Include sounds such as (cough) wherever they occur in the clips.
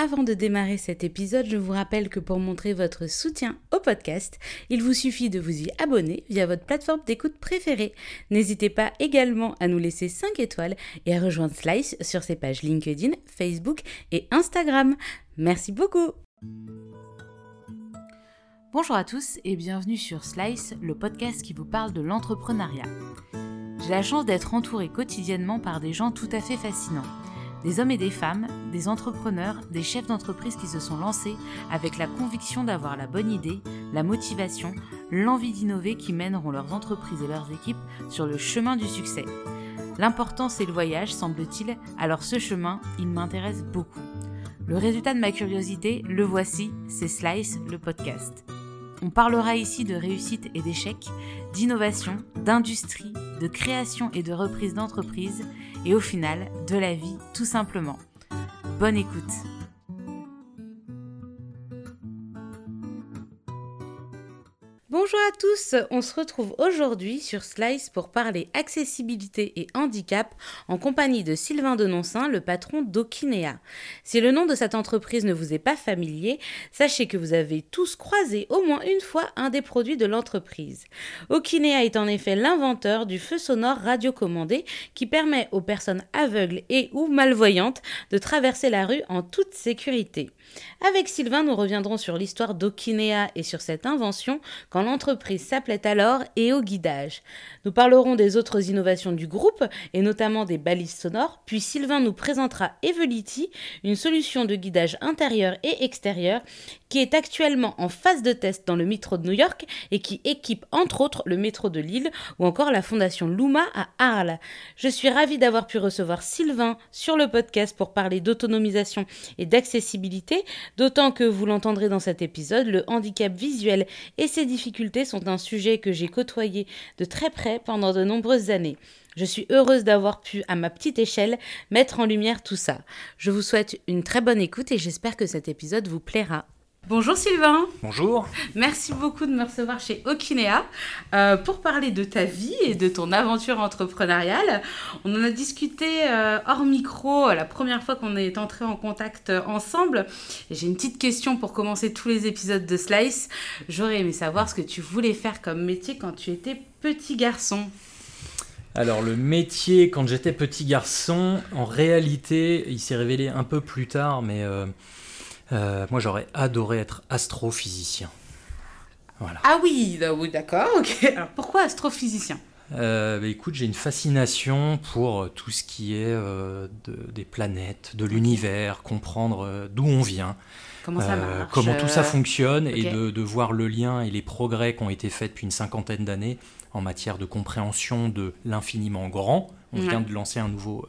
avant de démarrer cet épisode, je vous rappelle que pour montrer votre soutien au podcast, il vous suffit de vous y abonner via votre plateforme d'écoute préférée. N'hésitez pas également à nous laisser 5 étoiles et à rejoindre Slice sur ses pages LinkedIn, Facebook et Instagram. Merci beaucoup. Bonjour à tous et bienvenue sur Slice, le podcast qui vous parle de l'entrepreneuriat. J'ai la chance d'être entourée quotidiennement par des gens tout à fait fascinants. Des hommes et des femmes, des entrepreneurs, des chefs d'entreprise qui se sont lancés avec la conviction d'avoir la bonne idée, la motivation, l'envie d'innover qui mèneront leurs entreprises et leurs équipes sur le chemin du succès. L'important c'est le voyage, semble-t-il, alors ce chemin, il m'intéresse beaucoup. Le résultat de ma curiosité, le voici, c'est Slice, le podcast. On parlera ici de réussite et d'échec, d'innovation, d'industrie, de création et de reprise d'entreprise, et au final, de la vie tout simplement. Bonne écoute Bonjour à tous, on se retrouve aujourd'hui sur Slice pour parler accessibilité et handicap en compagnie de Sylvain Denoncin, le patron d'Okinea. Si le nom de cette entreprise ne vous est pas familier, sachez que vous avez tous croisé au moins une fois un des produits de l'entreprise. Okinea est en effet l'inventeur du feu sonore radiocommandé qui permet aux personnes aveugles et ou malvoyantes de traverser la rue en toute sécurité. Avec Sylvain, nous reviendrons sur l'histoire d'Okinea et sur cette invention quand l'entreprise s'appelait alors EO Guidage. Nous parlerons des autres innovations du groupe et notamment des balises sonores, puis Sylvain nous présentera Evelity, une solution de guidage intérieur et extérieur qui est actuellement en phase de test dans le métro de New York et qui équipe entre autres le métro de Lille ou encore la fondation Luma à Arles. Je suis ravie d'avoir pu recevoir Sylvain sur le podcast pour parler d'autonomisation et d'accessibilité, d'autant que vous l'entendrez dans cet épisode, le handicap visuel et ses difficultés sont un sujet que j'ai côtoyé de très près pendant de nombreuses années. Je suis heureuse d'avoir pu, à ma petite échelle, mettre en lumière tout ça. Je vous souhaite une très bonne écoute et j'espère que cet épisode vous plaira. Bonjour Sylvain. Bonjour. Merci beaucoup de me recevoir chez Okinea euh, pour parler de ta vie et de ton aventure entrepreneuriale. On en a discuté euh, hors micro la première fois qu'on est entré en contact euh, ensemble. J'ai une petite question pour commencer tous les épisodes de Slice. J'aurais aimé savoir ce que tu voulais faire comme métier quand tu étais petit garçon. Alors le métier quand j'étais petit garçon, en réalité, il s'est révélé un peu plus tard, mais euh, moi, j'aurais adoré être astrophysicien. Voilà. Ah oui, d'accord, ok. (laughs) Alors pourquoi astrophysicien? Euh, bah, écoute, j'ai une fascination pour euh, tout ce qui est des planètes, de l'univers, comprendre d'où on vient, comment, ça comment tout ça fonctionne et de, de, voir le lien et les progrès qui ont été faits depuis une cinquantaine d'années en matière de compréhension de l'infiniment grand. On vient de lancer un nouveau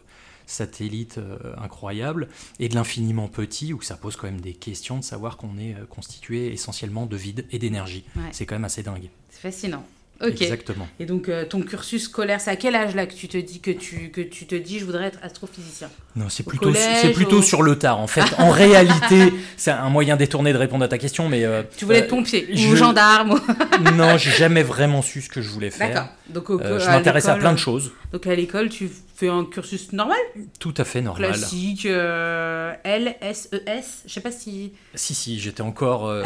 satellite euh, incroyable, et de l'infiniment petit, où ça pose quand même des questions de savoir qu'on est euh, constitué essentiellement de vide et d'énergie. C'est quand même assez dingue. C'est fascinant. Exactement. Et donc euh, ton cursus scolaire, c'est à quel âge là que tu te dis que tu que tu te dis je voudrais être astrophysicien? Non, c'est plutôt c'est plutôt sur le tard en fait. (laughs) en réalité, c'est un moyen détourné de répondre à ta question, mais tu voulais être pompier ou gendarme (laughs) Non, (laughs) j'ai jamais vraiment su ce que je voulais faire. D'accord. Donc je m'intéresse à plein de choses. Donc à l'école, tu un cursus normal? Tout à fait normal. Classique, euh, L, S, E, S, je sais pas si... Si, si, j'étais encore, euh,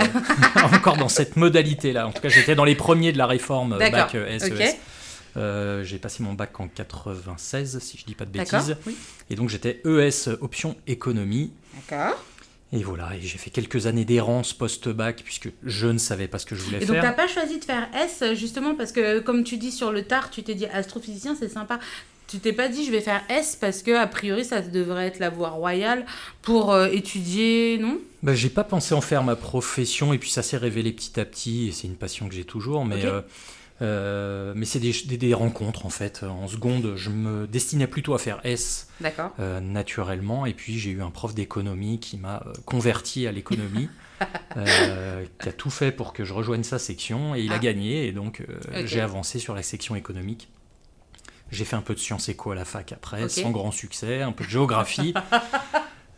encore dans cette modalité-là. En tout cas, j'étais dans les premiers de la réforme euh, bac S, E, S. j'ai passé mon bac en 96, si je dis pas de bêtises. Et donc j'étais ES option économie. D'accord. Et voilà, et j'ai fait quelques années d'errance post-bac puisque je ne savais pas ce que je voulais faire. Et donc t'as pas choisi de faire S justement parce que comme tu dis sur le tard, tu t'es dit astrophysicien c'est sympa. Tu t'es pas dit je vais faire S parce que a priori ça devrait être la voie royale pour euh, étudier, non? Bah, J'ai pas pensé en faire ma profession et puis ça s'est révélé petit à petit et c'est une passion que j'ai toujours. Mais, euh, euh, mais c'est des, des, rencontres en fait. En seconde, je me destinais plutôt à faire S naturellement et puis j'ai eu un prof d'économie qui m'a converti à l'économie. (laughs) qui a tout fait pour que je rejoigne sa section et il a ah. gagné et donc j'ai avancé sur la section économique. J'ai fait un peu de sciences éco à la fac après, sans grand succès, un peu de géographie. (laughs)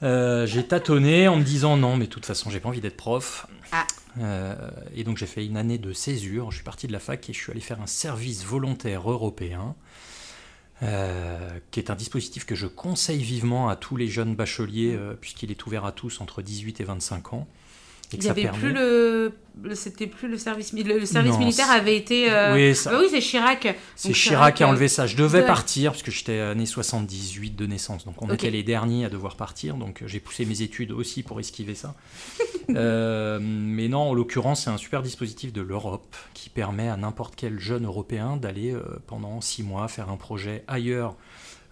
Euh, j'ai tâtonné en me disant non, mais de toute façon, j'ai pas envie d'être prof. Ah. Euh, et donc j'ai fait une année de césure. Je suis parti de la fac et je suis allé faire un service volontaire européen. qui est un dispositif que je conseille vivement à tous les jeunes bacheliers, puisqu'il est ouvert à tous entre 18 et 25 ans. Il n'y avait plus le, c'était plus le service le, service militaire avait été euh, oui, bah oui c'est Chirac. C'est Chirac, qui a enlevé ça je devais partir parce que j'étais année 78 de naissance. Donc on était les derniers à devoir partir donc j'ai poussé mes études aussi pour esquiver ça. (laughs) Euh, mais non en l'occurrence c'est un super dispositif de l'Europe qui permet à n'importe quel jeune européen d'aller euh, pendant six mois faire un projet ailleurs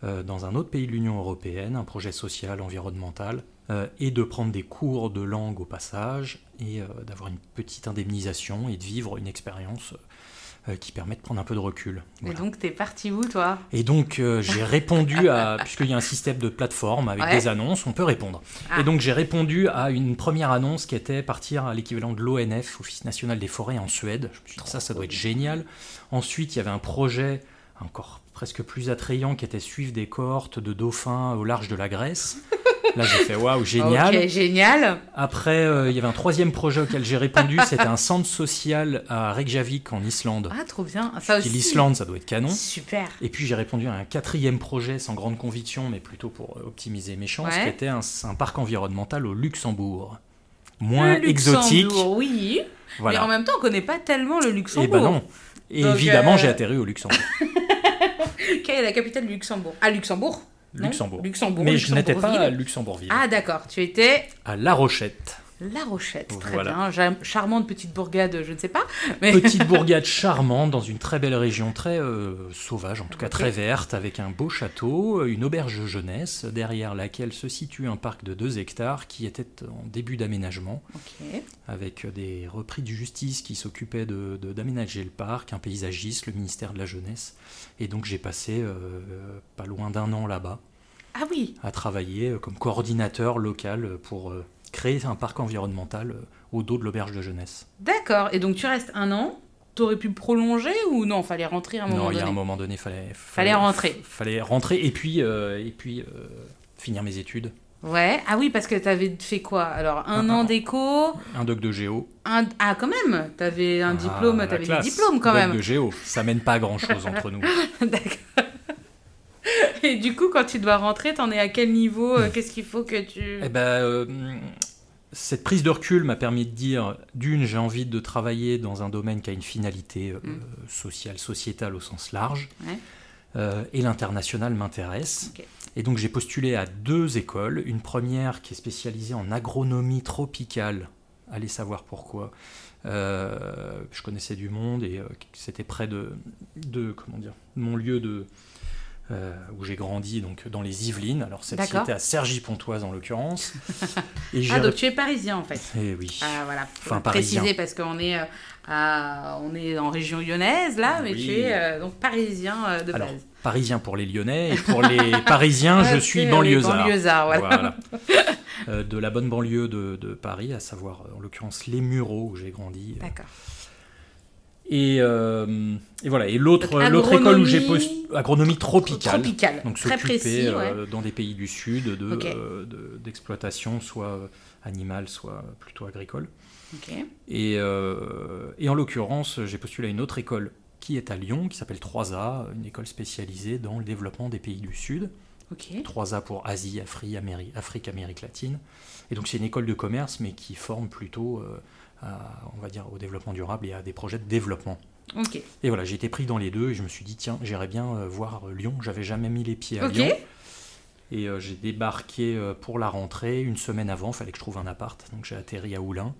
dans un autre pays de l'Union européenne un projet social environnemental euh, et de prendre des cours de langue au passage et euh, d'avoir une petite indemnisation et de vivre une expérience euh, qui permet de prendre un peu de recul. Et donc, tu es parti où, toi? Et donc, j'ai (laughs) répondu à. Puisqu'il y a un système de plateforme avec des annonces, on peut répondre. Ah. Et donc, j'ai répondu à une première annonce qui était partir à l'équivalent de l'ONF, Office national des forêts en Suède. Je me suis dit, ça, ça doit être génial. Ensuite, il y avait un projet encore presque plus attrayant qui était suivre des cohortes de dauphins au large de la Grèce. Là, j'ai fait waouh, génial. Ok, génial. Après, euh, il y avait un troisième projet auquel j'ai répondu. C'était un centre social à Reykjavik, en Islande. Ah, trop bien. Ça aussi. L'Islande, ça doit être canon. Super. Et puis, j'ai répondu à un quatrième projet sans grande conviction, mais plutôt pour optimiser mes chances, qui était un, parc environnemental au Luxembourg. Moins le exotique. oui. Mais en même temps, on connaît pas tellement le Luxembourg. Eh ben non. Et évidemment, euh, j'ai atterri au Luxembourg. (laughs) Quelle est la capitale du Luxembourg? À Luxembourg Luxembourg. Luxembourg. Mais je n'étais pas à Luxembourgville. Ah d'accord, tu étais à La Rochette. La Rochette, très bien. Charmante petite bourgade, je ne sais pas. (laughs) Petite bourgade charmante dans une très belle région, très euh, sauvage, en tout cas très verte, avec un beau château, une auberge de jeunesse, derrière laquelle se situe un parc de 2 hectares qui était en début d'aménagement, avec des repris de justice qui s'occupaient d'aménager de, le parc, un paysagiste, le ministère de la Jeunesse. Et donc j'ai passé euh, pas loin d'un an là-bas. Ah oui À travailler euh, comme coordinateur local pour créer un parc environnemental euh, au dos de l'auberge de jeunesse. D'accord, et donc tu restes un an T'aurais pu prolonger ou non? Fallait rentrer à un moment donné Non, il y a un moment donné, fallait, fallait, rentrer. Fallait rentrer et puis, euh, et puis euh, finir mes études. Ouais, ah oui, parce que t'avais fait quoi? Alors, un, an d'éco? Un doc de géo. Un... Ah, quand même T'avais un ah, diplôme, t'avais des diplômes quand même. Doc de géo, ça mène pas à grand chose (laughs) entre nous. D'accord. Et du coup, quand tu dois rentrer, t'en es à quel niveau? Euh, Qu'est-ce qu'il faut que tu... Eh ben, euh, cette prise de recul m'a permis de dire, d'une, j'ai envie de travailler dans un domaine qui a une finalité euh, mm. sociale, sociétale au sens large. et l'international m'intéresse. Et donc j'ai postulé à deux écoles. Une première qui est spécialisée en agronomie tropicale. Allez savoir pourquoi. je connaissais du monde et c'était près de, de, comment dire, mon lieu de, euh, où j'ai grandi donc dans les Yvelines. Alors celle-ci était à Cergy-Pontoise en l'occurrence. (laughs) ah donc tu es parisien en fait. Eh oui. Ah, voilà. Enfin préciser parce qu'on est euh, on est en région lyonnaise là, mais tu es euh, donc parisien de Alors, base. Parisien pour les Lyonnais et pour les (laughs) Parisiens, je suis banlieusard. banlieusard voilà. (laughs) de la bonne banlieue de, de, Paris, à savoir en l'occurrence les Mureaux où j'ai grandi. D'accord. Et, euh, et, voilà. Et l'autre, école où j'ai posé agronomie tropicale. Tropicale. Donc Très précis, euh, dans des pays du sud de, euh, d'exploitation, soit animale, soit plutôt agricole. Et, et, en l'occurrence, j'ai postulé à une autre école qui est à Lyon, qui s'appelle 3A, une école spécialisée dans le développement des pays du sud. 3A pour Asie, Afrique, Amérique, Afrique, Amérique latine. Et donc c'est une école de commerce, mais qui forme plutôt on va dire, au développement durable et à des projets de développement. Et voilà, j'ai été pris dans les deux et je me suis dit, tiens, j'irais bien euh, voir Lyon. J'avais jamais mis les pieds à Lyon. Et euh, j'ai débarqué euh, pour la rentrée une semaine avant, il fallait que je trouve un appart. Donc j'ai atterri à Oulin,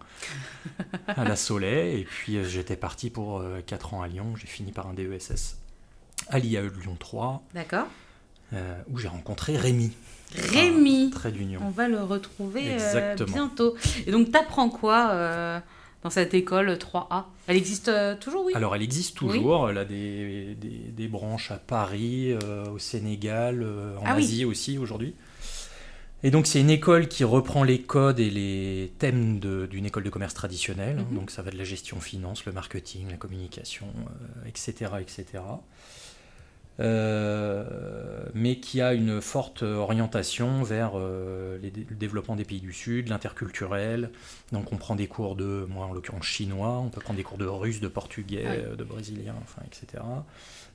(laughs) à la Soleil. Et puis j'étais parti pour 4 ans à Lyon. J'ai fini par un DESS à l'IAE de Lyon 3. D'accord. où j'ai rencontré Rémi. Rémi. très d'union. On va le retrouver bientôt. Et donc, tu apprends quoi dans cette école 3A Elle existe euh, toujours, oui? Alors, elle existe toujours. Elle a des, des, branches à Paris, euh, au Sénégal, euh, en ah Asie aussi aujourd'hui. Et donc, c'est une école qui reprend les codes et les thèmes d'une école de commerce traditionnelle. Mhm. Donc, ça va de la gestion finance, le marketing, la communication, etc., etc. mais qui a une forte orientation vers le développement des pays du Sud, l'interculturel. Donc on prend des cours de, moi en l'occurrence chinois, on peut prendre des cours de russe, de portugais, de brésilien, enfin, etc.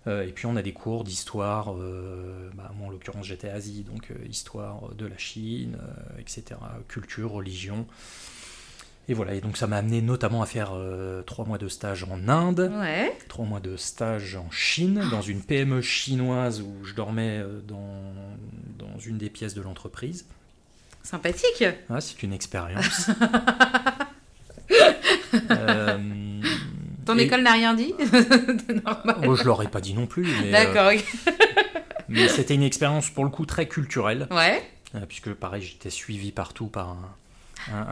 Euh, et puis on a des cours d'histoire, euh, bah, moi en l'occurrence j'étais Asie, donc euh, histoire de la Chine, etc., culture, religion. Et voilà, et donc ça m'a amené notamment à faire trois mois de stage en Inde, trois mois de stage en Chine, dans une PME chinoise où je dormais dans, dans une des pièces de l'entreprise. Sympathique. Ah, c'est une expérience. (laughs) Ton école n'a rien dit (laughs) Moi, je l'aurais pas dit non plus. D'accord. Euh, mais c'était une expérience pour le coup très culturelle. Ouais. Euh, puisque pareil, j'étais suivi partout par un,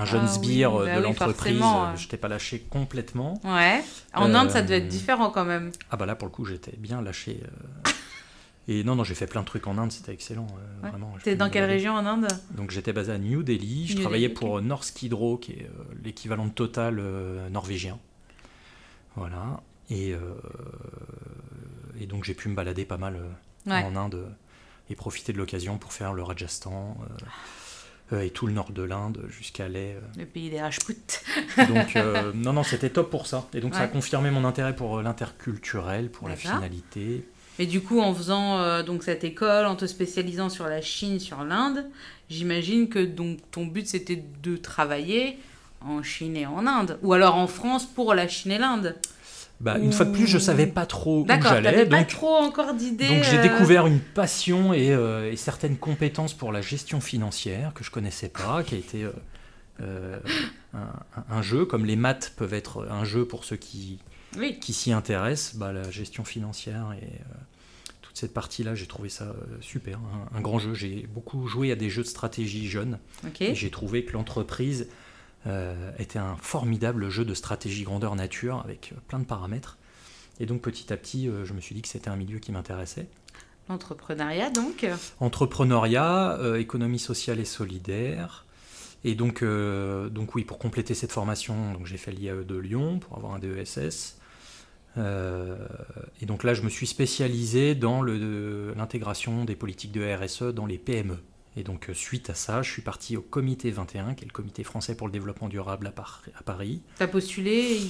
jeune ah sbire euh, bah de l'entreprise. Je t'ai pas lâché complètement. Ouais. En Inde, ça devait être différent quand même. Ah bah là, pour le coup, j'étais bien lâché. Et non, non, j'ai fait plein de trucs en Inde, c'était excellent. Ouais. Vraiment. T'es dans quelle région en Inde? Donc j'étais basé à New Delhi. Je travaillais pour Norsk Hydro, qui est l'équivalent de Total norvégien. Voilà. Et, euh, et donc j'ai pu me balader pas mal euh, en Inde et profiter de l'occasion pour faire le Rajasthan euh, et tout le nord de l'Inde jusqu'à l'est. Le pays des Rajputs. (laughs) donc non, non, c'était top pour ça. Et donc ça a confirmé mon intérêt pour l'interculturel, pour la finalité. Et du coup, en faisant donc cette école, en te spécialisant sur la Chine, sur l'Inde, j'imagine que donc ton but c'était de travailler en Chine et en Inde Ou alors en France pour la Chine et l'Inde bah, Une fois de plus, je savais pas trop où j'allais. Donc, pas trop encore d'idées. Donc j'ai euh, découvert une passion euh, et, certaines compétences pour la gestion financière que je connaissais pas, qui a été euh, un, jeu, comme les maths peuvent être un jeu pour ceux qui, qui s'y intéressent. Bah, la gestion financière et toute cette partie-là, j'ai trouvé ça super, un, grand jeu. J'ai beaucoup joué à des jeux de stratégie jeunes. Et j'ai trouvé que l'entreprise était un formidable jeu de stratégie grandeur nature avec euh, plein de paramètres. Et donc petit à petit, euh, je me suis dit que c'était un milieu qui m'intéressait. L'entrepreneuriat donc? Entrepreneuriat, économie sociale et solidaire. Et donc, donc oui, pour compléter cette formation, donc j'ai fait l'IAE de Lyon pour avoir un DESS. et donc là, je me suis spécialisé dans l'intégration des politiques de RSE dans les PME. Et donc, euh, suite à ça, je suis parti au comité 21, qui est le comité français pour le développement durable à, Paris. Tu as postulé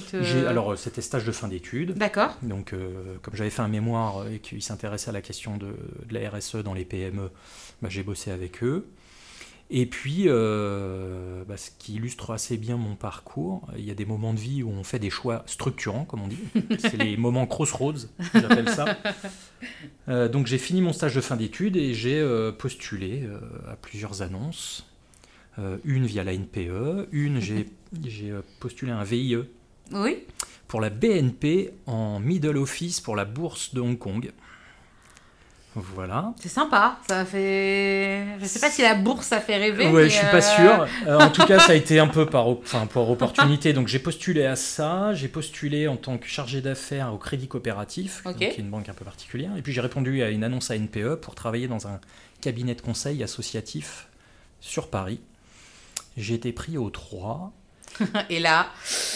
Alors, euh, c'était stage de fin d'études. D'accord. Donc, euh, comme j'avais fait un mémoire et qu'il s'intéressait à la question de, la RSE dans les PME, bah, j'ai bossé avec eux. Et puis, euh, bah, ce qui illustre assez bien mon parcours, il y a des moments de vie où on fait des choix structurants, comme on dit. (laughs) C'est les moments crossroads, j'appelle ça. Euh, donc j'ai fini mon stage de fin d'études et j'ai euh, postulé à plusieurs annonces. une via la NPE, une j'ai (laughs) postulé à un VIE. Oui. Pour la BNP en middle office pour la bourse de Hong Kong. Voilà. C'est sympa, ça fait. Je sais pas si la bourse ça fait rêver. Ouais, je suis pas euh, sûr. Euh, en tout cas, ça a (laughs) été un peu par, enfin, pour opportunité. Donc j'ai postulé à ça. J'ai postulé en tant que chargé d'affaires au Crédit Coopératif, qui est une banque un peu particulière. Et puis j'ai répondu à une annonce à NPE pour travailler dans un cabinet de conseil associatif sur Paris. J'ai été pris au 3 et là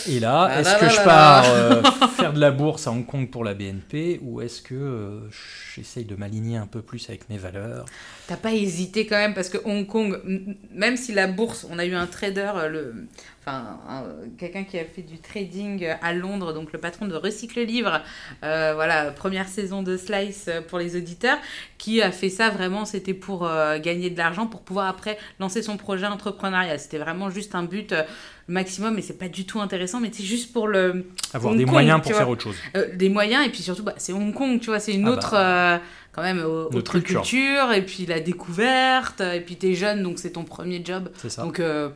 Et là, ah est-ce que je pars euh, (laughs) faire de la bourse à Hong Kong pour la BNP ou est-ce que euh, j'essaye de m'aligner un peu plus avec mes valeurs? T'as pas hésité quand même parce que Hong Kong, même si la bourse, on a eu un trader, euh, le, enfin quelqu'un qui a fait du trading à Londres, donc le patron de Recycle Livre, voilà, première saison de Slice pour les auditeurs, qui a fait ça vraiment, c'était pour gagner de l'argent, pour pouvoir après lancer son projet entrepreneurial. C'était vraiment juste un but maximum, mais c'est pas du tout intéressant, mais c'est juste pour le. Avoir des moyens pour faire autre chose. Euh, des moyens, et puis surtout, bah, c'est Hong Kong, tu vois, c'est une ah autre. Bah, euh, quand même, autre culture. et puis la découverte, et puis t'es jeune, donc c'est ton premier job. C'est ça. Donc. Euh,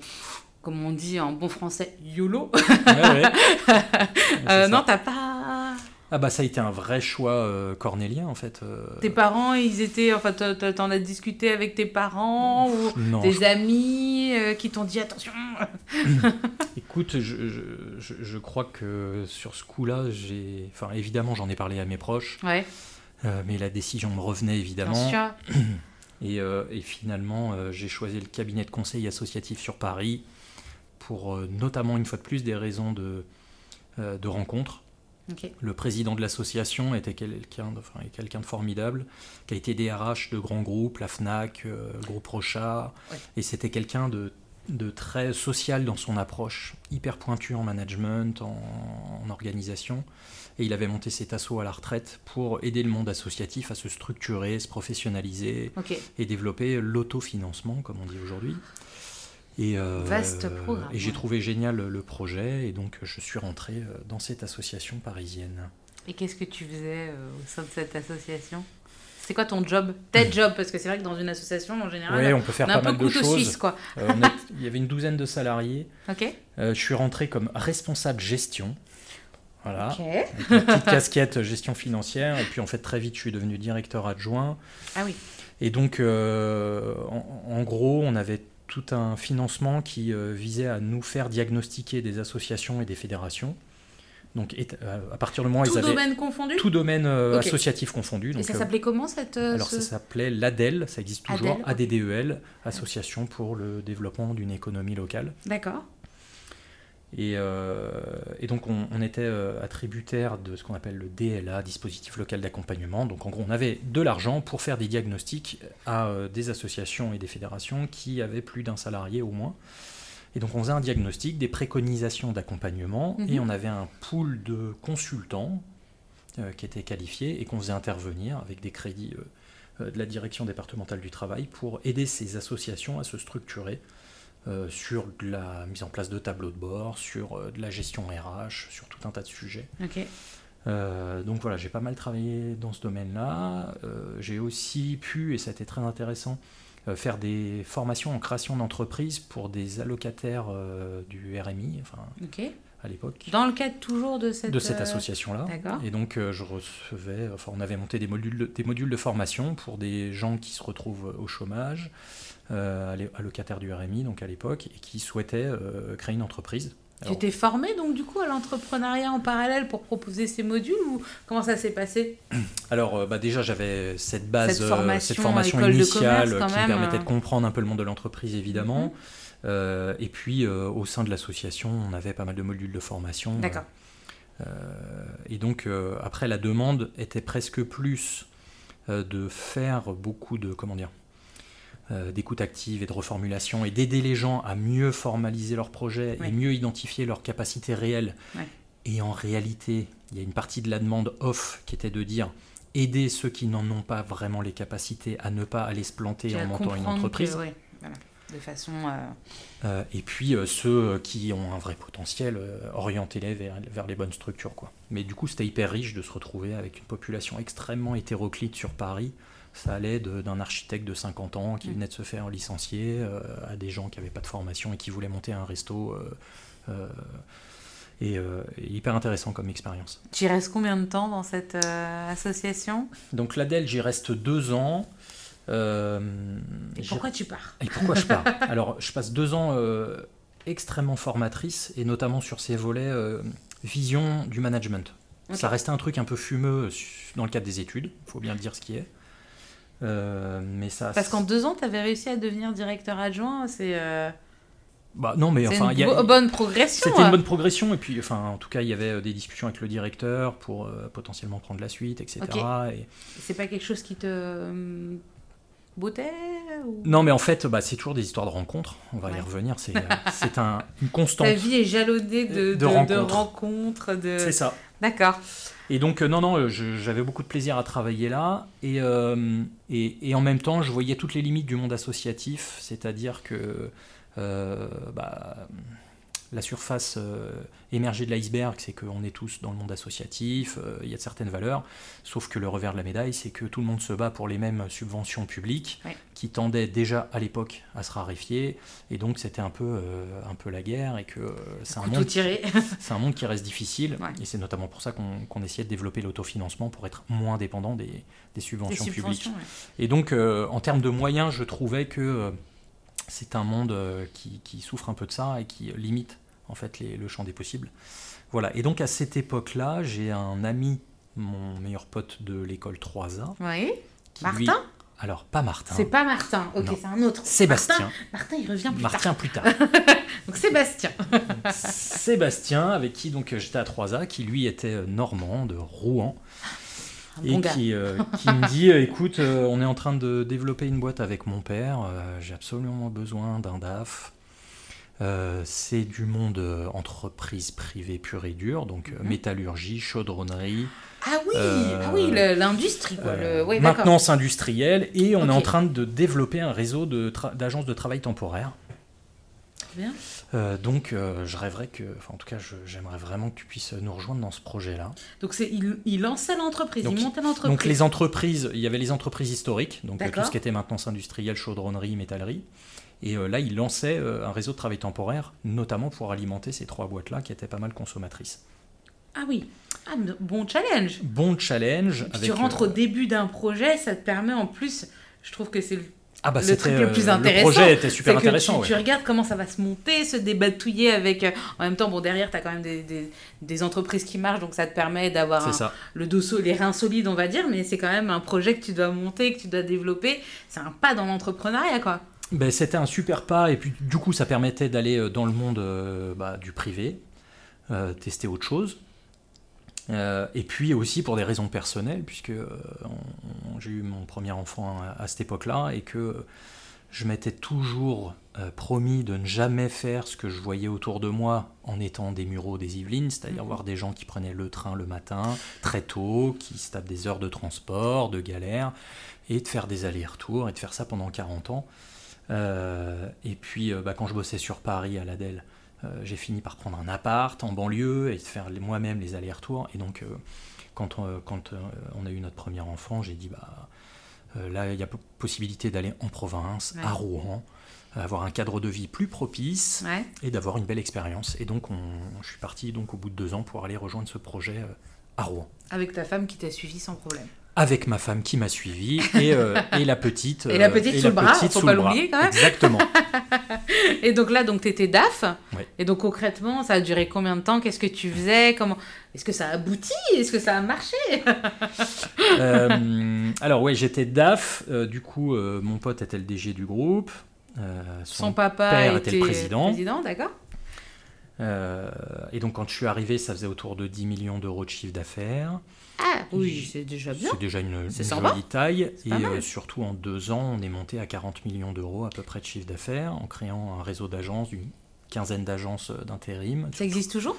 comme on dit en bon français, YOLO. Ouais, ouais. (laughs) non, t'as pas ah bah ça a été un vrai choix euh, cornélien en fait. Euh. Tes parents, ils étaient, enfin t'en as discuté avec tes parents ou tes amis euh, qui t'ont dit attention. (laughs) Écoute, je, je, je, crois que sur ce coup-là, j'ai, enfin évidemment j'en ai parlé à mes proches, ouais. mais la décision me revenait évidemment. Bien sûr. (clears throat) Et, et finalement, j'ai choisi le cabinet de conseil associatif sur Paris pour notamment une fois de plus des raisons de, de Le président de l'association était quelqu'un de, enfin, quelqu'un de formidable, qui a été DRH de grands groupes, la FNAC, euh, Groupe Rocha, et c'était quelqu'un de, de, très social dans son approche, hyper pointu en management, en, organisation, et il avait monté cet assaut à la retraite pour aider le monde associatif à se structurer, se professionnaliser et développer l'autofinancement, comme on dit aujourd'hui. Et, euh, Vaste programme. Et j'ai trouvé génial le projet et donc je suis rentré euh, dans cette association parisienne. Et qu'est-ce que tu faisais euh, au sein de cette association? C'est quoi ton job? Tes job Parce que c'est vrai que dans une association, en général, ouais, on peut faire pas mal de choses. Suisse, quoi. (laughs) il y avait une douzaine de salariés. Ok. je suis rentré comme responsable gestion. Voilà. Une petite casquette gestion financière. Et puis en fait, très vite, je suis devenu directeur adjoint. Ah oui. Et donc, en, gros, on avait tout un financement qui euh, visait à nous faire diagnostiquer des associations et des fédérations. Donc, euh, à partir du moment où tout ils avaient. domaine confondu Tout domaine euh, associatif confondu. Donc, et ça s'appelait comment cette. alors, ça s'appelait l'ADEL, ça existe toujours, ADDEL, Association pour le développement d'une économie locale. D'accord. Euh, et, donc on, était euh, attributaire de ce qu'on appelle le DLA, dispositif local d'accompagnement. Donc en gros on avait de l'argent pour faire des diagnostics à euh, des associations et des fédérations qui avaient plus d'un salarié au moins. Et donc on faisait un diagnostic, des préconisations d'accompagnement, et mhm. on avait un pool de consultants qui étaient qualifiés et qu'on faisait intervenir avec des crédits de la direction départementale du travail pour aider ces associations à se structurer euh, sur de la mise en place de tableaux de bord, sur euh, de la gestion RH, sur tout un tas de sujets. Euh, donc voilà, j'ai pas mal travaillé dans ce domaine-là. j'ai aussi pu, et ça a été très intéressant, faire des formations en création d'entreprise pour des allocataires du RMI, enfin, à l'époque. Dans le cadre toujours de cette, de cette association-là. Et donc je recevais, enfin on avait monté des modules, des modules de formation pour des gens qui se retrouvent au chômage, allocataire du RMI donc à l'époque et qui souhaitait euh, créer une entreprise. tu t'es formé donc du coup à l'entrepreneuriat en parallèle pour proposer ces modules ou comment ça s'est passé? Alors euh, bah déjà j'avais cette base, cette formation, initiale qui me permettait de comprendre un peu le monde de l'entreprise évidemment. Mhm. et puis au sein de l'association on avait pas mal de modules de formation. D'accord. et donc après la demande était presque plus de faire beaucoup de comment dire euh, d'écoute active et de reformulation et d'aider les gens à mieux formaliser leurs projets et mieux identifier leurs capacités réelles. Et en réalité, il y a une partie de la demande off qui était de dire aider ceux qui n'en ont pas vraiment les capacités à ne pas aller se planter en montant une entreprise. De façon. Euh, euh, et puis ceux qui ont un vrai potentiel, orienter-les vers, vers, les bonnes structures. Quoi. Mais du coup, c'était hyper riche de se retrouver avec une population extrêmement hétéroclite sur Paris, ça allait d'un architecte de 50 ans qui mm. venait de se faire licencier euh, à des gens qui n'avaient pas de formation et qui voulaient monter un resto. Euh, euh, et, hyper intéressant comme expérience. Tu y restes combien de temps dans cette association? Donc l'ADEL, j'y reste deux ans. et pourquoi tu pars? Et pourquoi je pars? (laughs) Alors, je passe deux ans extrêmement formatrices, et notamment sur ces volets vision du management. Ça restait un truc un peu fumeux dans le cadre des études, il faut bien le dire ce qui est. Euh, mais ça. Parce qu'en deux ans, tu avais réussi à devenir directeur adjoint. C'est. Euh, bah non, mais enfin, il y a bonne progression. C'était une bonne progression et puis, enfin, en tout cas, il y avait euh, des discussions avec le directeur pour potentiellement prendre la suite, etc. Et... C'est pas quelque chose qui te bottait Non, mais en fait, bah, c'est toujours des histoires de rencontres. On va y revenir. C'est (laughs) c'est un, une constante. Ta vie est jalonnée de, de, rencontres. De... C'est ça. D'accord. Et donc, euh, non, non, euh, j'avais beaucoup de plaisir à travailler là. Euh, et, et, en même temps, je voyais toutes les limites du monde associatif, c'est-à-dire que bah, la surface euh, émergée de l'iceberg, c'est qu'on est tous dans le monde associatif, euh, il y a certaines valeurs, sauf que le revers de la médaille, c'est que tout le monde se bat pour les mêmes subventions publiques, qui tendaient déjà à l'époque à se raréfier, et donc c'était un peu, euh, un peu la guerre, et que c'est un, monde qui, un monde qui reste difficile, et c'est notamment pour ça qu'on essayait de développer l'autofinancement pour être moins dépendant des, subventions, publiques. Et donc, en termes de moyens, je trouvais que c'est un monde euh, qui, souffre un peu de ça et qui limite en fait le champ des possibles. Voilà. Et donc à cette époque-là, j'ai un ami, mon meilleur pote de l'école 3A. Oui. Martin? alors pas Martin. C'est pas Martin. Ok, c'est un autre. Sébastien. Martin, il revient plus Martin tard. plus tard. (laughs) donc Sébastien. Sébastien, avec qui donc j'étais à 3A, qui lui était normand de Rouen. Et qui, (laughs) qui, me dit écoute, on est en train de développer une boîte avec mon père, j'ai absolument besoin d'un DAF. Euh, c'est du monde euh, entreprise privée pure et dure, donc euh, mhm. métallurgie, chaudronnerie. Ah oui, ah oui l'industrie. Ouais, maintenance industrielle. Et on est en train de développer un réseau d'agences de, travail temporaire. Bien. donc, je rêverais que, enfin, en tout cas, j'aimerais vraiment que tu puisses nous rejoindre dans ce projet-là. Donc, c'est il, il, lançait l'entreprise, il montait l'entreprise. Donc, les entreprises, il y avait les entreprises historiques, donc tout ce qui était maintenance industrielle, chaudronnerie, métallerie. Et euh, là, il lançait euh, un réseau de travail temporaire, notamment pour alimenter ces trois boîtes-là qui étaient pas mal consommatrices. Ah oui, ah, bon challenge. Bon challenge. tu rentres au euh, début d'un projet, ça te permet en plus, je trouve que c'est le ah bah le truc le plus intéressant. Le projet était super intéressant. Tu, tu, regardes comment ça va se monter, se débatouiller avec. en même temps, bon, derrière, tu as quand même des, des, des, entreprises qui marchent, donc ça te permet d'avoir le dos, les reins solides, on va dire, mais c'est quand même un projet que tu dois monter, que tu dois développer. C'est un pas dans l'entrepreneuriat, quoi ben, C'était un super pas, et puis du coup, ça permettait d'aller euh, dans le monde euh, bah, du privé, euh, tester autre chose. Et puis aussi pour des raisons personnelles, puisque j'ai eu mon premier enfant à, cette époque-là, et que je m'étais toujours promis de ne jamais faire ce que je voyais autour de moi en étant des mureaux des Yvelines, c'est-à-dire mhm. voir des gens qui prenaient le train le matin, très tôt, qui se tapent des heures de transport, de galère, et de faire des allers-retours, et de faire ça pendant 40 ans. Euh, et puis, euh, bah, quand je bossais sur Paris à l'Adèle, euh, j'ai fini par prendre un appart en banlieue et de faire moi-même les allers-retours. Et donc, quand, on, quand on a eu notre premier enfant, j'ai dit, bah, là, il y a possibilité d'aller en province, à Rouen, avoir un cadre de vie plus propice et d'avoir une belle expérience. Et donc, on, je suis parti donc au bout de deux ans pour aller rejoindre ce projet à Rouen. Avec ta femme qui t'a suivi sans problème avec ma femme qui m'a suivi et, euh, et, la petite. (laughs) et la petite sous le bras, faut pas l'oublier quand même. Exactement. (laughs) et donc là, donc tu étais DAF. Et donc concrètement, ça a duré combien de temps? Qu'est-ce que tu faisais? Comment? Est-ce que ça a abouti? Est-ce que ça a marché? (laughs) Euh, Alors ouais, j'étais DAF. Euh, du coup, mon pote était le DG du groupe. son, papa père était, le président. président d'accord. Et donc quand je suis arrivé, ça faisait autour de 10 millions d'euros de chiffre d'affaires. Ah oui, c'est déjà bien. C'est déjà une, jolie taille. Et euh, surtout en deux ans, on est monté à 40 millions d'euros à peu près de chiffre d'affaires en créant un réseau d'agences, une quinzaine d'agences euh, d'intérim. Ça existe toujours?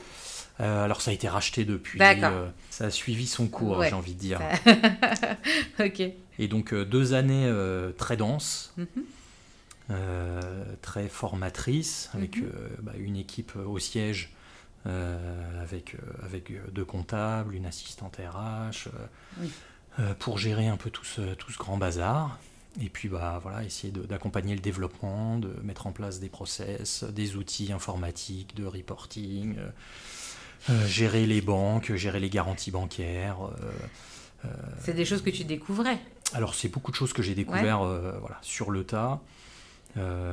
Euh, alors ça a été racheté depuis. ça a suivi son cours, j'ai envie de dire. (laughs) ok. Et donc deux années très denses. Mhm. Très formatrices, avec mhm. bah, une équipe au siège euh, avec, euh, avec euh, deux comptables, une assistante RH, pour gérer un peu tout ce, tout ce grand bazar. Et puis bah, voilà, essayer d'accompagner le développement, de mettre en place des process, des outils informatiques, de reporting, gérer les banques, gérer les garanties bancaires. c'est des choses que tu découvrais Alors c'est beaucoup de choses que j'ai découvert voilà, sur le tas,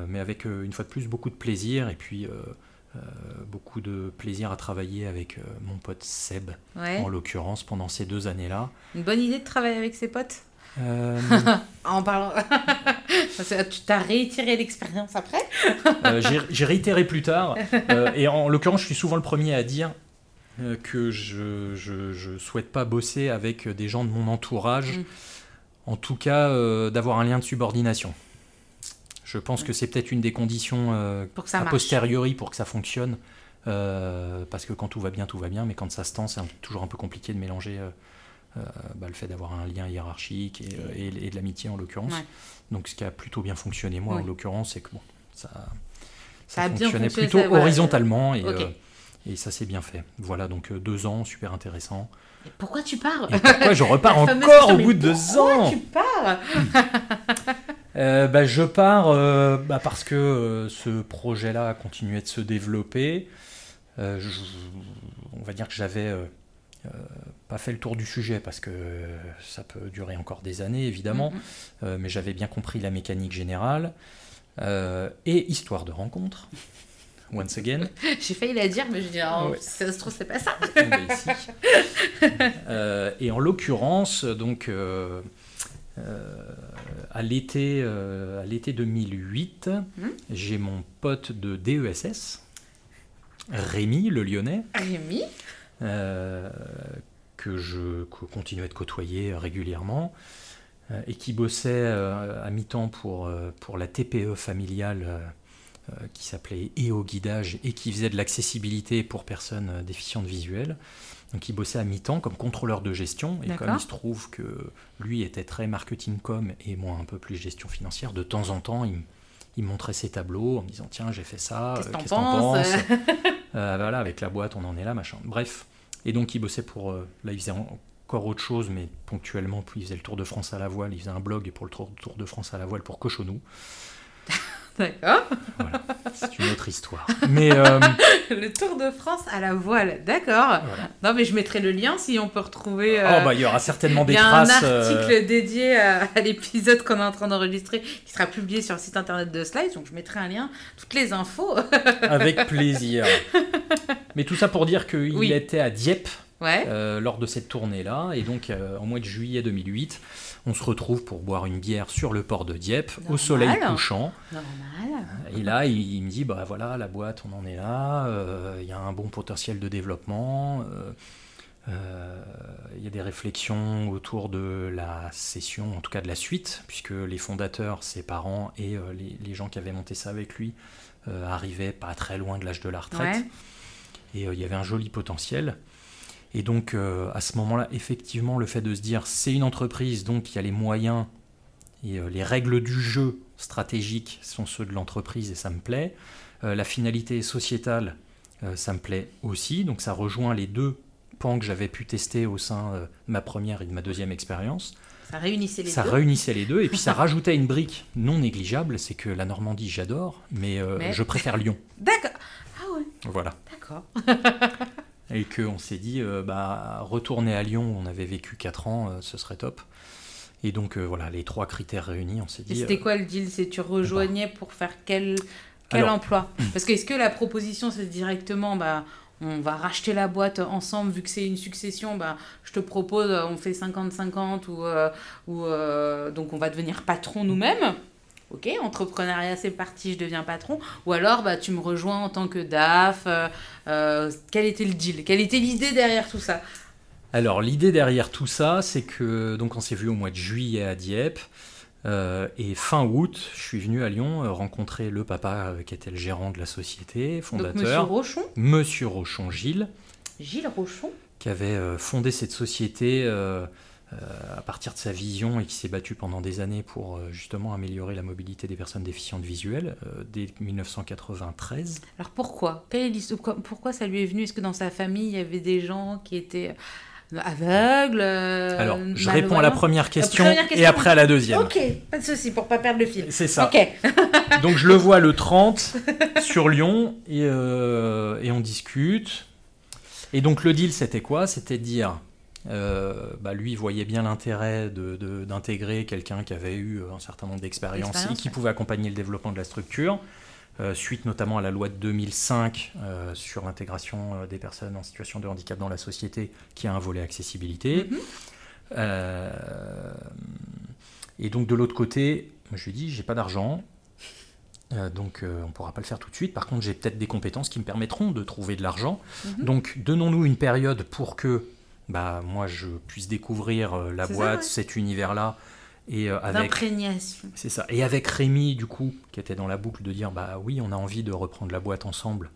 mais avec une fois de plus beaucoup de plaisir et puis euh, beaucoup de plaisir à travailler avec euh, mon pote Seb, en l'occurrence, pendant ces deux années-là. Une bonne idée de travailler avec ses potes? Euh, (laughs) en parlant. (laughs) tu t'as réitéré l'expérience après? J'ai réitéré plus tard. et en l'occurrence, je suis souvent le premier à dire que je, je, souhaite pas bosser avec des gens de mon entourage. Mm. En tout cas, d'avoir un lien de subordination. Je pense que c'est peut-être une des conditions euh, a posteriori pour que ça fonctionne. Euh, parce que quand tout va bien, tout va bien, mais quand ça se tend, c'est toujours un peu compliqué de mélanger euh, bah, le fait d'avoir un lien hiérarchique et, de l'amitié en l'occurrence. Donc ce qui a plutôt bien fonctionné, moi en l'occurrence, c'est que bon, ça, ça, fonctionnait plutôt horizontalement et, et ça s'est bien fait. Voilà, donc deux ans, super intéressant. pourquoi tu pars? Pourquoi je repars encore au bout de deux ans? Pourquoi tu pars? (laughs) euh, bah, Je pars euh, bah, parce que euh, ce projet-là a continué de se développer. on va dire que j'avais pas fait le tour du sujet parce que ça peut durer encore des années évidemment, mm-hmm. mais j'avais bien compris la mécanique générale. et histoire de rencontre, (laughs) once again. J'ai failli la dire, mais je dis, oh, ça se trouve, c'est pas ça. (laughs) (laughs) et en l'occurrence, donc, à l'été euh, à l'été 2008, hmm. j'ai mon pote de DESS Rémi, le lyonnais. Rémi. que je continuais de côtoyer régulièrement et qui bossait à mi-temps pour, pour la TPE familiale qui s'appelait EO Guidage et qui faisait de l'accessibilité pour personnes déficientes visuelles. Donc il bossait à mi-temps comme contrôleur de gestion. Et comme il se trouve que lui était très marketing com et moi un peu plus gestion financière, de temps en temps, il, montrait ses tableaux en me disant Tiens, j'ai fait ça, qu'est-ce que t'en penses (laughs) euh, Voilà, avec la boîte, on en est là, machin. Bref. Et donc il bossait pour. Euh, là, il faisait encore autre chose, mais ponctuellement, puis il faisait le Tour de France à la voile, il faisait un blog pour le Tour de France à la voile pour Cochonou. D'accord. Voilà, c'est une autre histoire. Mais euh, (laughs) le Tour de France à la voile, d'accord. Non, mais je mettrai le lien si on peut retrouver. oh bah il y aura certainement des traces. Il y a un article euh, dédié à, l'épisode qu'on est en train d'enregistrer qui sera publié sur le site internet de Slides, donc je mettrai un lien, toutes les infos. (laughs) Avec plaisir. Mais tout ça pour dire qu'il était à Dieppe. Euh, lors de cette tournée-là, et donc en mois de juillet 2008, on se retrouve pour boire une bière sur le port de Dieppe, au soleil couchant. Normal. Et là, il, me dit, bah voilà, la boîte, on en est là, euh, il y a un bon potentiel de développement. Euh, euh, il y a des réflexions autour de la session, en tout cas de la suite, puisque les fondateurs, ses parents et les, gens qui avaient monté ça avec lui arrivaient pas très loin de l'âge de la retraite. Et il y avait un joli potentiel. Et donc, euh, à ce moment-là, effectivement, le fait de se dire c'est une entreprise, donc il y a les moyens et euh, les règles du jeu stratégiques sont ceux de l'entreprise et ça me plaît. Euh, la finalité sociétale, ça me plaît aussi. Donc, ça rejoint les deux pans que j'avais pu tester au sein de ma première et de ma deuxième expérience. Ça réunissait les ça deux. Ça réunissait les deux et puis ça (laughs) rajoutait une brique non négligeable, c'est que la Normandie j'adore, mais, mais, je préfère Lyon. D'accord. Ah ouais. Voilà. D'accord. (laughs) et qu'on s'est dit, euh, bah, retourner à Lyon, où on avait vécu 4 ans, euh, ce serait top. Et donc euh, voilà, les trois critères réunis, on s'est dit. C'était quoi le deal? C'est tu rejoignais pour faire quel, quel emploi? (clears throat) Parce que est-ce que la proposition c'est directement, bah, on va racheter la boîte ensemble, vu que c'est une succession, bah, je te propose, on fait 50-50, ou, ou donc on va devenir patron nous-mêmes? Ok, entrepreneuriat c'est parti, je deviens patron, ou alors bah, tu me rejoins en tant que DAF, euh, euh, quel était le deal? Quelle était l'idée derrière tout ça? Alors l'idée derrière tout ça, c'est que donc on s'est vu au mois de juillet à Dieppe, euh, et fin août, je suis venu à Lyon rencontrer le papa qui était le gérant de la société, fondateur. Donc, Monsieur Rochon. Monsieur Rochon Gilles. Gilles Rochon. Qui avait fondé cette société à partir de sa vision et qui s'est battu pendant des années pour euh, justement améliorer la mobilité des personnes déficientes visuelles euh, dès 1993. Alors pourquoi? Pourquoi ça lui est venu? Est-ce que dans sa famille, il y avait des gens qui étaient euh, aveugles Alors, je réponds à la première question, et après à la deuxième. Ok, pas de souci, pour pas perdre le fil. C'est ça. (laughs) Donc je le vois le 30 (laughs) sur Lyon et, et on discute. Et donc le deal, c'était quoi? C'était de dire euh, bah, lui voyait bien l'intérêt d'intégrer de, quelqu'un qui avait eu un certain nombre d'expériences et qui pouvait accompagner le développement de la structure, euh, suite notamment à la loi de 2005 euh, sur l'intégration des personnes en situation de handicap dans la société, qui a un volet accessibilité. Mm-hmm. et donc de l'autre côté, je lui dis, j'ai pas d'argent, donc on ne pourra pas le faire tout de suite. Par contre, j'ai peut-être des compétences qui me permettront de trouver de l'argent. Mm-hmm. Donc donnons-nous une période pour que bah, moi je puisse découvrir euh, la boîte, cet univers-là. Et euh, avec C'est ça. Et avec Rémi, du coup, qui était dans la boucle de dire bah oui, on a envie de reprendre la boîte ensemble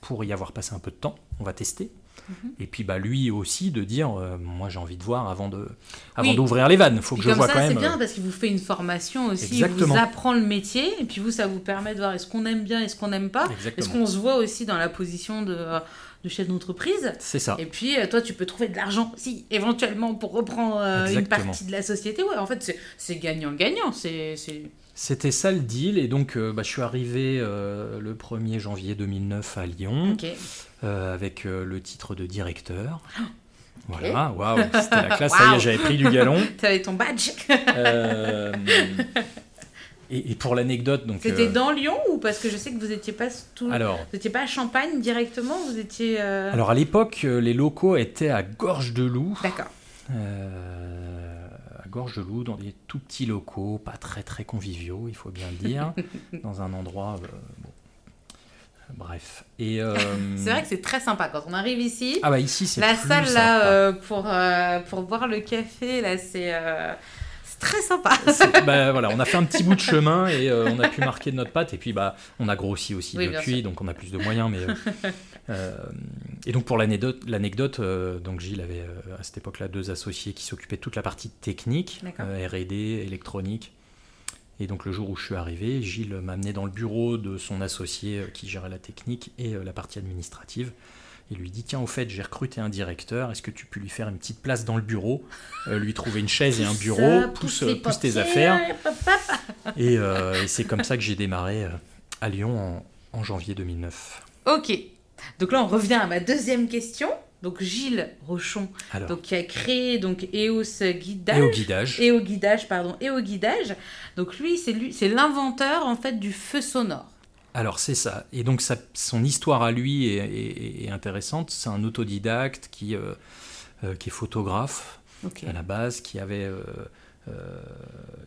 pour y avoir passé un peu de temps, on va tester. Mhm. Et puis bah lui aussi de dire euh, moi j'ai envie de voir avant de avant d'ouvrir les vannes, faut que je vois quand même. C'est bien parce qu'il vous fait une formation aussi, il vous apprend le métier et puis vous ça vous permet de voir est-ce qu'on aime bien, est-ce qu'on n'aime pas, est-ce qu'on se voit aussi dans la position de de chef d'entreprise. C'est ça. Et puis, euh, toi, tu peux trouver de l'argent, si, éventuellement, pour reprendre euh, une partie de la société. Ouais, en fait, c'est gagnant-gagnant. C'était ça le deal. Et donc, euh, bah, je suis arrivé le 1er janvier 2009 à Lyon, avec le titre de directeur. (gasps) Voilà, waouh, c'était la classe, ça y est, j'avais pris du galon. (laughs) T'avais ton badge. Et, pour l'anecdote, donc. C'était euh, dans Lyon ou parce que je sais que vous n'étiez pas tout. Alors. Vous n'étiez pas à Champagne directement, vous étiez. Euh, Alors à l'époque, euh, les locaux étaient à Gorge de Loup. D'accord. Gorge de Loup, dans des tout petits locaux, pas très très conviviaux, il faut bien le dire, (laughs) dans un endroit Bref. Et (laughs) c'est vrai que c'est très sympa quand on arrive ici. Ah bah ici c'est la plus salle sympa. là pour pour boire le café là c'est très sympa. bah, (laughs) voilà, on a fait un petit bout de chemin et euh, on a pu marquer de notre patte. Et puis, bah, on a grossi aussi depuis, donc on a plus de moyens. Mais, euh, euh, et donc, pour l'anecdote, l'anecdote donc Gilles avait à cette époque-là deux associés qui s'occupaient de toute la partie technique, RD, électronique. Et donc, le jour où je suis arrivé, Gilles m'a amené dans le bureau de son associé qui gérait la technique et la partie administrative. Il lui dit Tiens, au fait, j'ai recruté un directeur, est-ce que tu peux lui faire une petite place dans le bureau euh, Lui trouver une chaise et un bureau, pousse, pousse tes affaires. (laughs) Euh, et, c'est comme ça que j'ai démarré euh, à Lyon en, janvier 2009. Ok. Donc là, on revient à ma deuxième question. Donc Gilles Rochon, donc, qui a créé donc EOS Guidage. EO Guidage. EO Guidage, pardon, EO Guidage. Donc lui, c'est lui, c'est l'inventeur en fait du feu sonore. Alors c'est ça. Et donc son histoire à lui est, intéressante. C'est un autodidacte qui, euh, euh, qui est photographe à la base, qui avait euh,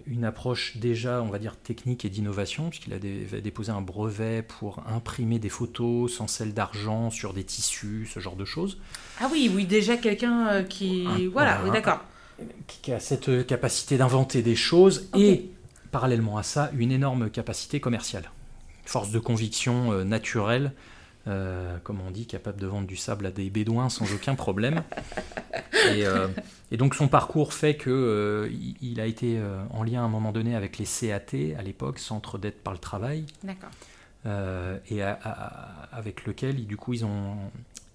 une approche déjà, on va dire, technique et d'innovation, puisqu'il a déposé un brevet pour imprimer des photos sans celle d'argent sur des tissus, ce genre de choses. Ah oui, oui, déjà quelqu'un qui... voilà, d'accord. Qui a cette capacité d'inventer des choses et, parallèlement à ça, une énorme capacité commerciale force de conviction euh, naturelle, euh, comme on dit, capable de vendre du sable à des bédouins sans aucun problème. (laughs) Euh, et, donc son parcours fait que il a été en lien à un moment donné avec les CAT à l'époque, Centre d'aide par le travail. et avec lequel, du coup, ils ont,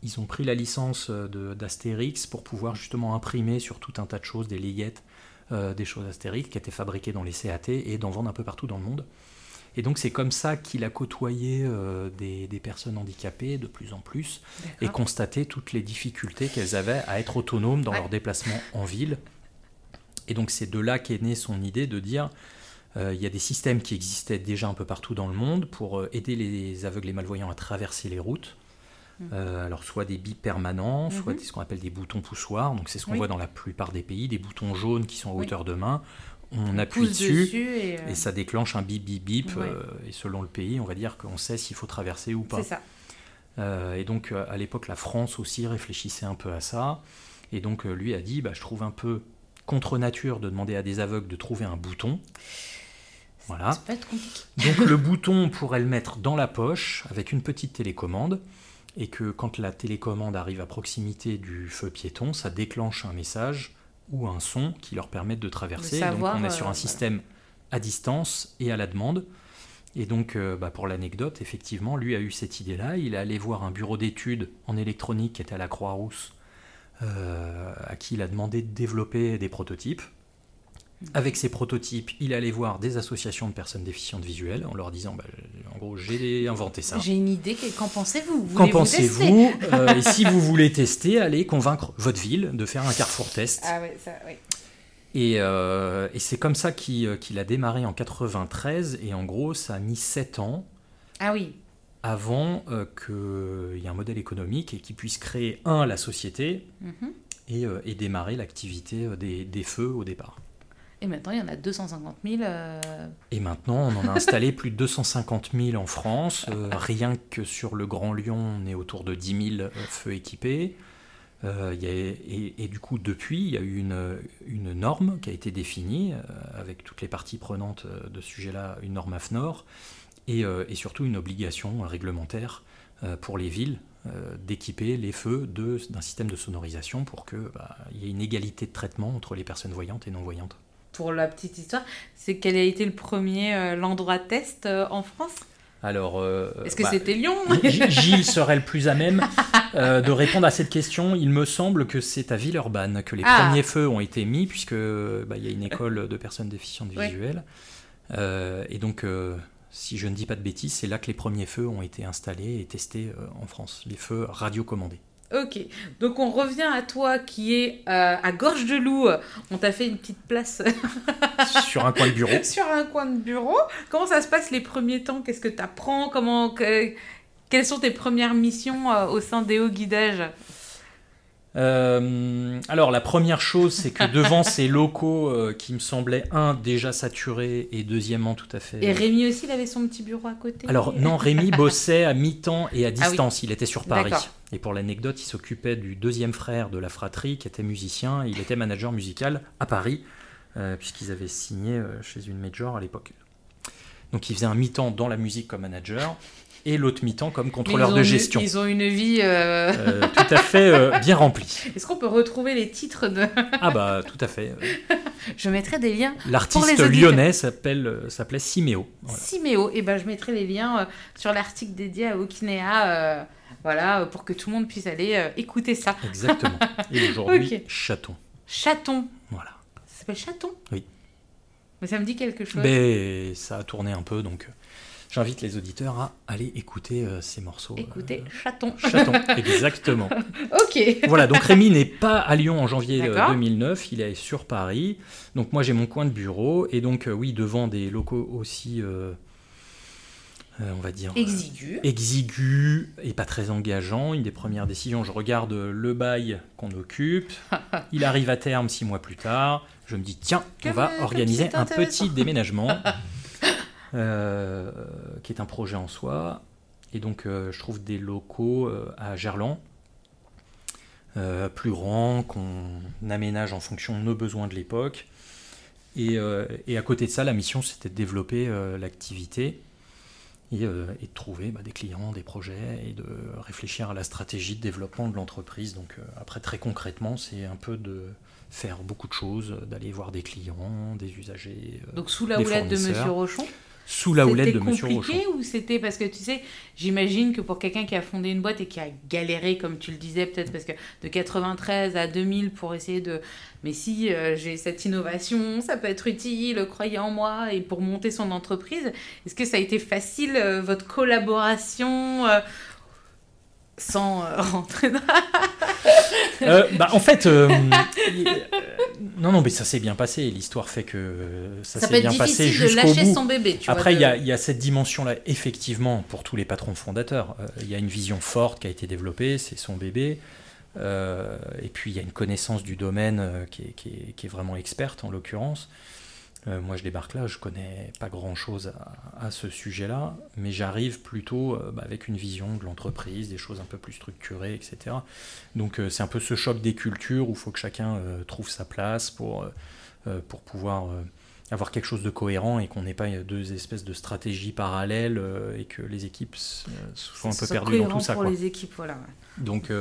ils ont pris la licence d'Astérix pour pouvoir justement imprimer sur tout un tas de choses, des layettes, des choses Astérix qui étaient fabriquées dans les CAT et d'en vendre un peu partout dans le monde. Et donc c'est comme ça qu'il a côtoyé euh, des, personnes handicapées de plus en plus et constaté toutes les difficultés qu'elles avaient à être autonomes dans leurs déplacements en ville. Et donc c'est de là qu'est née son idée de dire euh, il y a des systèmes qui existaient déjà un peu partout dans le monde pour euh, aider les aveugles et malvoyants à traverser les routes. Mmh. alors soit des bips permanents, soit mmh. ce qu'on appelle des boutons poussoirs, donc c'est ce qu'on voit dans la plupart des pays, des boutons jaunes qui sont à hauteur de main, on appuie dessus, euh, et, ça déclenche un bip bip bip. Euh, et selon le pays, on va dire qu'on sait s'il faut traverser ou pas. Ça. Euh, et donc à l'époque, la France aussi réfléchissait un peu à ça. Et donc lui a dit, bah, je trouve un peu contre nature de demander à des aveugles de trouver un bouton. Voilà. Ça peut être compliqué. Donc (laughs) le bouton, on pourrait le mettre dans la poche avec une petite télécommande. Et que quand la télécommande arrive à proximité du feu piéton, ça déclenche un message ou un son qui leur permettent de traverser. donc on est sur un euh, système à distance et à la demande. Et donc, euh, bah, pour l'anecdote, effectivement, lui a eu cette idée-là. Il est allé voir un bureau d'études en électronique qui était à la Croix-Rousse, euh, à qui il a demandé de développer des prototypes. Avec ces prototypes, il allait voir des associations de personnes déficientes visuelles en leur disant bah, en gros, j'ai inventé ça. J'ai une idée, qu'en pensez-vous? Qu'en pensez-vous? euh, Et si vous (laughs) voulez tester, allez convaincre votre ville de faire un carrefour test. Ah ouais, ça, oui. Et, euh, et c'est comme ça euh, qu'il a démarré en 93, et en gros, ça a mis 7 ans. Ah oui. Avant qu'il y ait un modèle économique et qu'il puisse créer, un, la société, mhm. et, et, démarrer l'activité des, des feux au départ. Et maintenant, il y en a 250 000. Euh, et maintenant, on en a installé plus de 250 000 en France. Euh, rien que sur le Grand Lyon, on est autour de 10 000 euh, feux équipés. et, du coup, depuis, il y a eu une, norme qui a été définie avec toutes les parties prenantes de ce sujet-là, une norme AFNOR, et, et surtout une obligation réglementaire pour les villes d'équiper les feux d'un système de sonorisation pour qu'il bah, y ait une égalité de traitement entre les personnes voyantes et non voyantes pour la petite histoire, c'est quel a été le premier, euh, l'endroit test euh, en France? Alors, euh, est-ce que bah, c'était Lyon? (laughs) Gilles serait le plus à même de répondre à cette question. Il me semble que c'est à Villeurbanne que les ah. premiers feux ont été mis, puisque bah, il y a une école de personnes déficientes visuelles. et donc, si je ne dis pas de bêtises, c'est là que les premiers feux ont été installés et testés en France, les feux radiocommandés. Ok, donc on revient à toi qui est euh, à Gorge de Loup. On t'a fait une petite place. (laughs) Sur un coin de bureau. (laughs) sur un coin de bureau. Comment ça se passe les premiers temps? Qu'est-ce que tu apprends Comment Quelles sont tes premières missions euh, au sein des hauts guidages? Euh, alors la première chose, c'est que devant (laughs) ces locaux euh, qui me semblaient, un, déjà saturés, et deuxièmement tout à fait... Et Rémi aussi, il avait son petit bureau à côté. Alors non, Rémi bossait à mi-temps et à ah distance, il était sur Paris. Et pour l'anecdote, il s'occupait du deuxième frère de la fratrie qui était musicien, il était manager musical à Paris, euh, puisqu'ils avaient signé chez une major à l'époque. Donc il faisait un mi-temps dans la musique comme manager et l'autre mi-temps comme contrôleur de gestion. ils ont une vie euh, euh, tout à fait euh, bien remplie. (laughs) Est-ce qu'on peut retrouver les titres de (laughs) Ah bah tout à fait. (laughs) Je mettrai des liens. L'artiste lyonnais s'appelle s'appelait Siméo. Siméo. Et ben je mettrai les liens sur l'article dédié à Okinea. Voilà, pour que tout le monde puisse aller écouter ça. Exactement. Et (laughs) aujourd'hui, Chaton. Chaton. Voilà. Ça s'appelle Chaton? Oui. Mais ça me dit quelque chose. Mais ça a tourné un peu, donc j'invite les auditeurs à aller écouter euh, ces morceaux. Écoutez, euh, Chaton. Chaton, (laughs) exactement. ok. Voilà, donc Rémi n'est pas à Lyon en janvier 2009, euh, il est sur Paris. Donc moi j'ai mon coin de bureau, et donc oui, devant des locaux aussi... on va dire exigu. exigu et pas très engageant. Une des premières décisions, je regarde le bail qu'on occupe. (laughs) Il arrive à terme six mois plus tard je me dis tiens, on va organiser un petit déménagement, (laughs) euh, qui est un projet en soi. Et donc euh, je trouve des locaux euh, à Gerland, plus grands, qu'on aménage en fonction de nos besoins de l'époque. Et, à côté de ça, la mission, c'était de développer l'activité et, de trouver bah, des clients, des projets et de réfléchir à la stratégie de développement de l'entreprise. Donc après, très concrètement, c'est un peu de faire beaucoup de choses, d'aller voir des clients, des usagers. Euh, Donc sous la houlette de Monsieur Rochon? Sous la houlette de Monsieur Rochon. C'était compliqué ou c'était parce que tu sais, j'imagine que pour quelqu'un qui a fondé une boîte et qui a galéré, comme tu le disais, peut-être parce que de 93 à 2000 pour essayer de. Mais si euh, j'ai cette innovation, ça peut être utile, croyez en moi, et pour monter son entreprise, est-ce que ça a été facile, euh, votre collaboration sans (laughs) rentrer dans. Euh, bah, en fait, euh, non, non, mais ça s'est bien passé. L'histoire fait que ça, s'est bien passé jusqu'au bout. Son bébé, Après, il y, a, y, a cette dimension-là, effectivement, pour tous les patrons fondateurs. Euh, il y a une vision forte qui a été développée, c'est son bébé. et puis, il y a une connaissance du domaine qui est, qui, est, qui, est, vraiment experte, en l'occurrence. Euh, moi, je débarque là, je connais pas grand-chose à, ce sujet-là, mais j'arrive plutôt euh, bah, avec une vision de l'entreprise, des choses un peu plus structurées, etc. Donc, euh, c'est un peu ce choc des cultures où il faut que chacun trouve sa place pour, pour pouvoir avoir quelque chose de cohérent et qu'on n'ait pas deux espèces de stratégies parallèles et que les équipes soient un peu perdues dans tout ça. Pour les équipes, voilà. Donc,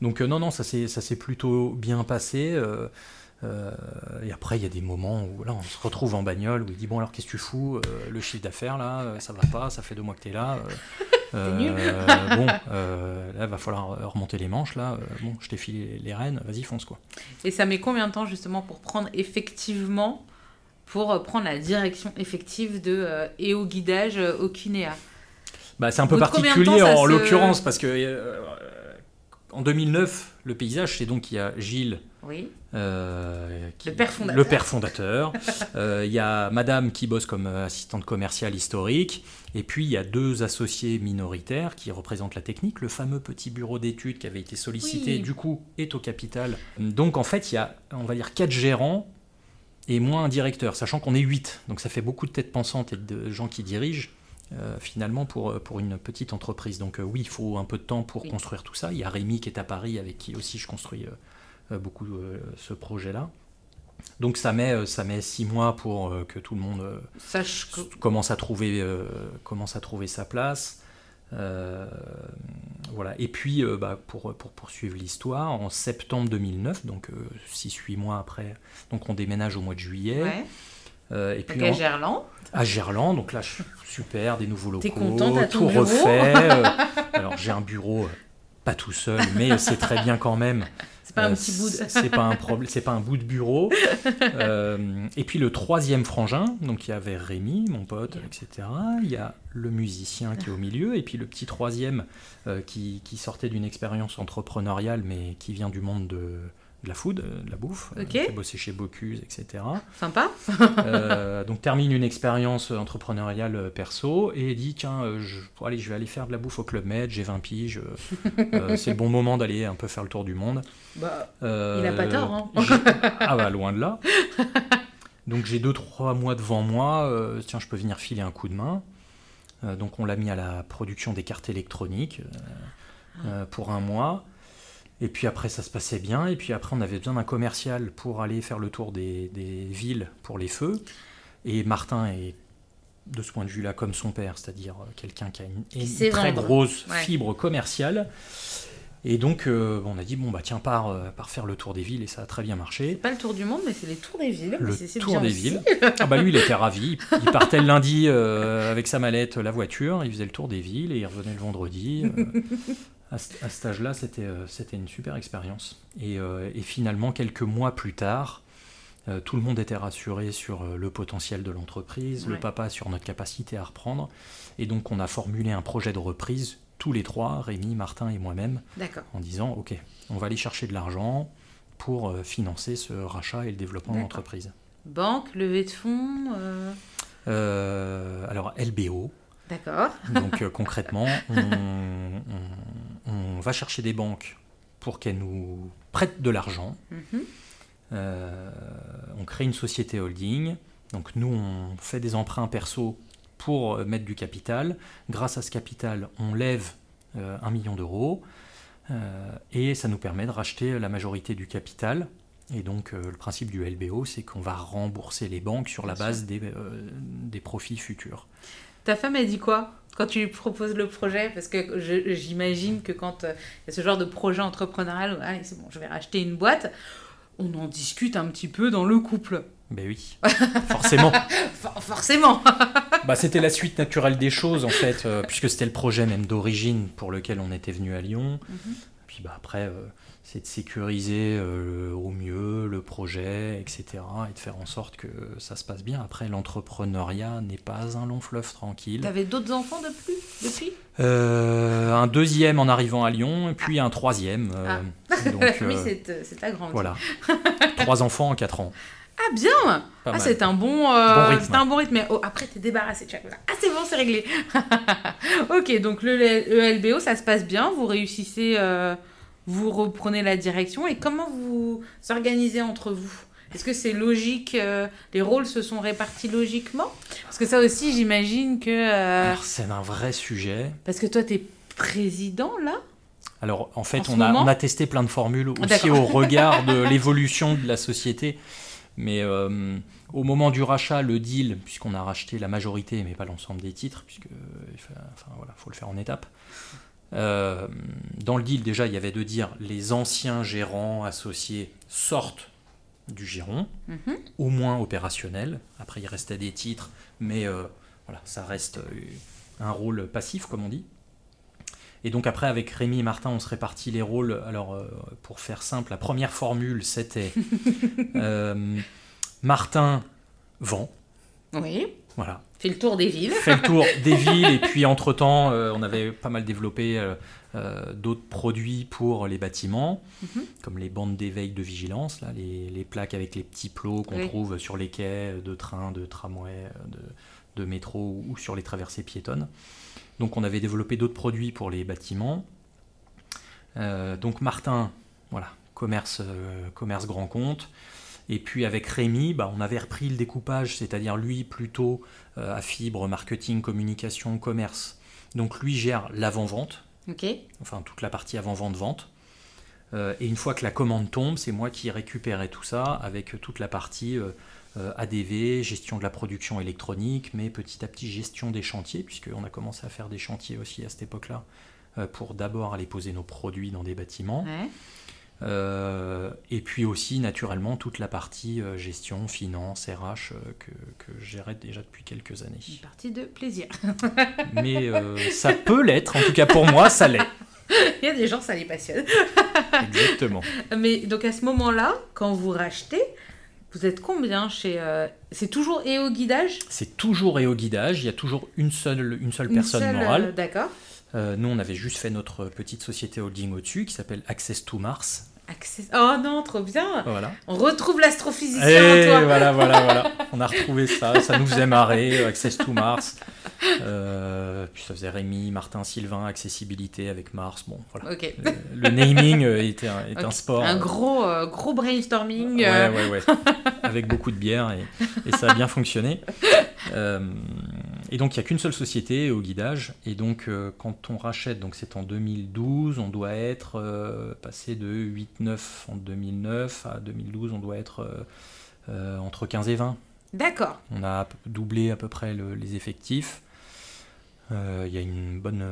donc non, non, ça s'est plutôt bien passé. Euh, et après, il y a des moments où là, on se retrouve en bagnole, où il dit Bon, alors qu'est-ce que tu fous euh, Le chiffre d'affaires, là, euh, ça va pas, ça fait deux mois que tu es là. (laughs) nul. bon, là, va falloir remonter les manches, là. bon, je t'ai filé les rênes, vas-y, fonce, quoi. Et ça met combien de temps, justement, pour prendre effectivement, pour prendre la direction effective de et au guidage au Kinéa? Bah, C'est un peu particulier en l'occurrence, parce que en 2009, le paysage, c'est donc il y a Gilles oui. Euh, le père fondateur. Le père fondateur. (laughs) Euh, il y a Madame qui bosse comme euh, assistante commerciale historique. Et puis il y a deux associés minoritaires qui représentent la technique. Le fameux petit bureau d'études qui avait été sollicité, du coup, est au capital. Donc en fait, il y a, on va dire, quatre gérants et moins un directeur, sachant qu'on est huit. Donc ça fait beaucoup de têtes pensantes et de gens qui dirigent. finalement pour, pour une petite entreprise. Donc oui, il faut un peu de temps pour construire tout ça. Il y a Rémi qui est à Paris avec qui aussi je construis euh, beaucoup euh, ce projet-là. Donc ça met, euh, ça met six mois pour que tout le monde Sache commence, à trouver, commence à trouver sa place. voilà. Et puis, bah, pour, pour, poursuivre l'histoire, en septembre 2009, donc 6-8 mois après, donc on déménage au mois de juillet. et puis à Gerland. À Gerland, donc là, super, des nouveaux locaux, content, tout refait. (laughs) alors j'ai un bureau, pas tout seul, mais c'est très bien quand même. C'est pas un petit bout. c'est pas un problème, c'est pas un bout de bureau. (laughs) Euh, et puis le troisième frangin, donc il y avait Rémi, mon pote, etc. Il y a le musicien qui est au milieu, et puis le petit troisième euh, qui, qui, sortait d'une expérience entrepreneuriale, mais qui vient du monde de, de la food, de la bouffe. Ok. J'ai bossé chez Bocuse, etc. Sympa. Euh, (laughs) donc termine une expérience entrepreneuriale euh, perso et dit tiens euh, je, allez je vais aller faire de la bouffe au Club Med j'ai 20 piges euh, (laughs) euh, c'est le bon moment d'aller un peu faire le tour du monde Bah, Euh, Il a pas tort, hein. ah bah loin de là donc j'ai 2-3 mois devant moi euh, tiens je peux venir filer un coup de main Euh, donc on l'a mis à la production des cartes électroniques euh, euh, pour un mois et puis après, ça se passait bien. Et puis après, on avait besoin d'un commercial pour aller faire le tour des, des villes pour les feux. Et Martin est, de ce point de vue-là, comme son père, c'est-à-dire euh, quelqu'un qui a une, très vendre. grosse Ouais. fibre commerciale. Et donc, euh, on a dit, bon, bah tiens, pars, euh, pars faire le tour des villes. Et ça a très bien marché. pas le tour du monde, mais c'est les tours des villes. Le c'est- tour des aussi. villes. Ah bah lui, il était ravi. Il partait le lundi euh, avec sa mallette, la voiture. Il faisait le tour des villes et il revenait le vendredi. À, ce- à cet âge-là, c'était euh, c'était une super expérience. Et, euh, et finalement, quelques mois plus tard, euh, tout le monde était rassuré sur le potentiel de l'entreprise, le papa sur notre capacité à reprendre. Et donc, on a formulé un projet de reprise, tous les trois, Rémi, Martin et moi-même, D'accord. en disant, OK, on va aller chercher de l'argent pour financer ce rachat et le développement de l'entreprise. Banque, levée de fonds. euh, Euh, alors LBO, D'accord. donc concrètement, (laughs) on, on- on va chercher des banques pour qu'elles nous prêtent de l'argent. Mhm. Euh, on crée une société holding. Donc nous, on fait des emprunts perso pour euh, mettre du capital. Grâce à ce capital, on lève euh, un million d'euros euh, et ça nous permet de racheter la majorité du capital. Et donc le principe du LBO, c'est qu'on va rembourser les banques sur la base des, des profits futurs. Ta femme, elle dit quoi quand tu lui proposes le projet? Parce que j'imagine que quand euh, il y a ce genre de projet entrepreneurial, allez, c'est bon, je vais racheter une boîte, on en discute un petit peu dans le couple. Ben oui, (laughs) forcément. For- forcément. (laughs) Bah, c'était la suite naturelle des choses en fait, euh, puisque c'était le projet même d'origine pour lequel on était venu à Lyon. Mhm. Puis bah, après, euh, c'est de sécuriser euh, au mieux le projet, etc. Et de faire en sorte que ça se passe bien. Après, l'entrepreneuriat n'est pas un long fleuve tranquille. T'avais d'autres enfants de plus depuis? Euh, un deuxième en arrivant à Lyon, et puis un troisième. euh, donc, (laughs) Oui, euh, c'est ta grande. voilà. (laughs) Trois enfants en quatre ans. Ah bien Pas Ah, c'est un bon, euh, Bon rythme. c'est un bon rythme. Mais oh, après, t'es débarrassé de chaque chose. Ah, c'est bon, c'est réglé. (laughs) ok, donc le, le LBO, ça se passe bien. Vous réussissez, euh, vous reprenez la direction. Et comment vous organisez entre vous? Est-ce que c'est logique euh, Les rôles se sont répartis logiquement? Parce que ça aussi, j'imagine que. euh, Alors, c'est un vrai sujet. parce que toi, t'es président là? Alors, en fait, En on, a, on a testé plein de formules aussi D'accord. au regard de (laughs) l'évolution de la société. Mais euh, au moment du rachat, le deal, puisqu'on a racheté la majorité, mais pas l'ensemble des titres, puisque enfin, voilà, faut le faire en étapes. Euh, dans le deal, déjà, il y avait de dire les anciens gérants associés sortent du giron, Mhm. au moins opérationnel. Après, il restait des titres, mais euh, voilà, ça reste euh, un rôle passif, comme on dit. Et donc après, avec Rémi et Martin, on se répartit les rôles. Alors, euh, pour faire simple, la première formule, c'était (laughs) Martin vend, Oui. Voilà, Fait le tour des villes. fait le tour (laughs) des villes, et puis entre-temps, euh, on avait pas mal développé euh, euh, d'autres produits pour les bâtiments, Mhm. comme les bandes d'éveil de vigilance, là, les, les plaques avec les petits plots qu'on Oui. trouve sur les quais de trains, de tramways, de, de métro ou sur les traversées piétonnes. Donc on avait développé d'autres produits pour les bâtiments. Euh, donc Martin, voilà, commerce, commerce grand compte. Et puis avec Rémi, bah, on avait repris le découpage, c'est-à-dire lui plutôt euh, à fibre, marketing, communication, commerce. Donc lui gère l'avant-vente, enfin toute la partie avant-vente-vente. Euh, et une fois que la commande tombe, c'est moi qui récupérais tout ça avec toute la partie euh, ADV, gestion de la production électronique, mais petit à petit gestion des chantiers, puisqu'on a commencé à faire des chantiers aussi à cette époque-là, pour d'abord aller poser nos produits dans des bâtiments. Ouais. Euh, et puis aussi, naturellement, toute la partie euh, gestion, finance, RH, euh, que, que déjà depuis quelques Une années. partie de plaisir. (laughs) Mais ça peut l'être, en tout cas pour moi, ça l'est. (laughs) Il y a des gens, ça les passionne. (laughs) Exactement. Mais donc à ce moment-là, quand vous rachetez, vous êtes combien chez... euh, C'est toujours et au guidage? C'est toujours et au guidage, il y a toujours une seule, une seule Une personne seule, morale. euh, D'accord. Euh, nous, on avait juste fait notre petite société holding au-dessus qui s'appelle Access to Mars. Oh non, trop bien Voilà. On retrouve l'astrophysicien Et en toi voilà, (laughs) voilà, voilà. On a retrouvé ça, ça nous faisait marrer, Access to Mars. Euh, puis ça faisait Rémi, Martin, Sylvain, accessibilité avec Mars. Bon, voilà. Le, le naming euh, était un, est un sport. Un euh, gros, euh, gros brainstorming. Ouais, euh, ouais, ouais. (laughs) Avec beaucoup de bière et, et ça a bien fonctionné. Et donc, il n'y a qu'une seule société au guidage. Et donc, euh, quand on rachète, donc c'est en 2012, on doit être euh, passé de 8-9 en 2009 à 2012, on doit être euh, entre 15 et 20. D'accord. On a doublé à peu près le- les effectifs. Il y a une bonne,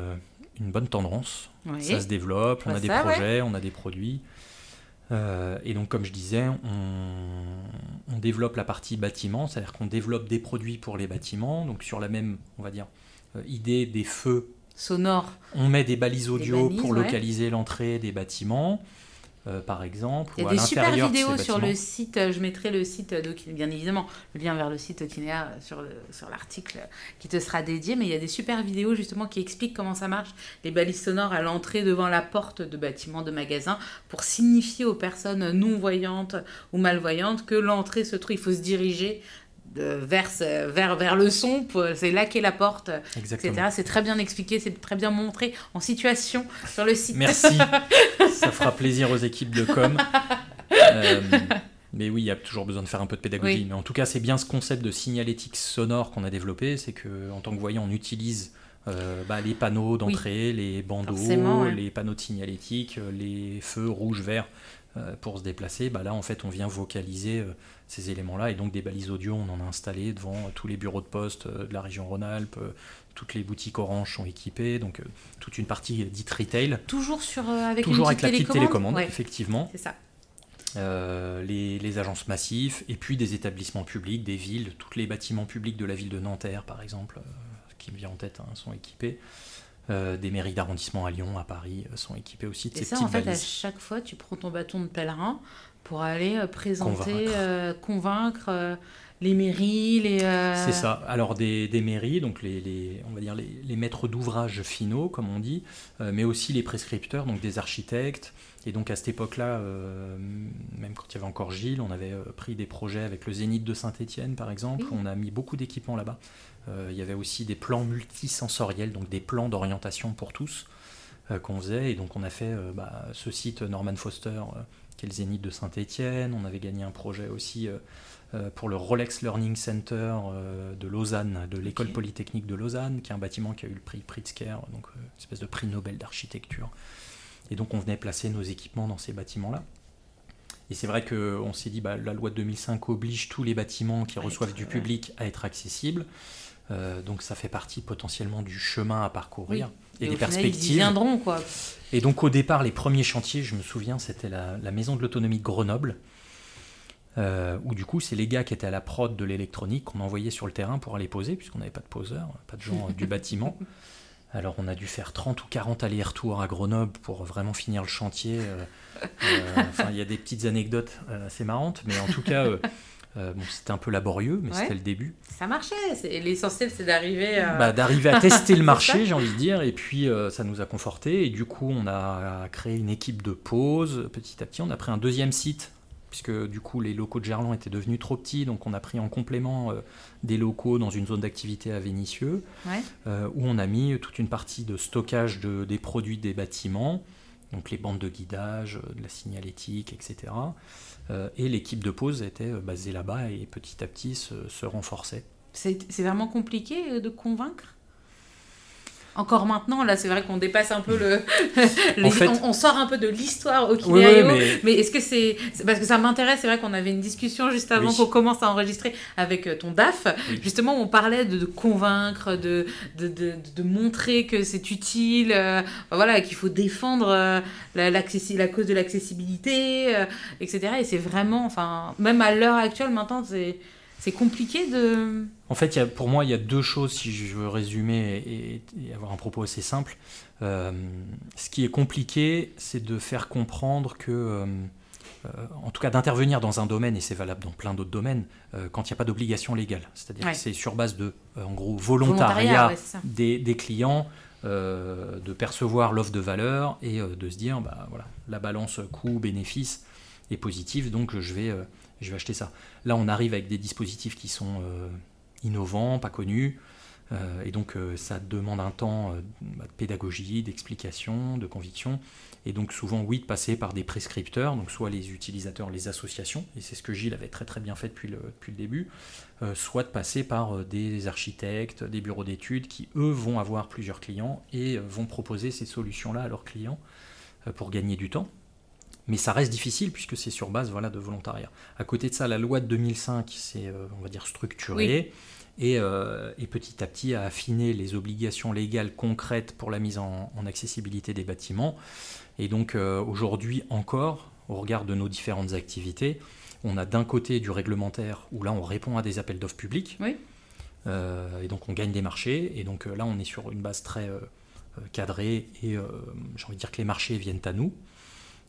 une bonne tendance. Oui. Ça se développe, on vois a des ouais. projets, on a des produits. Euh, et donc, comme je disais, on, on développe la partie bâtiment, c'est-à-dire qu'on développe des produits pour les bâtiments. Donc, sur la même, on va dire, euh, idée des feux, Sonore. on met des balises audio balises, pour ouais. localiser l'entrée des bâtiments, euh, par exemple. Il y a des super de vidéos sur le site, euh, je mettrai le site bien évidemment, le lien vers le site Okinéa sur le- sur l'article qui te sera dédié, mais il y a des super vidéos justement qui expliquent comment ça marche, les balises sonores à l'entrée devant la porte de bâtiments, de magasins, pour signifier aux personnes non-voyantes ou malvoyantes que l'entrée se trouve, il faut se diriger de- vers, ce- vers, vers le son, c'est là qu'est la porte, Exactement. etc. C'est très bien expliqué, c'est très bien montré en situation sur le site. Merci, (laughs) ça fera plaisir aux équipes de com. (laughs) Euh, mais oui, il y a toujours besoin de faire un peu de pédagogie. Oui. Mais en tout cas, c'est bien ce concept de signalétique sonore qu'on a développé, c'est que en tant que voyant, on utilise euh, bah, les panneaux d'entrée, les bandeaux, ouais. les panneaux de signalétique, euh, les feux rouge, vert euh, pour se déplacer. Bah, là, en fait, on vient vocaliser euh, ces éléments-là et donc des balises audio, on en a installé devant euh, tous les bureaux de poste euh, de la région Rhône-Alpes. euh, toutes les boutiques Orange sont équipées, donc euh, toute une partie euh, dite retail. Toujours sur euh, avec Toujours une avec la petite télécommande, Ouais, effectivement. c'est ça. Euh, les, les agences massives, et puis des établissements publics, des villes, tous les bâtiments publics de la ville de Nanterre, par exemple, euh, qui me vient en tête, hein, sont équipés. Euh, des mairies d'arrondissement à Lyon, à Paris, euh, sont équipés aussi de Et ces ça, petites en fait, à chaque fois, tu prends ton bâton de pèlerin pour aller euh, présenter, Convaincre. convaincre les mairies, les. C'est ça. Alors des, des mairies, donc les, les- on va dire les, les maîtres d'ouvrage finaux, comme on dit, mais aussi les prescripteurs, donc des architectes. Et donc à cette époque-là, euh, même quand il y avait encore Gilles, on avait euh, pris des projets avec le Zénith de Saint-Étienne, par exemple. Oui. On a mis beaucoup d'équipements là-bas. Euh, il y avait aussi des plans multisensoriels, donc des plans d'orientation pour tous euh, qu'on faisait. Et donc on a fait euh, bah, ce site Norman Foster, qui est le Zénith de Saint-Étienne. On avait gagné un projet aussi pour le Rolex Learning Center de Lausanne, de l'école polytechnique de Lausanne, qui est un bâtiment qui a eu le prix Pritzker, donc une espèce de prix Nobel d'architecture. Et donc on venait placer nos équipements dans ces bâtiments-là. Et c'est vrai qu'on s'est dit, bah, la loi de 2005 oblige tous les bâtiments qui À reçoivent être, du public à être accessibles. Euh, donc ça fait partie potentiellement du chemin à parcourir et, des final, Ils perspectives. viendront, quoi. Et donc au départ, les premiers chantiers, je me souviens, c'était la, la maison de l'autonomie de Grenoble, euh, où du coup, c'est les gars qui étaient à la prod de l'électronique qu'on envoyait sur le terrain pour aller poser, puisqu'on n'avait pas de poseur, pas de gens euh, du (laughs) bâtiment. Alors on a dû faire 30 ou 40 allers-retours à Grenoble pour vraiment finir le chantier. euh, enfin, il y a des petites anecdotes assez marrantes, mais en tout cas, (laughs) euh, bon, c'était un peu laborieux, mais Ouais. c'était le début. Ça marchait. L'essentiel, c'est d'arriver. euh, Bah, d'arriver à (laughs) tester le marché, j'ai envie de dire, et puis euh, ça nous a conforté. Et du coup, on a créé une équipe de pause petit à petit. On a pris un deuxième site, puisque du coup, les locaux de Gerland étaient devenus trop petits, donc on a pris en complément des locaux dans une zone d'activité à Vénissieux, Ouais. où on a mis toute une partie de stockage de- des produits des bâtiments, donc les bandes de guidage, de la signalétique, etc. Euh, et l'équipe de pause était euh, basée là-bas et petit à petit se, se renforçait. C'est vraiment compliqué euh, de convaincre? Encore maintenant, là, c'est vrai qu'on dépasse un peu le. (laughs) les- En fait- on, on sort un peu de l'histoire au Oui, oui, mais, mais est-ce que c'est. Parce que ça m'intéresse, c'est vrai qu'on avait une discussion juste avant Oui. qu'on commence à enregistrer avec euh, ton DAF. Justement, on parlait de, de convaincre, de, de, de, de montrer que c'est utile, euh, voilà, qu'il faut défendre euh, la, la cause de l'accessibilité, euh, etc. Et c'est vraiment, enfin, même à l'heure actuelle, maintenant, c'est. C'est compliqué de. En fait, il y a- pour moi, il y a deux choses, si je veux résumer et, et avoir un propos assez simple. Euh, ce qui est compliqué, c'est de faire comprendre que euh, en tout cas d'intervenir dans un domaine, et c'est valable dans plein d'autres domaines, quand il n'y a pas d'obligation légale. C'est-à-dire que c'est sur base de, en gros, volontariat, des, des, clients, de percevoir l'offre de valeur et de se dire, bah, voilà, la balance coût-bénéfice est positive, donc je vais, je vais acheter ça. Là, on arrive avec des dispositifs qui sont innovants, pas connus, euh, et donc euh, ça demande un temps euh, bah, de pédagogie, d'explication, de conviction, et donc souvent oui de passer par des prescripteurs, donc soit les utilisateurs, les associations, et c'est ce que Gilles avait très très bien fait depuis le début, soit de passer par des architectes, des bureaux d'études qui eux vont avoir plusieurs clients et vont proposer ces solutions-là à leurs clients pour gagner du temps mais ça reste difficile puisque c'est sur base voilà, de volontariat. À côté de ça, la loi de 2005 c'est on va dire structuré euh, et, petit à petit à affiner les obligations légales concrètes pour la mise en, accessibilité des bâtiments. Et donc euh, aujourd'hui encore, au regard de nos différentes activités, on a d'un côté du réglementaire où là on répond à des appels d'offres publics. Euh, et donc on gagne des marchés. Et donc là on est sur une base très cadrée et j'ai envie de dire que les marchés viennent à nous.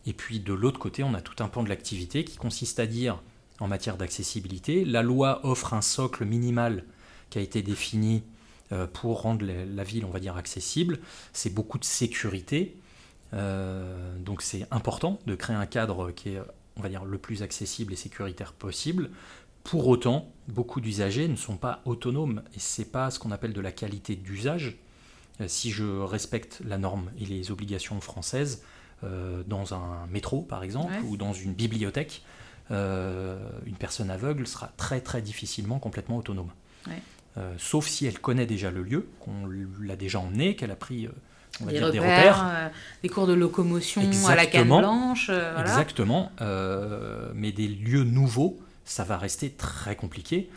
Et puis de l'autre côté, on a tout un pan de l'activité qui consiste à dire en matière d'accessibilité, la loi offre un socle minimal qui a été défini euh, pour rendre la ville, on va dire, accessible. C'est beaucoup de sécurité. Euh, donc c'est important de créer un cadre qui est, on va dire, le plus accessible et sécuritaire possible. Pour autant, beaucoup d'usagers ne sont pas autonomes et c'est pas ce qu'on appelle de la qualité d'usage. Euh, si je respecte la norme et les obligations françaises dans un métro par exemple ou dans une bibliothèque, une personne aveugle sera très très difficilement complètement autonome. Euh, sauf si elle connaît déjà le lieu, qu'on l'a déjà emmené, qu'elle a pris euh, des repères, euh, des cours de locomotion à la canne blanche. Exactement, mais des lieux nouveaux, ça va rester très compliqué.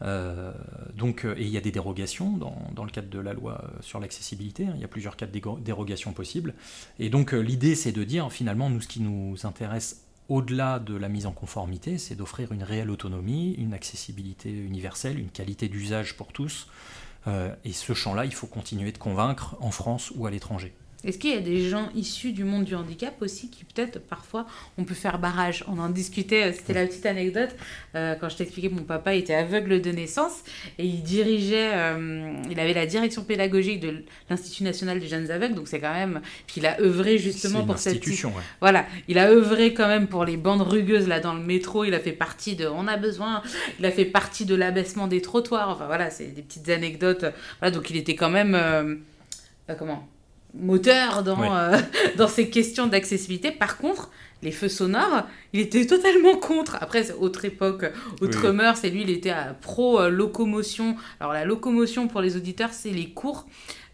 Donc, et il y a des dérogations dans, le cadre de la loi sur l'accessibilité. Hein. il y a plusieurs cas de dérogations possibles. Et donc, l'idée, c'est de dire finalement, nous, ce qui nous intéresse au-delà de la mise en conformité, c'est d'offrir une réelle autonomie, une accessibilité universelle, une qualité d'usage pour tous. Euh, et ce champ-là, il faut continuer de convaincre en France ou à l'étranger. Est-ce qu'il y a des gens issus du monde du handicap aussi qui peut-être parfois ont pu faire barrage? On en discutait, euh, c'était la petite anecdote, euh, quand je t'expliquais que mon papa était aveugle de naissance et il dirigeait, euh, il avait la direction pédagogique de l'Institut national des jeunes aveugles, donc c'est quand même, puis il a œuvré justement pour cette... institution. Voilà, il a œuvré quand même pour les bandes rugueuses là dans le métro, il a fait partie de On a besoin, il a fait partie de l'abaissement des trottoirs, enfin voilà, c'est des petites anecdotes, voilà, donc il était quand même... comment? Moteur dans, euh, (laughs) dans ces questions d'accessibilité. Par contre, les feux sonores, il était totalement contre. Après, autre époque, autre oui. mœurs, et lui, il était à pro-locomotion. Alors, la locomotion, pour les auditeurs, c'est les cours.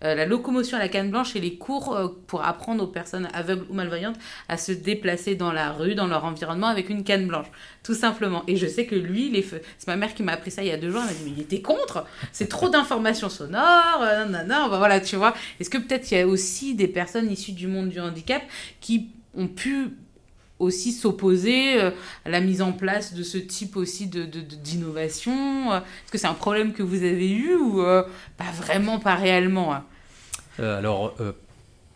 Euh, la locomotion à la canne blanche et les cours euh, pour apprendre aux personnes aveugles ou malvoyantes à se déplacer dans la rue, dans leur environnement avec une canne blanche, tout simplement. Et je sais que lui, c'est ma mère qui m'a appris ça il y a deux jours, elle m'a dit mais il était contre, c'est trop d'informations sonores, euh, non, voilà, tu vois. Est-ce que peut-être il y a aussi des personnes issues du monde du handicap qui ont pu aussi s'opposer euh, à la mise en place de ce type aussi de, d'innovation Est-ce que c'est un problème que vous avez eu ou pas vraiment, pas réellement hein? Alors,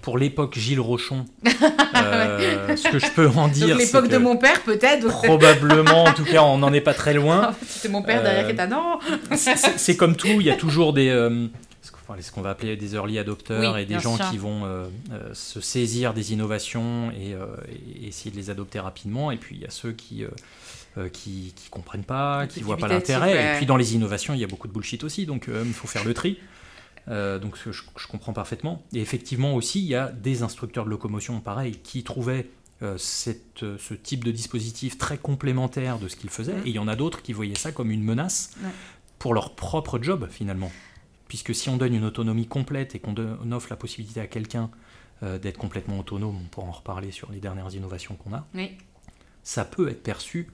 pour l'époque Gilles Rochon, (laughs) ce que je peux en dire. L'époque de mon père, peut-être Probablement, en tout cas, on n'en est pas très loin. (laughs) c'est mon père derrière qui est à non C'est comme tout, il y a toujours des ce qu'on va appeler des early adopters et des gens qui vont euh, euh, se saisir des innovations euh, et, essayer de les adopter rapidement. Et puis il y a ceux qui qui, qui comprennent pas, qui voient pas l'intérêt. Et puis dans les innovations, il y a beaucoup de bullshit aussi, donc il faut faire le tri. Donc je, je, comprends parfaitement. Et effectivement aussi, il y a des instructeurs de locomotion, pareil, qui trouvaient cette, ce type de dispositif très complémentaire de ce qu'ils faisaient. Et il y en a d'autres qui voyaient ça comme une menace pour leur propre job finalement puisque si on donne une autonomie complète et qu'on offre la possibilité à quelqu'un euh, d'être complètement autonome, on pourra en reparler sur les dernières innovations qu'on a, ça peut être perçu,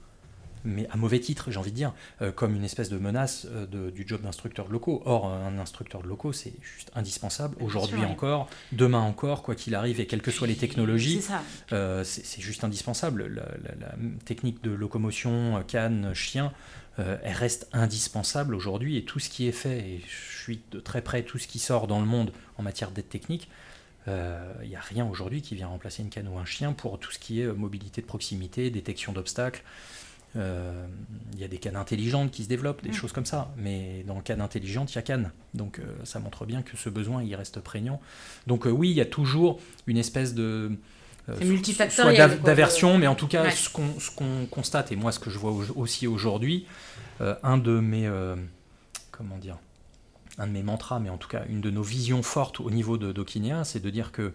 mais à mauvais titre, j'ai envie de dire, euh, comme une espèce de menace euh, du job d'instructeur de locaux. Or, un instructeur de locaux, c'est juste indispensable, aujourd'hui encore, demain encore, quoi qu'il arrive, et quelles que soient les technologies, c'est juste indispensable. La, la, technique de locomotion, canne, chien, elle reste indispensable aujourd'hui, et tout ce qui est fait, et je suis de très près tout ce qui sort dans le monde en matière d'aide technique, Il n'y a rien aujourd'hui qui vient remplacer une canne ou un chien pour tout ce qui est mobilité de proximité, détection d'obstacles. Il y a des cannes intelligentes qui se développent, des mm. choses comme ça. Mais dans le canne intelligente, il y a canne. Donc ça montre bien que ce besoin, il reste prégnant. Donc oui, il y a toujours une espèce de euh, soit d'aversion, mais en tout cas, ce qu'on constate, et moi ce que je vois aussi aujourd'hui, euh, un de mes, euh, comment dire, un de mes mantras, mais en tout cas une de nos visions fortes au niveau de d'Okinéa, c'est de dire que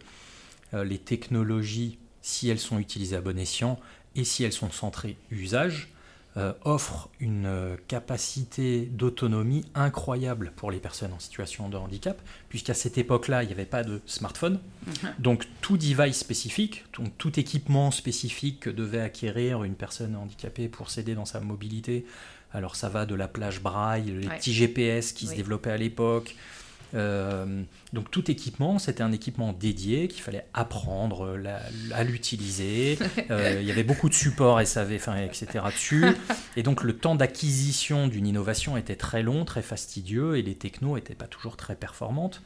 les technologies, si elles sont utilisées à bon escient et si elles sont centrées usage, euh, offre une euh, capacité d'autonomie incroyable pour les personnes en situation de handicap, puisqu'à cette époque-là, il n'y avait pas de smartphone. Mhm. Donc tout device spécifique, tout équipement spécifique que devait acquérir une personne handicapée pour s'aider dans sa mobilité, alors ça va de la plage braille, les petits GPS qui se développaient à l'époque, euh, donc tout équipement, c'était un équipement dédié qu'il fallait apprendre à l'utiliser. (laughs) Euh, il y avait beaucoup de supports SAV, enfin, etc. dessus. Et donc le temps d'acquisition d'une innovation était très long, très fastidieux, et les technos n'étaient pas toujours très performantes.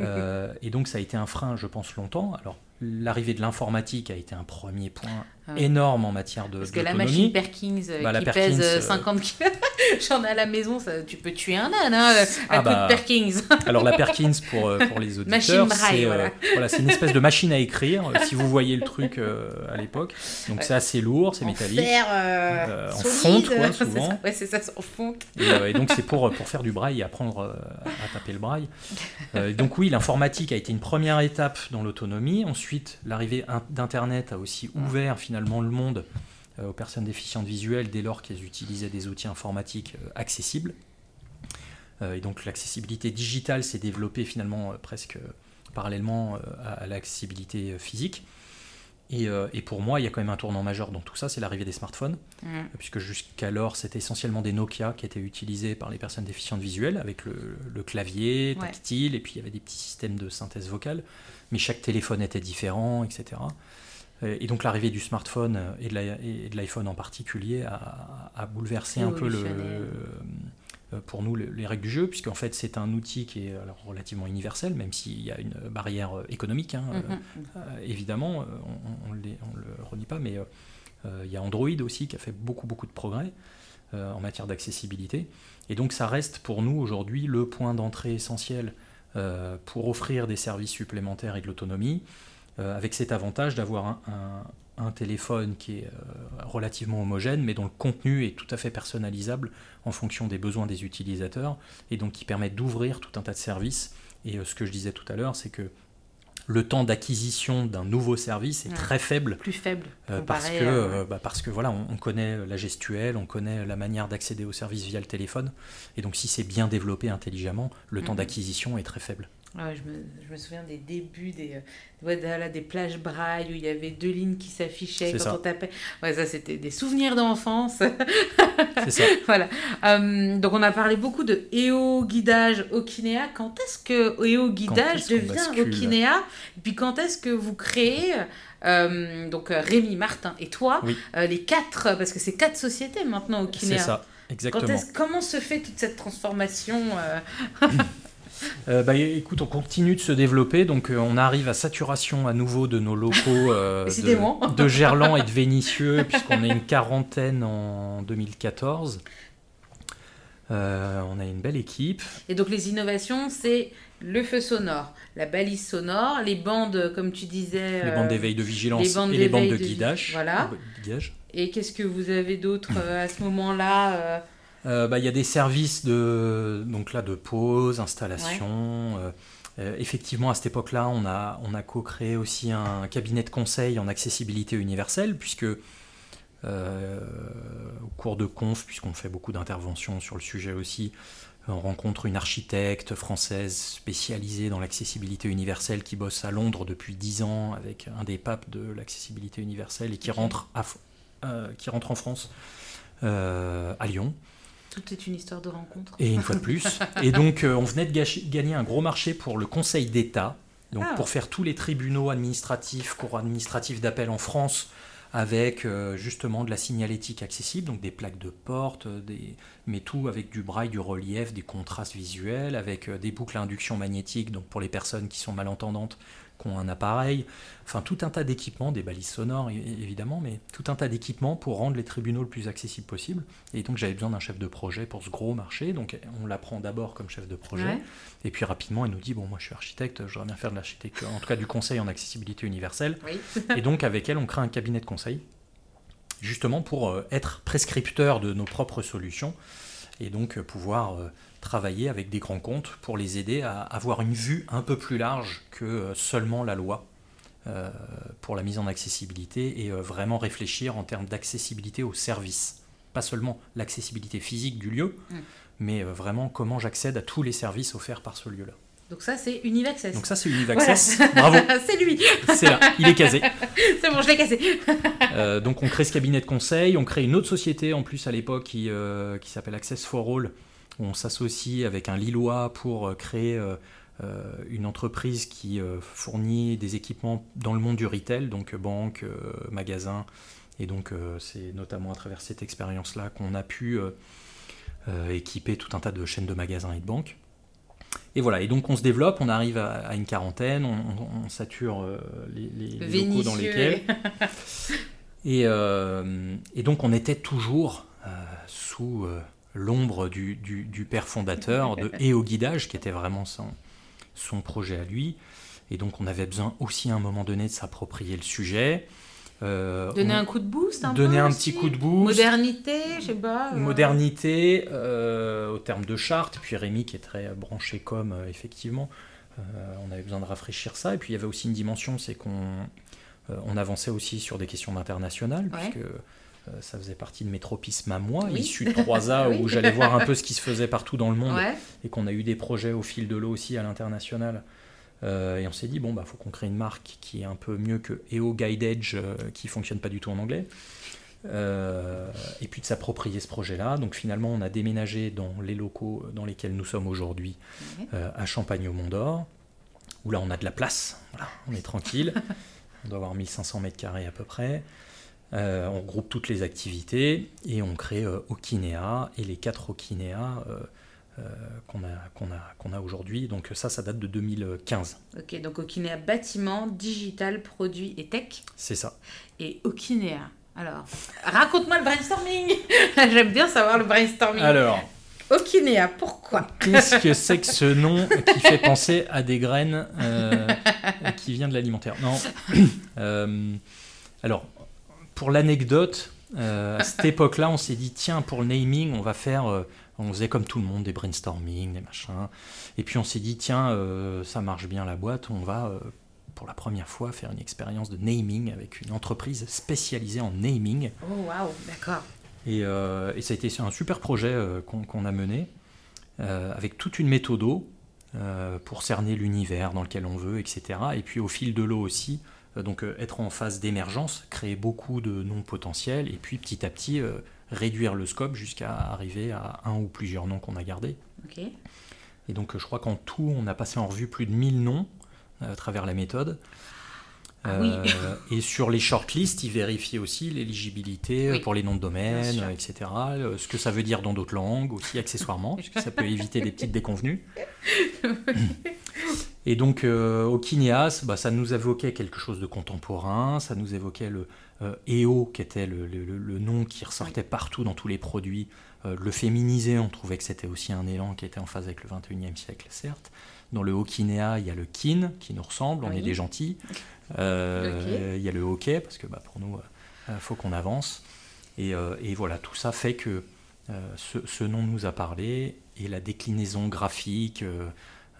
Euh, et donc ça a été un frein, je pense, longtemps. Alors l'arrivée de l'informatique a été un premier point énorme en matière de Parce que la machine Perkins euh, bah, qui pèse 50 kg, (laughs) j'en ai à la maison, ça, tu peux tuer un âne hein, à ah coup de bah, Perkins. (laughs) alors la Perkins, pour, euh, pour les auditeurs, c'est euh, voilà. une espèce de machine à écrire, si vous voyez le truc à l'époque. Donc c'est assez lourd, c'est métallique. en fonte, quoi, (laughs) souvent. Ouais, c'est ça, en fonte. Et, donc c'est pour, pour faire du braille et apprendre à taper le braille. donc oui, l'informatique a été une première étape dans l'autonomie. Ensuite, l'arrivée d'Internet a aussi ouvert finalement le monde euh, aux personnes déficientes visuelles dès lors qu'elles utilisaient des outils informatiques euh, accessibles. Euh, et donc l'accessibilité digitale s'est développée finalement presque parallèlement à, l'accessibilité physique. Et, pour moi, il y a quand même un tournant majeur dans tout ça, c'est l'arrivée des smartphones, mmh. puisque jusqu'alors, c'était essentiellement des Nokia qui étaient utilisés par les personnes déficientes visuelles, avec le, clavier tactile, et puis il y avait des petits systèmes de synthèse vocale, mais chaque téléphone était différent, etc. Euh, et donc l'arrivée du smartphone euh, et de l'iPhone en particulier a, bouleversé un peu le, euh, pour nous les règles du jeu, puisqu'en fait c'est un outil qui est relativement universel, même s'il y a une barrière économique, hein, mm-hmm. évidemment, on ne le renie pas, mais il y a Android aussi qui a fait beaucoup beaucoup de progrès en matière d'accessibilité. Et donc ça reste pour nous aujourd'hui le point d'entrée essentiel pour offrir des services supplémentaires et de l'autonomie. Euh, avec cet avantage d'avoir un, téléphone qui est euh, relativement homogène, mais dont le contenu est tout à fait personnalisable en fonction des besoins des utilisateurs, et donc qui permet d'ouvrir tout un tas de services. Et euh, ce que je disais tout à l'heure, c'est que le temps d'acquisition d'un nouveau service est très faible. Plus faible. parce, que, bah, parce que voilà, on, connaît la gestuelle, on connaît la manière d'accéder au service via le téléphone. Et donc si c'est bien développé intelligemment, le temps d'acquisition est très faible. Ah je, me, je, me, souviens des débuts des, euh, des plages braille où il y avait deux lignes qui s'affichaient quand on tapait. Ouais, ça, c'était des souvenirs d'enfance. C'est ça. (laughs) voilà. Euh, donc, on a parlé beaucoup de EO guidage Okinéa. Quand est-ce que EO guidage devient Okinéa Et puis, quand est-ce que vous créez euh, donc Rémi, Martin et toi, les quatre, parce que c'est quatre sociétés maintenant au C'est ça, exactement. comment se fait toute cette transformation (laughs) Euh, bah, écoute, on continue de se développer, donc euh, on arrive à saturation à nouveau de nos locaux euh, (laughs) de, Gerland et de Vénissieux, puisqu'on est une quarantaine en 2014. on a une belle équipe. Et donc les innovations, c'est le feu sonore, la balise sonore, les bandes, comme tu disais... Les bandes d'éveil de vigilance et les bandes de, guidage. Voilà. Et qu'est-ce que vous avez d'autre à ce moment-là euh, bah, il y a des services de, donc là, de pause, installation. Euh, euh, effectivement, à cette époque-là, on a, on a co-créé aussi un cabinet de conseil en accessibilité universelle, puisque au cours de conf, puisqu'on fait beaucoup d'interventions sur le sujet aussi, on rencontre une architecte française spécialisée dans l'accessibilité universelle qui bosse à Londres depuis 10 ans avec un des papes de l'accessibilité universelle et qui, rentre, à, qui rentre en France à Lyon. Tout est une histoire de rencontre. Et une fois de plus. et donc, euh, on venait de gagner un gros marché pour le Conseil d'État, donc ah. pour faire tous les tribunaux administratifs, cours administratifs d'appel en France, avec euh, justement de la signalétique accessible, donc des plaques de porte, euh, des... mais tout avec du braille, du relief, des contrastes visuels, avec des boucles à induction magnétique, donc pour les personnes qui sont malentendantes, qui ont un appareil, enfin tout un tas d'équipements, des balises sonores évidemment, mais tout un tas d'équipements pour rendre les tribunaux le plus accessible possible. Et donc j'avais besoin d'un chef de projet pour ce gros marché, donc on l'apprend d'abord comme chef de projet, et puis rapidement elle nous dit, bon moi je suis architecte, j'aimerais bien faire de l'architecture, en tout cas du conseil en accessibilité universelle. et donc avec elle on crée un cabinet de conseil, justement pour euh, être prescripteur de nos propres solutions, et donc euh, pouvoir... Euh, travailler avec des grands comptes pour les aider à avoir une vue un peu plus large que seulement la loi euh, pour la mise en accessibilité et euh, vraiment réfléchir en termes d'accessibilité au service. Pas seulement l'accessibilité physique du lieu, mm. mais euh, vraiment comment j'accède à tous les services offerts par ce lieu-là. Donc ça, c'est Univaccess. Donc ça, c'est Univaccess. (laughs) Bravo. (laughs) c'est lui. (laughs) C'est là. Il est casé. c'est bon, je l'ai casé. donc on crée ce cabinet de conseil. On crée une autre société en plus à l'époque qui, qui s'appelle Access for All. On s'associe avec un Lillois pour créer euh, une entreprise qui euh, fournit des équipements dans le monde du retail, donc euh, banque, magasin. Et donc c'est notamment à travers cette expérience-là qu'on a pu équiper tout un tas de chaînes de magasins et de banques. Et voilà, et donc on se développe, on arrive à, une quarantaine, on, sature les, locaux dans lesquels. (laughs) et, et, donc on était toujours sous l'ombre du, du, père fondateur de, (laughs) et au guidage, qui était vraiment son, son projet à lui. Et donc on avait besoin aussi à un moment donné de s'approprier le sujet. Euh, donner un coup de boost un Donner un petit coup de boost. Modernité, je sais pas. Euh. Modernité, euh, au terme de charte. Puis Rémi qui est très branché comme, effectivement. on avait besoin de rafraîchir ça. Et puis il y avait aussi une dimension, c'est qu'on on avançait aussi sur des questions internationales, puisque ça faisait partie de mes tropismes à moi, issu de 3A, (laughs) où j'allais voir un peu ce qui se faisait partout dans le monde, et qu'on a eu des projets au fil de l'eau aussi à l'international. Euh, et on s'est dit, bon, bah, faut qu'on crée une marque qui est un peu mieux que EO Guide Edge, euh, qui fonctionne pas du tout en anglais. Euh, et puis de s'approprier ce projet-là. Donc finalement, on a déménagé dans les locaux dans lesquels nous sommes aujourd'hui, à Champagne au Mont d'Or, où là on a de la place, voilà, on est tranquille. (laughs) on doit avoir 1500 mètres carrés à peu près. Euh, on regroupe toutes les activités et on crée euh, Okinea et les quatre Okinea euh, qu'on a, qu'on a, qu'on a aujourd'hui. Donc ça, ça date de 2015. Ok, donc Okinea bâtiment, digital, produit et tech. C'est ça. Et Okinea, alors, raconte-moi le brainstorming (laughs) J'aime bien savoir le brainstorming. Alors, Okinea, pourquoi? Qu'est-ce que c'est que ce nom (laughs) qui fait penser à des graines qui vient de l'alimentaire? Non. (clears throat) alors, pour l'anecdote, euh, à cette (laughs) époque-là, on s'est dit, tiens, pour le naming, on va faire... Euh, on faisait comme tout le monde des brainstorming, des machins. Et puis on s'est dit, tiens, euh, ça marche bien la boîte, on va pour la première fois faire une expérience de naming avec une entreprise spécialisée en naming. Oh waouh, d'accord. Et, et, ça a été un super projet qu'on a mené avec toute une méthode pour cerner l'univers dans lequel on veut, etc. Et puis au fil de l'eau aussi, donc euh, être en phase d'émergence, créer beaucoup de noms potentiels, et puis petit à petit euh, réduire le scope jusqu'à arriver à un ou plusieurs noms qu'on a gardés. Et donc je crois qu'en tout, on a passé en revue plus de 1000 noms à travers la méthode. Ah (laughs) et sur les shortlists, ils vérifient aussi l'éligibilité pour les noms de domaine, etc. Ce que ça veut dire dans d'autres langues aussi, accessoirement, puisque ça peut éviter des petites déconvenues. (laughs) (clears throat) Et donc euh, au Kineas, bah, ça nous évoquait quelque chose de contemporain, ça nous évoquait le euh, EO, qui était le, nom qui ressortait partout dans tous les produits. Euh, le féminiser, on trouvait que c'était aussi un élan qui était en phase avec le 21e siècle, certes. Dans le Hokinea, il y a le kin qui nous ressemble, on est des gentils. Il y a le hockey, parce que bah, pour nous, il faut qu'on avance. Et, voilà, tout ça fait que ce, ce, nom nous a parlé et la déclinaison graphique.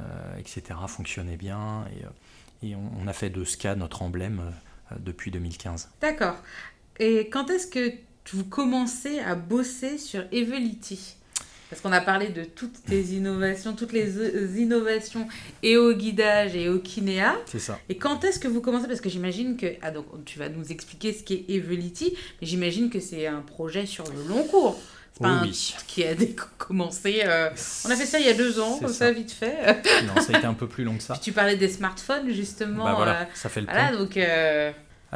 Euh, etc., fonctionnait bien. Et, euh, on, a fait de SCA notre emblème euh, depuis 2015. D'accord. Et quand est-ce que vous commencez à bosser sur Evelity parce qu'on a parlé de toutes tes (laughs) innovations, toutes les innovations et au guidage et au kinéa. C'est ça. Et quand est-ce que vous commencez? Parce que j'imagine que. Ah, donc tu vas nous expliquer ce qu'est Evelity, mais j'imagine que c'est un projet sur le long cours oui. qui a (laughs) commencé. Euh, on a fait ça il y a deux ans, comme ça. vite fait. non, ça a été un peu plus long que ça. tu parlais des smartphones, justement. Bah voilà, euh, ça fait le voilà, donc.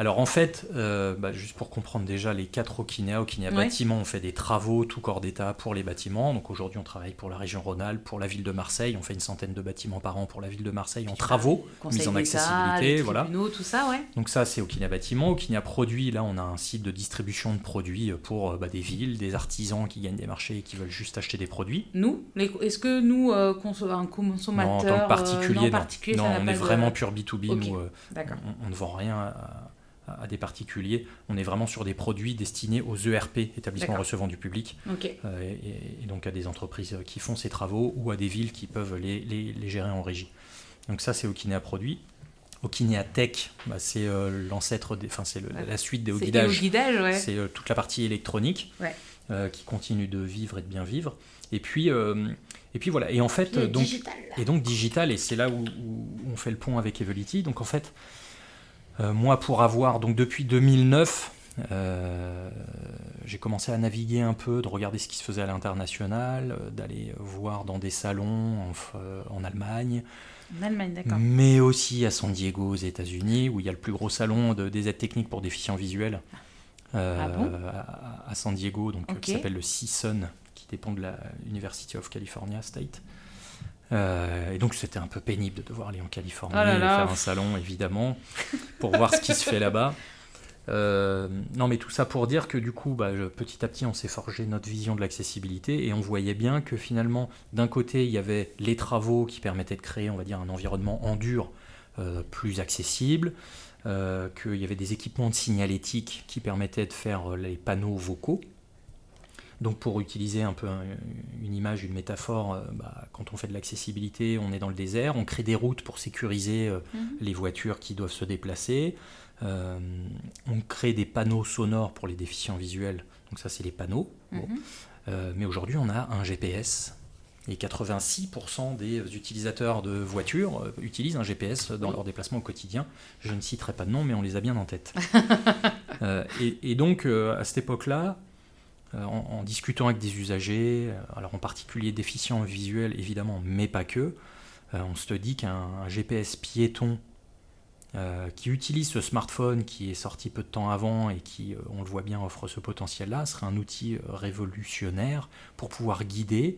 Euh, Alors en fait, euh, bah, juste pour comprendre déjà les quatre Okinea, Okinea Bâtiment, on fait des travaux tout corps d'état pour les bâtiments. Donc aujourd'hui, on travaille pour la région Rhône-Alpes, pour la ville de Marseille. On fait une centaine de bâtiments par an pour la ville de Marseille en travaux, mise en accessibilité. voilà. tout ça, ouais. Donc ça, c'est Okinea Bâtiment. Okinea Produits, là, on a un site de distribution de produits pour euh, bah, des villes, des artisans qui gagnent des marchés et qui veulent juste acheter des produits. Nous Est-ce que nous, euh, un consommateur non, en tant que particulier, non, on est vraiment pur B2B. Nous, on, ne vend rien à à des particuliers. On est vraiment sur des produits destinés aux ERP, établissements recevant du public, euh, et, donc à des entreprises qui font ces travaux ou à des villes qui peuvent les, les, gérer en régie. Donc ça, c'est Okinea Produit. Okinea Tech, bah, c'est euh, l'ancêtre, enfin c'est la suite des guidages. C'est euh, toute la partie électronique qui continue de vivre et de bien vivre. Et puis, et puis voilà. Et en fait, donc, et donc digital, et c'est là où, où, on fait le pont avec Evelity. Donc en fait, moi, pour avoir, donc depuis 2009, euh, j'ai commencé à naviguer un peu, de regarder ce qui se faisait à l'international, euh, d'aller voir dans des salons en, Allemagne. En Allemagne, d'accord. Mais aussi à San Diego, aux États-Unis, où il y a le plus gros salon de, des aides techniques pour déficients visuels. Ah à, San Diego, donc, qui s'appelle le CSUN, qui dépend de la University of California State. Euh, et donc c'était un peu pénible de devoir aller en Californie et faire un salon, évidemment, pour voir ce qui se fait là-bas. Euh, non, mais tout ça pour dire que du coup, bah, petit à petit, on s'est forgé notre vision de l'accessibilité et on voyait bien que finalement, d'un côté, il y avait les travaux qui permettaient de créer, on va dire, un environnement en dur euh, plus accessible, qu'il y avait des équipements de signalétique qui permettaient de faire les panneaux vocaux. Donc pour utiliser un peu une image, une métaphore, euh, bah, quand on fait de l'accessibilité, on est dans le désert, on crée des routes pour sécuriser euh, mhm. les voitures qui doivent se déplacer, euh, on crée des panneaux sonores pour les déficients visuels, donc ça c'est les panneaux. Mhm. mais aujourd'hui on a un GPS. Et 86% des utilisateurs de voitures utilisent un GPS dans leur déplacement au quotidien. Je ne citerai pas de nom, mais on les a bien en tête. (laughs) et, donc, à cette époque-là, euh, en, discutant avec des usagers, euh, alors en particulier déficients visuels évidemment, mais pas que, euh, on se dit qu'un GPS piéton qui utilise ce smartphone qui est sorti peu de temps avant et qui, on le voit bien, offre ce potentiel-là, serait un outil révolutionnaire pour pouvoir guider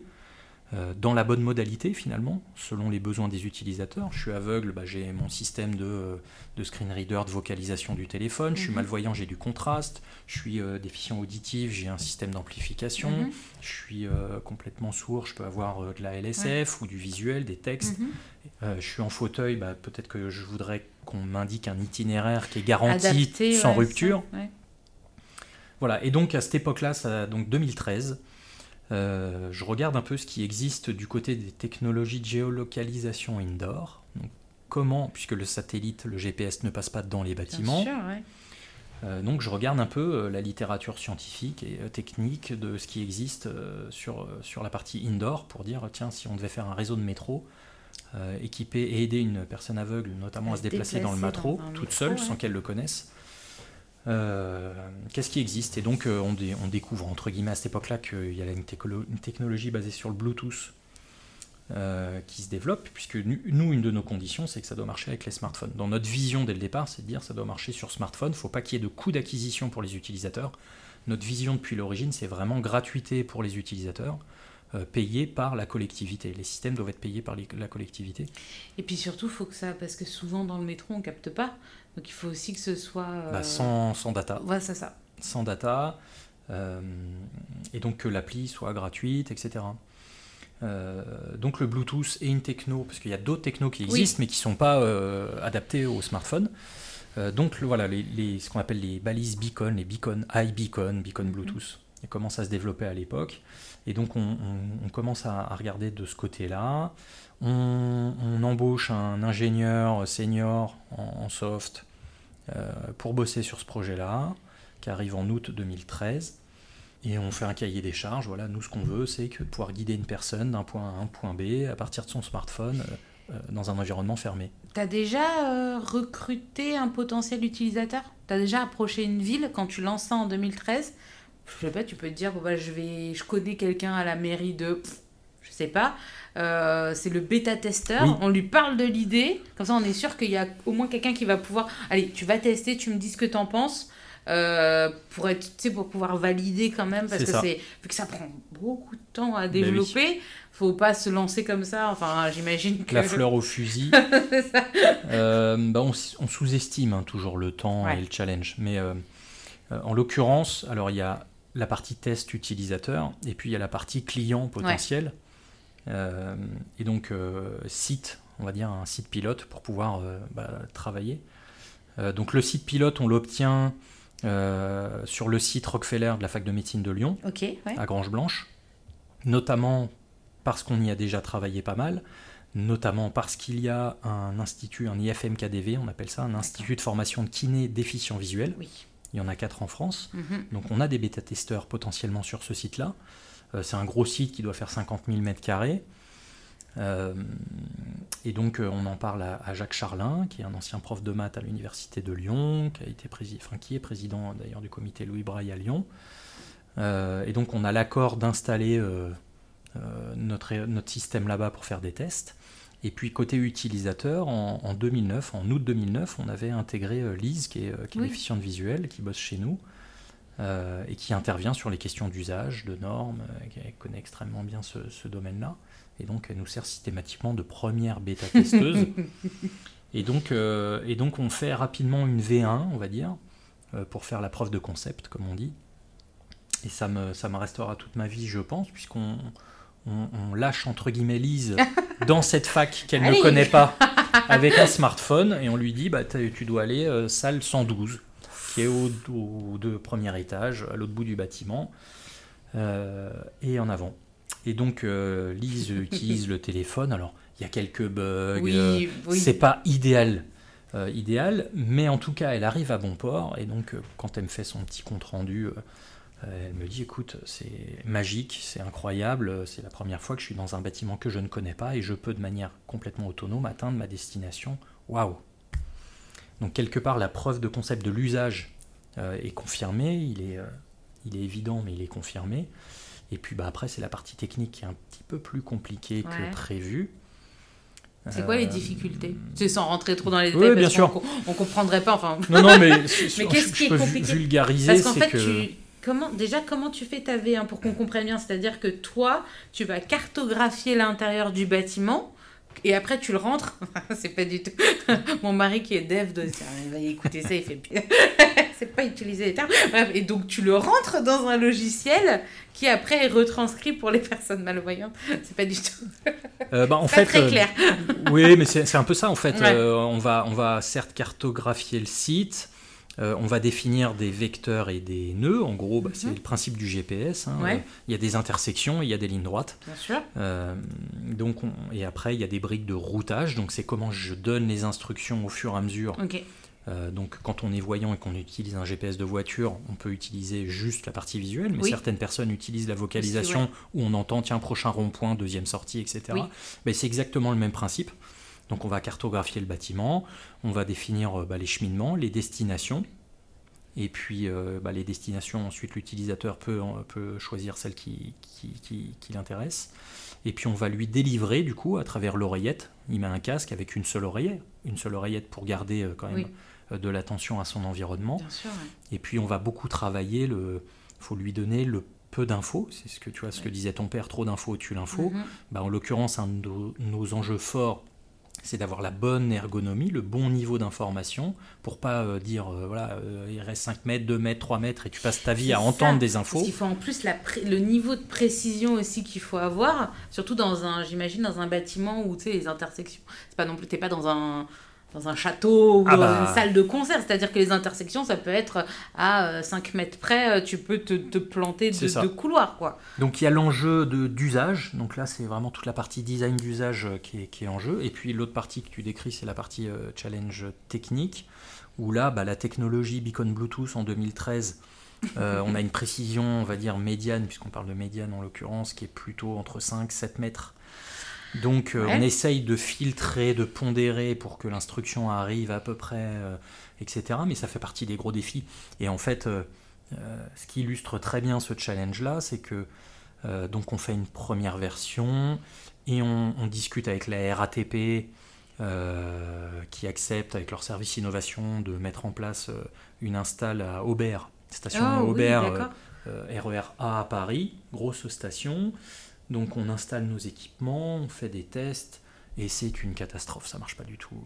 dans la bonne modalité finalement, selon les besoins des utilisateurs. Je suis aveugle, bah, j'ai mon système de, de, screen reader, de vocalisation du téléphone. Je suis mhm. malvoyant, j'ai du contraste. Je suis euh, déficient auditif, j'ai un système d'amplification. Mhm. Je suis euh, complètement sourd, je peux avoir de la LSF ou du visuel, des textes. Mhm. je suis en fauteuil, bah, peut-être que je voudrais qu'on m'indique un itinéraire qui est garanti sans rupture. Voilà, et donc à cette époque-là, donc 2013, euh, je regarde un peu ce qui existe du côté des technologies de géolocalisation indoor. comment, puisque le satellite, le GPS ne passe pas dans les bâtiments. Euh, donc je regarde un peu euh, la littérature scientifique et technique de ce qui existe sur, sur la partie indoor pour dire tiens si on devait faire un réseau de métro équiper et aider une personne aveugle notamment à, se déplacer, dans le métro toute seule sans qu'elle le connaisse euh, qu'est-ce qui existe? Et donc euh, on, découvre entre guillemets à cette époque-là qu'il y a une, technologie basée sur le Bluetooth euh, qui se développe, puisque nous, une de nos conditions, c'est que ça doit marcher avec les smartphones. Dans notre vision dès le départ, c'est de dire que ça doit marcher sur smartphone, il ne faut pas qu'il y ait de coût d'acquisition pour les utilisateurs. Notre vision depuis l'origine, c'est vraiment gratuité pour les utilisateurs, payé par la collectivité. Les systèmes doivent être payés par la collectivité. Et puis surtout, faut que ça, parce que souvent dans le métro, on capte pas. Donc il faut aussi que ce soit... Bah, sans, sans, data. Ouais, c'est ça. Sans data. Euh, et donc que l'appli soit gratuite, etc. Euh, donc le Bluetooth est une techno, parce qu'il y a d'autres technos qui existent, mais qui ne sont pas euh, adaptés au smartphone. donc voilà, les, ce qu'on appelle les balises beacon, les beacon iBeacon, beacon mhm. Bluetooth, ils commencent à se développer à l'époque? Et donc on, commence à, regarder de ce côté-là. On, embauche un ingénieur senior en, soft euh, pour bosser sur ce projet-là, qui arrive en août 2013. Et on fait un cahier des charges. Voilà, nous, ce qu'on veut, c'est que pouvoir guider une personne d'un point A à un point B à partir de son smartphone euh, euh, dans un environnement fermé. Tu as déjà recruté un potentiel utilisateur? Tu as déjà approché une ville quand tu lances ça en 2013 Je sais pas, tu peux te dire, bah, je, vais, je connais quelqu'un à la mairie de je sais pas. Euh, c'est le bêta-testeur. On lui parle de l'idée. Comme ça, on est sûr qu'il y a au moins quelqu'un qui va pouvoir. Allez, tu vas tester, tu me dis ce que tu en penses. Euh, pour être pour pouvoir valider quand même parce que c'est vu que ça prend beaucoup de temps à ben développer faut pas se lancer comme ça enfin j'imagine que la fleur au fusil (laughs) euh, bah, on, sous-estime hein, toujours le temps et le challenge mais en l'occurrence alors il y a la partie test utilisateur et puis il y a la partie client potentiel. Euh, et donc, euh, site, on va dire un site pilote pour pouvoir euh, bah, travailler. donc, le site pilote, on l'obtient sur le site Rockefeller de la fac de médecine de Lyon, à Grange Blanche, notamment parce qu'on y a déjà travaillé pas mal, notamment parce qu'il y a un institut, un IFMKDV, on appelle ça, un institut de formation de kiné déficient visuel. Il y en a quatre en France. Mhm. Donc on a des bêta-testeurs potentiellement sur ce site-là. Euh, c'est un gros site qui doit faire 50 000 mètres carrés. Euh, et donc euh, on en parle à, Jacques Charlin, qui est un ancien prof de maths à l'université de Lyon, qui, a été enfin, qui est président d'ailleurs du comité Louis Braille à Lyon. et donc on a l'accord d'installer notre, notre système là-bas pour faire des tests. Et puis côté utilisateur, en, 2009, en août 2009, on avait intégré Lise, qui est, qui est déficiente visuelle, qui bosse chez nous, euh, et qui intervient sur les questions d'usage, de normes, euh, qui connaît extrêmement bien ce, domaine-là. Et donc, elle nous sert systématiquement de première bêta-testeuse. (laughs) et, donc, euh, et donc, on fait rapidement une V1, on va dire, pour faire la preuve de concept, comme on dit. Et ça me, ça me restera toute ma vie, je pense, puisqu'on on, lâche entre guillemets Lise (laughs) dans cette fac qu'elle ne connaît pas (laughs) avec un smartphone et on lui dit bah, tu dois aller salle 112 qui est au, deux premier étage, à l'autre bout du bâtiment, euh, et en avant. Et donc, euh, Lise (laughs) utilise le téléphone. Alors, il y a quelques bugs. Oui, euh, C'est pas idéal. idéal, mais en tout cas, elle arrive à bon port. Et donc, quand elle me fait son petit compte rendu, elle me dit écoute, c'est magique, c'est incroyable, c'est la première fois que je suis dans un bâtiment que je ne connais pas et je peux de manière complètement autonome atteindre ma destination. Waouh donc quelque part, la preuve de concept de l'usage euh, est confirmée, il est, euh, il est évident, mais il est confirmé. Et puis bah, après, c'est la partie technique qui est un petit peu plus compliquée que prévu. C'est quoi les euh, difficultés? C'est sans rentrer trop dans les détails, oui, bien sûr. On, ne comprendrait pas. Enfin... Non, non, mais, (laughs) mais qu'est-ce qui est compliqué? vulgariser Parce qu'en fait, tu, comment, déjà, comment tu fais ta V1 pour qu'on comprenne bien? C'est-à-dire que toi, tu vas cartographier l'intérieur du bâtiment et après, tu le rentres. (laughs) c'est pas du tout. (laughs) Mon mari qui est dev, de... il va écouter ça, il fait. (laughs) c'est pas utiliser les termes. et donc, tu le rentres dans un logiciel qui après est retranscrit pour les personnes malvoyantes. C'est pas du tout. Euh, bah, en fait, très euh, clair. oui, mais c'est un peu ça en fait. Euh, on, va, on va certes cartographier le site. Euh, on va définir des vecteurs et des nœuds. En gros, bah, c'est mhm. le principe du GPS. Hein. il y a des intersections, il y a des lignes droites. Bien sûr. Euh, donc Et après, il y a des briques de routage. Donc, c'est comment je donne les instructions au fur et à mesure. Euh, donc, quand on est voyant et qu'on utilise un GPS de voiture, on peut utiliser juste la partie visuelle, mais certaines personnes utilisent la vocalisation où on entend tiens prochain rond-point, deuxième sortie, etc. Mais c'est exactement le même principe. Donc on va cartographier le bâtiment, on va définir euh, bah, les cheminements, les destinations, et puis euh, bah, les destinations, ensuite l'utilisateur peut, peut choisir celle qui, qui, l'intéresse. Et puis on va lui délivrer du coup à travers l'oreillette. Il met un casque avec une seule oreillette, une seule oreillette pour garder euh, quand même de l'attention à son environnement. Et puis on va beaucoup travailler, il faut lui donner le peu d'infos, c'est ce que tu vois, ce que disait ton père, trop d'infos tue l'info. Mm-hmm. Bah, en l'occurrence, un de nos enjeux forts c'est d'avoir la bonne ergonomie, le bon niveau d'information, pour pas euh, dire, euh, voilà, euh, il reste 5 mètres, 2 mètres, 3 mètres, et tu passes ta vie à entendre des infos. Il faut en plus le niveau de précision aussi qu'il faut avoir, surtout dans un, j'imagine, dans un bâtiment où, tu sais, les intersections, c'est pas non plus, t'es pas dans un dans un château ou ah dans bah. une salle de concert. C'est-à-dire que les intersections, ça peut être à 5 euh, mètres près, euh, tu peux te, te planter de, de, couloir. Quoi. Donc il y a l'enjeu d'usage. Donc là, c'est vraiment toute la partie design d'usage euh, qui est, qui est, en jeu. Et puis l'autre partie que tu décris, c'est la partie challenge technique, où là, bah, la technologie Beacon Bluetooth en 2013. on a une précision, on va dire, médiane, puisqu'on parle de médiane en l'occurrence, qui est plutôt entre 5 7 mètres donc euh, on essaye de filtrer, de pondérer pour que l'instruction arrive à peu près, euh, etc. Mais ça fait partie des gros défis. Et en fait, euh, ce qui illustre très bien ce challenge-là, c'est que donc on fait une première version et on, discute avec la RATP qui accepte avec leur service innovation de mettre en place une install à Aubert, station oh, Aubert, RER A à Paris, grosse station. Donc on installe nos équipements, on fait des tests et c'est une catastrophe, ça marche pas du tout.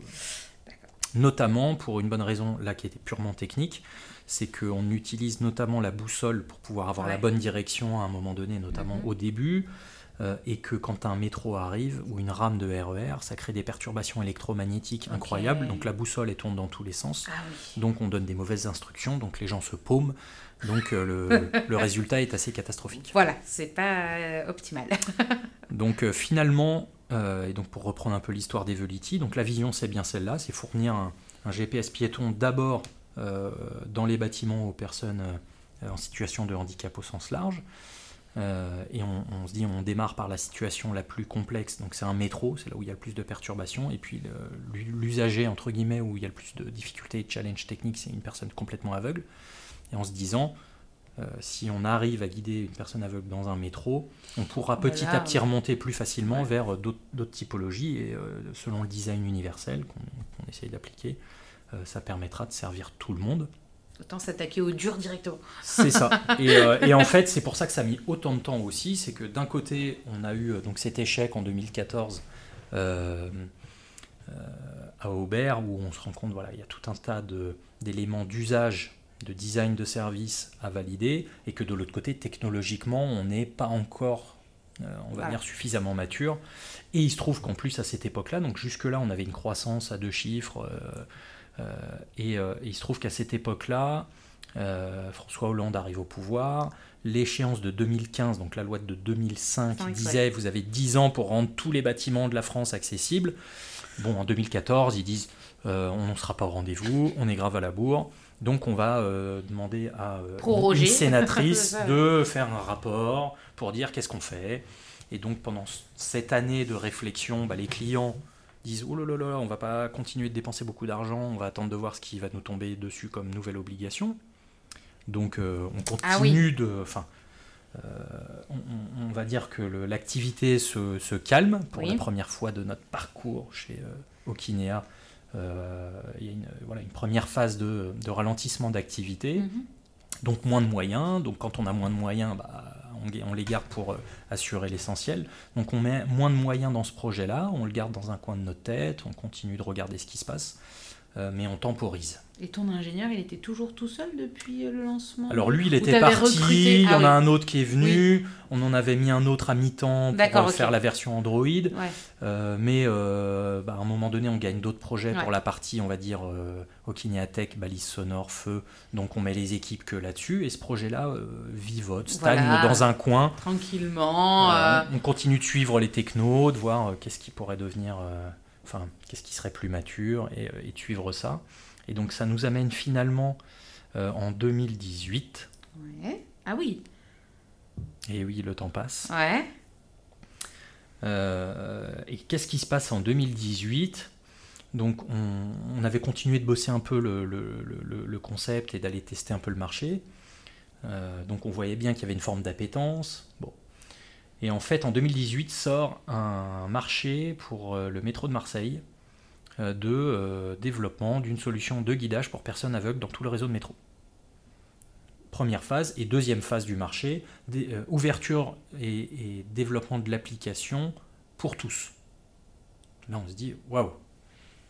Notamment pour une bonne raison là qui était purement technique, c'est qu'on utilise notamment la boussole pour pouvoir avoir la bonne direction à un moment donné, notamment mhm. au début. Euh, et que quand un métro arrive ou une rame de RER, e ça crée des perturbations électromagnétiques incroyables. Donc la boussole est tourne dans tous les sens. Ah donc on donne des mauvaises instructions, donc les gens se paument. Donc euh, le, (laughs) résultat est assez catastrophique. Voilà, c'est pas euh, optimal. (laughs) donc finalement, et donc pour reprendre un peu l'histoire des Veliti, donc la vision c'est bien celle-là, c'est fournir un, un, GPS piéton d'abord dans les bâtiments aux personnes en situation de handicap au sens large. Euh, et on, se dit, on démarre par la situation la plus complexe, donc c'est un métro, c'est là où il y a le plus de perturbations, et puis l'usager, entre guillemets, où il y a le plus de difficultés et de challenges techniques, c'est une personne complètement aveugle. Et en se disant, euh, si on arrive à guider une personne aveugle dans un métro, on pourra petit à petit remonter plus facilement vers d'autres typologies, et euh, selon le design universel qu'on essaye d'appliquer, ça permettra de servir tout le monde. Autant s'attaquer au dur directement. C'est ça. (laughs) Euh, et, en fait, c'est pour ça que ça a mis autant de temps aussi. C'est que d'un côté, on a eu euh, donc cet échec en 2014 euh, à Aubert, où on se rend compte, voilà, il y a tout un tas d'éléments d'usage, de design de service à valider, et que de l'autre côté, technologiquement, on n'est pas encore, on va dire, suffisamment mature. Et il se trouve qu'en plus, à cette époque-là, donc jusque-là, on avait une croissance à deux chiffres. Euh, euh, et, il se trouve qu'à cette époque-là, euh, François Hollande arrive au pouvoir. L'échéance de 2015, donc la loi de 2005, disait vous avez 10 ans pour rendre tous les bâtiments de la France accessibles. Bon, en 2014, ils disent on ne sera pas au rendez-vous, on est grave à la bourre. Donc on va demander à une sénatrice (laughs) de faire un rapport pour dire qu'est-ce qu'on fait. Et donc pendant cette année de réflexion, bah, les clients disent oh là là là, on va pas continuer de dépenser beaucoup d'argent, on va attendre de voir ce qui va nous tomber dessus comme nouvelle obligation. Donc euh, on ah continue de. Enfin, euh, on, va dire que l'activité se, se, calme pour la première fois de notre parcours chez euh, Okinea. Euh, il y a une, voilà, une première phase de, de ralentissement d'activité, mhm. donc moins de moyens. Donc quand on a moins de moyens, bah, on, les garde pour euh, assurer l'essentiel. Donc on met moins de moyens dans ce projet-là, on le garde dans un coin de notre tête, on continue de regarder ce qui se passe, euh, mais on temporise. Et ton ingénieur, il était toujours tout seul depuis euh, le lancement Alors lui, il était parti, il y en a ah un autre qui est venu, on en avait mis un autre à mi-temps pour faire la version Android, euh, mais euh, bah, à un moment donné, on gagne d'autres projets pour la partie, on va dire, euh, Tech, balise sonore, feu, donc on met les équipes que là-dessus, et ce projet-là vivote, stagne dans un coin. Tranquillement. On continue de suivre les technos, de voir qu'est-ce qui pourrait devenir, enfin, qu'est-ce qui serait plus mature, et, et de suivre ça. Et donc ça nous amène finalement euh, en 2018. Ouais. Ah oui. Et oui, le temps passe. Ouais. Euh, et qu'est-ce qui se passe en 2018 Donc on, avait continué de bosser un peu le, concept et d'aller tester un peu le marché. Euh, donc on voyait bien qu'il y avait une forme d'appétence. Bon. Et en fait, en 2018 sort un marché pour le métro de Marseille de euh, développement d'une solution de guidage pour personnes aveugles dans tout le réseau de métro. Première phase et deuxième phase du marché, euh, ouverture et, développement de l'application pour tous. Là, on se dit, waouh,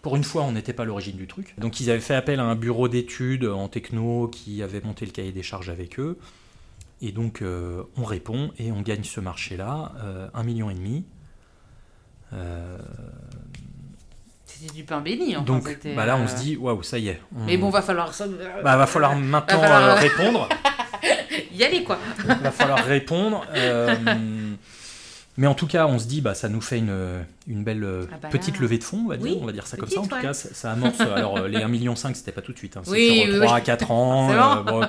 pour une fois, on n'était pas l'origine du truc. Donc, ils avaient fait appel à un bureau d'études en techno qui avait monté le cahier des charges avec eux. Et donc, on répond et on gagne ce marché-là, un million et demi. C'était du pain béni. Enfin, Donc bah là, on se euh, dit, waouh, ça y est. Mais bon, va falloir. Bah, va falloir (laughs) maintenant euh, (laughs) répondre. y aller, quoi. va falloir répondre. Euh, mais en tout cas, on se dit, bah, ça nous fait une, une belle ah bah petite levée de fonds, on va dire, on va dire ça comme ça. En tout cas, ça, amorce. alors, les 1,5 million, c'était pas tout de suite. Hein, c'est sur 3 à 4 ans. (laughs) bon,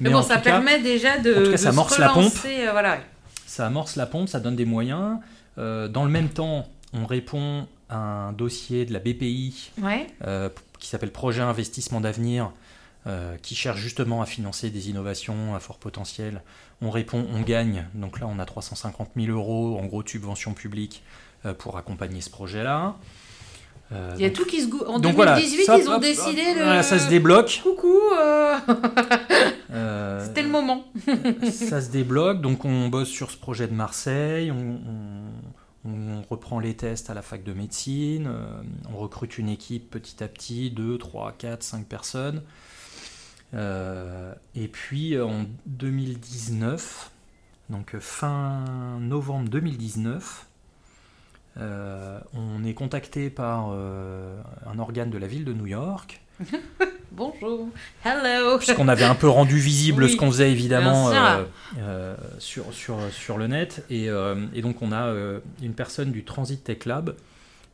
Mais, bon, ça permet déjà de. En tout cas, ça amorce la pompe. voilà. Ça amorce la pompe, ça donne des moyens. dans le même temps, on répond un dossier de la BPI euh, qui s'appelle Projet Investissement d'avenir, qui cherchent justement à financer des innovations à fort potentiel. On répond, on gagne. Donc là, on a 350 000 euros en gros subvention publique pour accompagner ce projet-là. Euh, Il y a tout qui se. En 2018, ils ont décidé de. ça se débloque. Coucou euh. Euh, (laughs) C'était le moment. ça se débloque, donc on bosse sur ce projet de Marseille, on, on, reprend les tests à la fac de médecine, on recrute une équipe petit à petit, 2, 3, 4, 5 personnes. et puis en 2019, donc fin novembre 2019, euh, on est contacté par euh, un organe de la ville de New York. (laughs) Bonjour, hello. Puisqu'on avait un peu rendu visible ce qu'on faisait évidemment euh, sur, sur, sur, le net. Et, et donc on a une personne du Transit Tech Lab.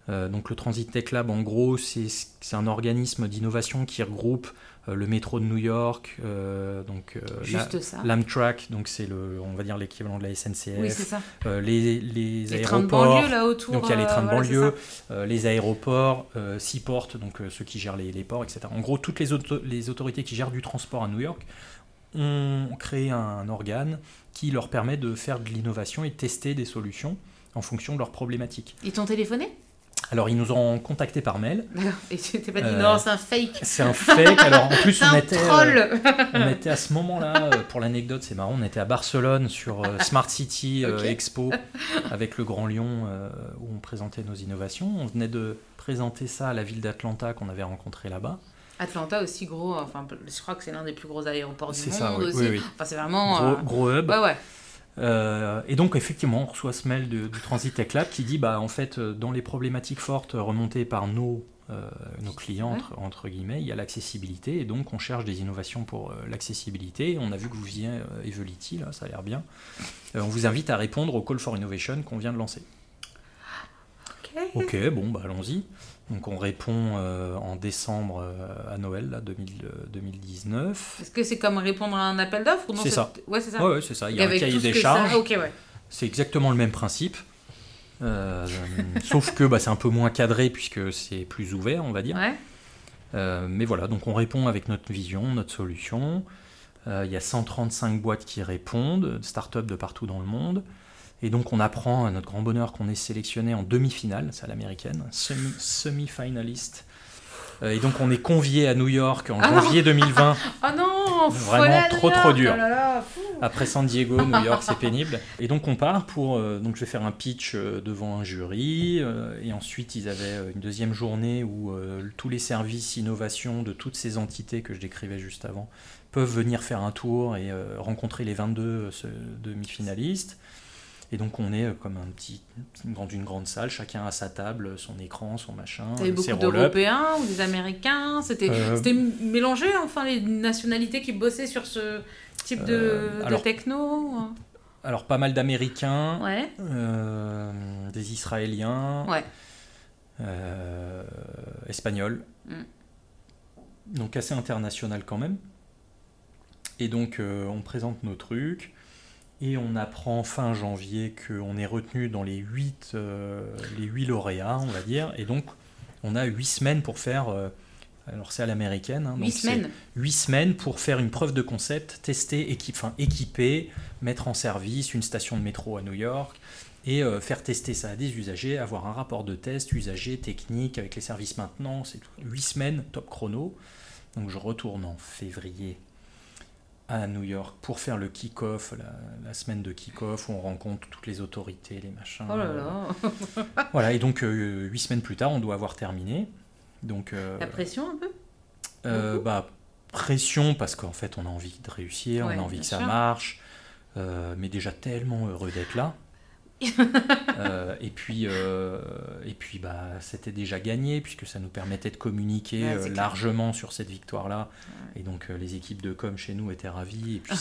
donc le Transit Tech Lab, en gros, c'est un organisme d'innovation qui regroupe euh, le métro de New York, euh, donc euh, l'Amtrak, donc c'est le, on va dire l'équivalent de la SNCF. Oui, c'est ça. les, les, aéroports. Trains de là autour. Donc il y a les trains de banlieue, les aéroports, Seaport, donc ceux qui gèrent les, les, ports, etc. En gros, toutes les, les autorités qui gèrent du transport à New York ont créé un organe qui leur permet de faire de l'innovation et de tester des solutions en fonction de leurs problématiques. Ils t'ont téléphoné? Alors, ils nous ont contactés par mail. (laughs) Et tu t'es pas dit, non, c'est un fake. C'est un fake. Alors, en plus, (laughs) on était, euh, on était à ce moment-là, euh, pour l'anecdote, c'est marrant, on était à Barcelone sur euh, Smart City Expo avec le Grand Lyon où on présentait nos innovations. On venait de présenter ça à la ville d'Atlanta qu'on avait rencontré là-bas. Atlanta aussi gros, enfin je crois que c'est l'un des plus gros aéroports du monde ça, aussi. Oui, oui. Enfin c'est vraiment gros, gros hub. Ouais ouais. Euh, et donc effectivement, on reçoit ce mail du Transit Tech Lab qui dit bah en fait euh, dans les problématiques fortes remontées par nos euh, nos clients entre, guillemets, il y a l'accessibilité et donc on cherche des innovations pour l'accessibilité. On a vu que vous visiez Evelity là, ça a l'air bien. on vous invite à répondre au Call for Innovation qu'on vient de lancer. Ok, bon bah allons-y. Donc on répond euh, en décembre euh, à Noël, là, 2019. Est-ce que c'est comme répondre à un appel d'offres C'est ça. Ouais, c'est ça. Ouais, c'est ça. Il y a un cahier des charges. ouais. C'est exactement le même principe. Euh, (laughs) sauf que bah, c'est un peu moins cadré puisque c'est plus ouvert, on va dire. Ouais. mais voilà, donc on répond avec notre vision, notre solution. Il y a 135 boîtes qui répondent, start-up de partout dans le monde. Et donc on apprend à notre grand bonheur qu'on est sélectionné en demi-finale, c'est à l'américaine, semi-finaliste. Euh, et donc on est convié à New York en ah janvier 2020. (laughs) Ah non Vraiment trop trop dur. Oh Après San Diego, New York, c'est (laughs) pénible. Et donc on part pour... Euh, donc je vais faire un pitch euh, devant un jury. et ensuite ils avaient une deuxième journée où tous les services innovation de toutes ces entités que je décrivais juste avant peuvent venir faire un tour et rencontrer les 22 demi-finalistes. Et donc on est euh, comme un petit, dans une grande salle, chacun a sa table, son écran, son machin. T'avais beaucoup d'Européens ou des Américains C'était euh, mélangé, enfin, les nationalités qui bossaient sur ce type de, euh, techno Alors pas mal d'Américains, ouais. des Israéliens, ouais. Espagnols. Mm. Donc assez international quand même. Et donc on présente nos trucs. Et on apprend fin janvier qu'on est retenu dans les 8, euh, les 8 lauréats, on va dire. Et donc, on a 8 semaines pour faire. Euh, alors, c'est à l'américaine. Hein, 8 semaines 8 semaines pour faire une preuve de concept, tester, équipe, enfin, équiper, mettre en service une station de métro à New York et euh, faire tester ça à des usagers, avoir un rapport de test usager, technique, avec les services maintenant. C'est 8 semaines, top chrono. Donc, je retourne en février à New York pour faire le kick-off, la, semaine de kick-off où on rencontre toutes les autorités, les machins. Oh là là Voilà, et donc euh, huit semaines plus tard, on doit avoir terminé. Donc, euh, la pression un peu? euh, bah, Pression parce qu'en fait on a envie de réussir, on a envie que ça marche, mais déjà tellement heureux d'être là. (laughs) Euh, et puis, euh, et puis bah, c'était déjà gagné puisque ça nous permettait de communiquer euh, largement sur cette victoire-là. Et donc les équipes de com chez nous étaient ravies. Et puis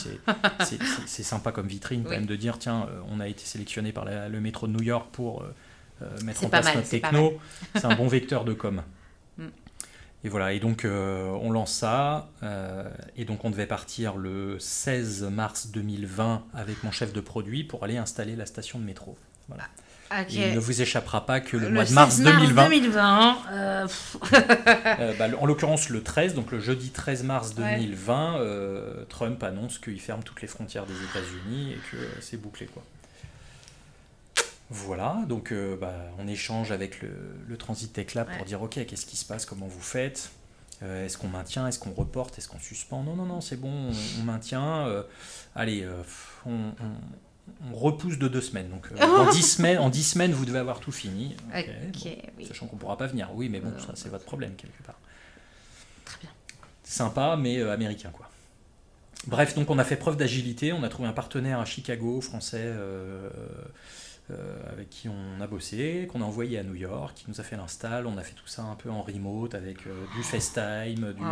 c'est (laughs) sympa comme vitrine quand même de dire tiens, on a été sélectionné par le métro de New York pour mettre en place notre techno. C'est un bon vecteur de com. Et voilà, et donc euh, on lance ça, euh, et donc on devait partir le 16 mars 2020 avec mon chef de produit pour aller installer la station de métro. Voilà. Il ne vous échappera pas que le, mois de mars, 2020. 2020 (laughs) euh, bah, en l'occurrence, le 13, donc le jeudi 13 mars 2020, Trump annonce qu'il ferme toutes les frontières des États-Unis et que c'est bouclé. quoi. Voilà, donc bah, on échange avec le, le Transit Tech Lab pour dire ok, qu'est-ce qui se passe, comment vous faites euh, est-ce qu'on maintient Est-ce qu'on reporte Est-ce qu'on suspend? Non, non, non, c'est bon, on, maintient. Euh, allez, euh, on, repousse de deux semaines. Donc en, dix (laughs) semaines, en dix semaines, vous devez avoir tout fini. Sachant qu'on ne pourra pas venir. Oui, mais bon, ça c'est votre problème quelque part. Très bien. Sympa, mais américain, quoi. Bref, donc on a fait preuve d'agilité. On a trouvé un partenaire à Chicago, français euh, avec qui on a bossé, qu'on a envoyé à New York, qui nous a fait l'install. On a fait tout ça un peu en remote avec euh, du FaceTime. Du...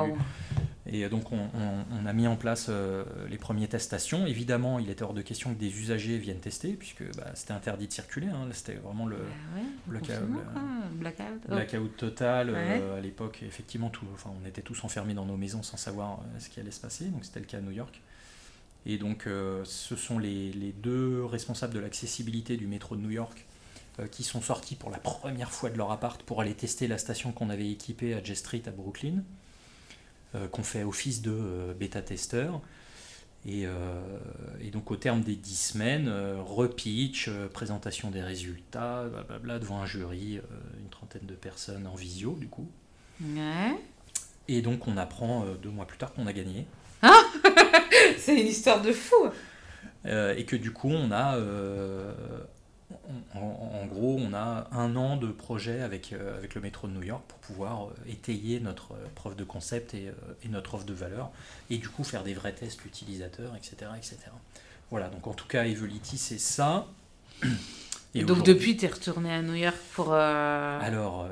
Et donc on, a mis en place euh, les premiers testations. Évidemment, il était hors de question que des usagers viennent tester, puisque bah, c'était interdit de circuler. Hein. C'était vraiment le, bah blackout, blackout. total. à l'époque, effectivement, tout, enfin, on était tous enfermés dans nos maisons sans savoir ce qui allait se passer. Donc c'était le cas à New York. Et donc, euh, ce sont les, deux responsables de l'accessibilité du métro de New York euh, qui sont sortis pour la première fois de leur appart pour aller tester la station qu'on avait équipée à J Street à Brooklyn, euh, qu'on fait office de bêta-testeur. Et, donc, au terme des dix semaines, repitch, présentation des résultats, blablabla, devant un jury, une trentaine de personnes en visio, du coup. Et donc, on apprend deux mois plus tard qu'on a gagné. Ah (laughs) C'est une histoire de fou. Euh, et que du coup, on a, euh, en, gros, on a un an de projet avec, euh, avec le métro de New York pour pouvoir étayer notre preuve de concept et, notre offre de valeur, et du coup faire des vrais tests utilisateurs, etc. etc. Voilà, donc en tout cas, Evelity, c'est ça. (clears throat) Et donc depuis, tu es retourné à New York pour... Alors,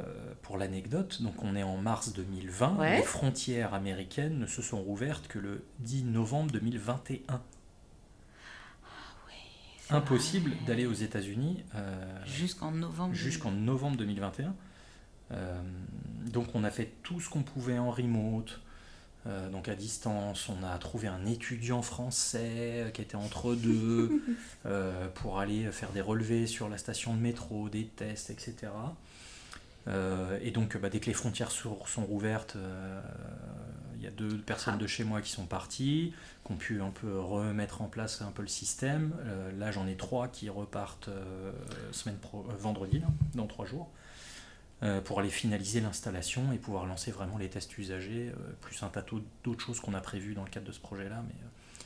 pour l'anecdote, donc on est en mars 2020, les frontières américaines ne se sont rouvertes que le 10 novembre 2021. Ah Impossible d'aller aux États-Unis euh, jusqu'en novembre. Jusqu'en novembre 2021. Euh, donc on a fait tout ce qu'on pouvait en remote. Euh, donc à distance, on a trouvé un étudiant français qui était entre deux (laughs) pour aller faire des relevés sur la station de métro, des tests, etc. Euh, et donc, bah, dès que les frontières sont, rouvertes, euh, il y a deux personnes de chez moi qui sont parties, qui ont pu un peu remettre en place un peu le système. Euh, là, j'en ai trois qui repartent semaine vendredi, dans trois jours, pour aller finaliser l'installation et pouvoir lancer vraiment les tests usagers, plus un tas d'autres choses qu'on a prévues dans le cadre de ce projet-là. Mais,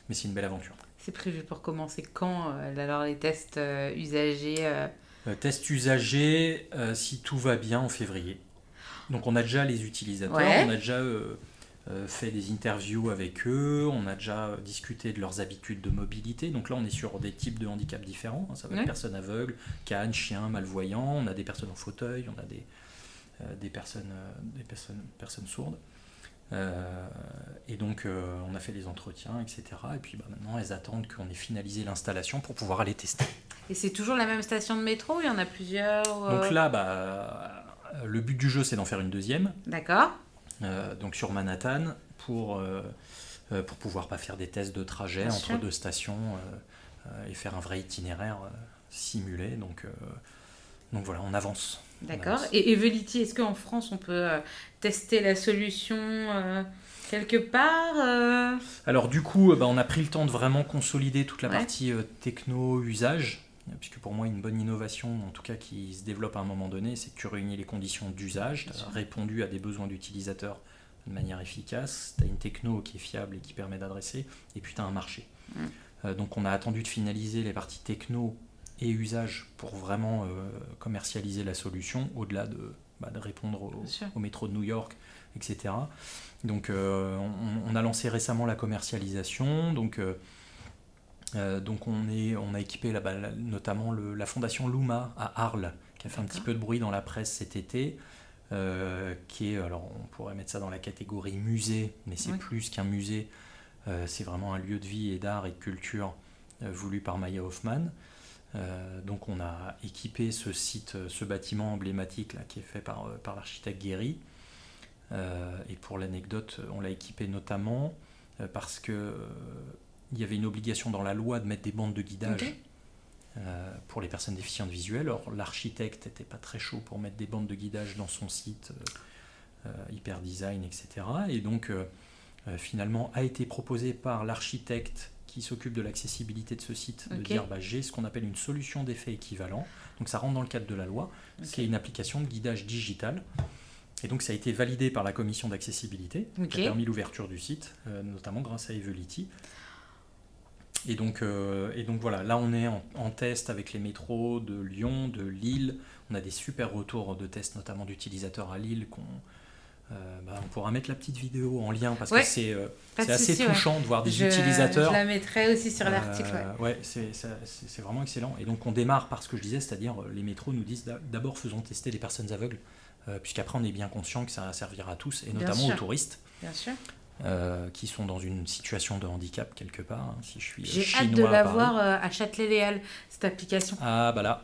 mais c'est une belle aventure. C'est prévu pour commencer quand alors les tests usagers euh, test usager, euh, si tout va bien, en février. Donc on a déjà les utilisateurs, on a déjà euh, fait des interviews avec eux, on a déjà discuté de leurs habitudes de mobilité. Donc là, on est sur des types de handicaps différents. Hein. Ça va être personnes aveugles, cannes, chiens, malvoyants, on a des personnes en fauteuil, on a des, des, personnes, des personnes, personnes sourdes. Et donc, on a fait des entretiens, etc. Et puis bah, maintenant, elles attendent qu'on ait finalisé l'installation pour pouvoir aller tester. Et c'est toujours la même station de métro Il y en a plusieurs euh Donc là, bah, le but du jeu, c'est d'en faire une deuxième. D'accord. Euh, donc sur Manhattan, pour, euh, pour pouvoir pas faire des tests de trajet entre deux stations et faire un vrai itinéraire simulé. Donc, donc voilà, on avance. D'accord. Et Evelity, est-ce qu'en France, on peut tester la solution quelque part Alors du coup, bah, on a pris le temps de vraiment consolider toute la partie techno-usage. Puisque pour moi, une bonne innovation, en tout cas qui se développe à un moment donné, c'est que tu réunis les conditions d'usage, tu as répondu à des besoins d'utilisateurs de manière efficace, tu as une techno qui est fiable et qui permet d'adresser, et puis tu as un marché. Euh, donc on a attendu de finaliser les parties techno et usage pour vraiment euh, commercialiser la solution, au-delà de, bah, de, répondre au, métro de New York, etc. Donc euh, on, on, a lancé récemment la commercialisation, donc euh, donc on, est, on a équipé là-bas notamment la fondation Luma à Arles, qui a fait un petit peu de bruit dans la presse cet été, euh, qui est, alors on pourrait mettre ça dans la catégorie musée, mais c'est plus qu'un musée, euh, c'est vraiment un lieu de vie et d'art et de culture voulu par Maya Hoffman. Donc on a équipé ce site, ce bâtiment emblématique là, qui est fait par, par l'architecte Guéry. et pour l'anecdote, on l'a équipé notamment parce que il y avait une obligation dans la loi de mettre des bandes de guidage pour les personnes déficientes visuelles. Or, l'architecte n'était pas très chaud pour mettre des bandes de guidage dans son site, hyper design, etc. Et donc, finalement, a été proposé par l'architecte qui s'occupe de l'accessibilité de ce site de dire bah, j'ai ce qu'on appelle une solution d'effet équivalent. Donc ça rentre dans le cadre de la loi. C'est une application de guidage digital. Et donc ça a été validé par la commission d'accessibilité, qui a permis l'ouverture du site, euh, notamment grâce à Evelity. Et donc, euh, et donc voilà, là on est en, test avec les métros de Lyon, de Lille. On a des super retours de tests, notamment d'utilisateurs à Lille, qu'on bah, on pourra mettre la petite vidéo en lien parce que c'est euh, assez touchant de voir des utilisateurs. Je la mettrai aussi sur l'article. ouais, c'est vraiment excellent. Et donc on démarre par ce que je disais, c'est-à-dire les métros nous disent d'abord faisons tester les personnes aveugles, euh, puisqu'après on est bien conscient que ça servira à tous, et notamment aux touristes. Bien sûr. qui sont dans une situation de handicap quelque part. Hein, si je suis J'ai hâte de la voir à Châtelet-Léal, cette application. Ah bah là,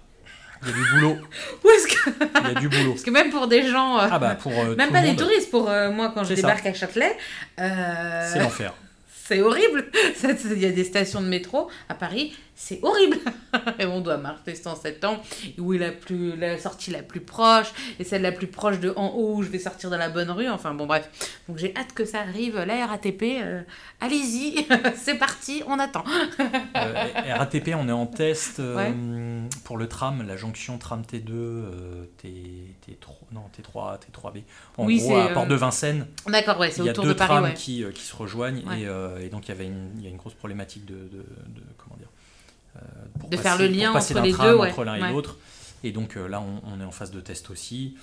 il y a du boulot. (laughs) Où est-ce que... Il y a du boulot. Parce que même pour des gens. Euh, ah bah pour. Euh, même pas des touristes, pour euh, moi quand je débarque à Châtelet. C'est l'enfer. (laughs) C'est horrible. (laughs) Il y a des stations de métro à Paris, c'est horrible. (laughs) et on doit marcher en septembre, où est la, plus, la sortie la plus proche, et celle la plus proche de en haut où je vais sortir dans la bonne rue. Enfin bon, bref. Donc j'ai hâte que ça arrive. La RATP, euh, allez-y, (laughs) c'est parti, on attend. euh, RATP, on est en test euh, pour le tram, la jonction tram T2, T, T3, non, T3, T3B. En oui, gros, à Port de Vincennes. D'accord, ouais, c'est autour de Paris. Il y a deux trams qui, qui, se rejoignent, et, et, donc il y, avait une, il y a une grosse problématique de, de, de comment dire euh, de faire le lien entre les deux, entre l'un et l'autre. Et donc euh, là, on, est en phase de test aussi.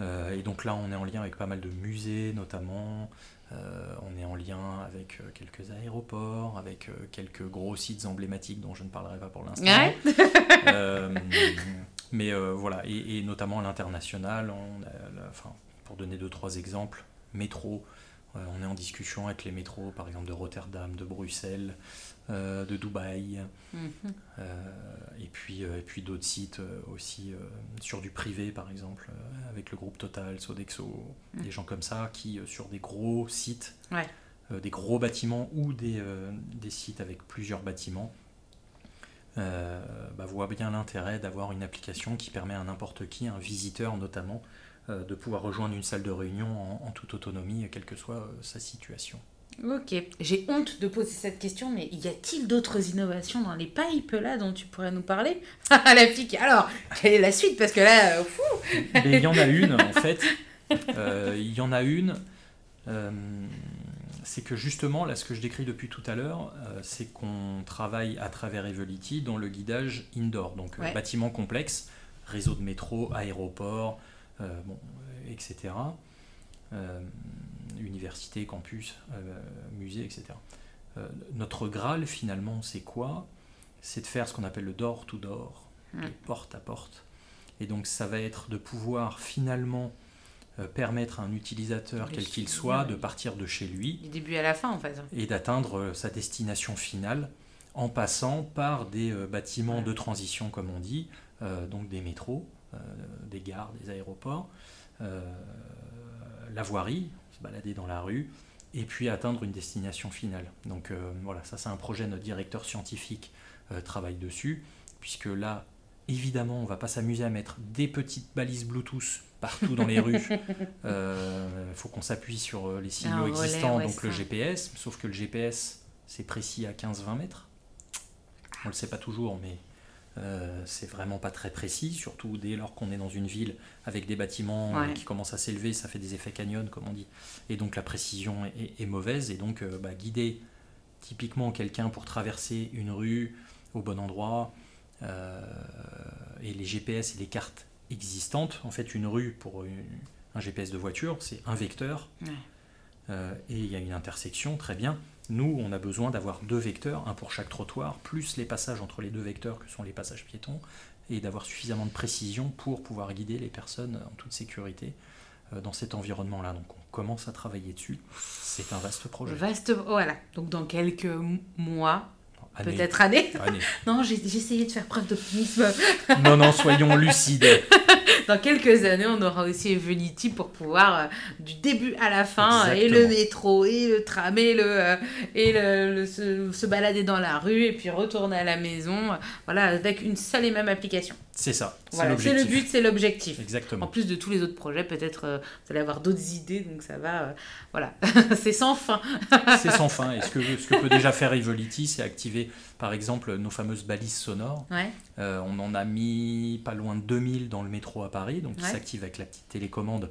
Euh, et donc là, on est en lien avec pas mal de musées, notamment. on est en lien avec quelques aéroports, avec quelques gros sites emblématiques dont je ne parlerai pas pour l'instant. (laughs) mais voilà, et, notamment à l'international, enfin, pour donner deux, trois exemples, métro, on est en discussion avec les métros, par exemple de Rotterdam, de Bruxelles, euh, de Dubaï, mhm. euh, et puis, euh, et puis d'autres sites aussi sur du privé, par exemple, avec le groupe Total, Sodexo, mhm. des gens comme ça qui, sur des gros sites, des gros bâtiments ou des, des sites avec plusieurs bâtiments, bah, voient bien l'intérêt d'avoir une application qui permet à n'importe qui, un visiteur notamment, de pouvoir rejoindre une salle de réunion en toute autonomie, quelle que soit sa situation. Ok, j'ai honte de poser cette question, mais y a-t-il d'autres innovations dans les pipes là dont tu pourrais nous parler (laughs) Ah la fille, alors, quelle est la suite? Parce que là, euh, fou (laughs) Il y en a une en (laughs) fait. Euh, il y en a une. Euh, c'est que justement, là, ce que je décris depuis tout à l'heure, c'est qu'on travaille à travers Evelity dans le guidage indoor, donc bâtiment complexe, réseau de métro, aéroport, bon, etc université, campus, euh, musée, etc. Euh, notre Graal, finalement, c'est quoi? C'est de faire ce qu'on appelle le door-to-door, mmh. porte à porte. Et donc, ça va être de pouvoir finalement euh, permettre à un utilisateur, quel qu'il soit, de partir de chez lui. Du début à la fin, en fait. Et d'atteindre sa destination finale en passant par des bâtiments de transition, comme on dit, donc des métros, des gares, des aéroports, la voirie, balader dans la rue, et puis atteindre une destination finale. Donc euh, voilà, ça c'est un projet, notre directeur scientifique euh, travaille dessus, puisque là, évidemment, on va pas s'amuser à mettre des petites balises Bluetooth partout dans les rues. Il (laughs) euh, faut qu'on s'appuie sur les signaux existants, donc le GPS, sauf que le GPS, c'est précis à 15-20 mètres. On ne le sait pas toujours, mais euh, c'est vraiment pas très précis, surtout dès lors qu'on est dans une ville avec des bâtiments qui commencent à s'élever, ça fait des effets canyon, comme on dit. Et donc la précision est, mauvaise, et donc euh, bah, guider typiquement quelqu'un pour traverser une rue au bon endroit, euh, et les GPS et les cartes existantes, en fait une rue pour un GPS de voiture, c'est un vecteur, et il y a une intersection, très bien, nous, on a besoin d'avoir deux vecteurs, un pour chaque trottoir, plus les passages entre les deux vecteurs que sont les passages piétons, et d'avoir suffisamment de précision pour pouvoir guider les personnes en toute sécurité euh, dans cet environnement-là. Donc on commence à travailler dessus. C'est un vaste projet. Vaste, voilà. Donc dans quelques mois, peut-être années. (laughs) non, j'ai essayé de faire preuve d'optimisme. non, non, soyons (laughs) lucides. Dans quelques années, on aura aussi Evenity pour pouvoir, du début à la fin, et le métro, et le tram, et, le, et le, se, balader dans la rue, et puis retourner à la maison, voilà, avec une seule et même application. C'est ça. C'est le but, c'est l'objectif. Exactement. En plus de tous les autres projets, peut-être vous allez avoir d'autres idées, donc ça va. voilà, (laughs) c'est sans fin. c'est sans fin. Et ce que, ce que peut déjà faire Evolity, c'est activer, par exemple, nos fameuses balises sonores. Euh, on en a mis pas loin de 2000 dans le métro à Paris, donc qui s'active avec la petite télécommande.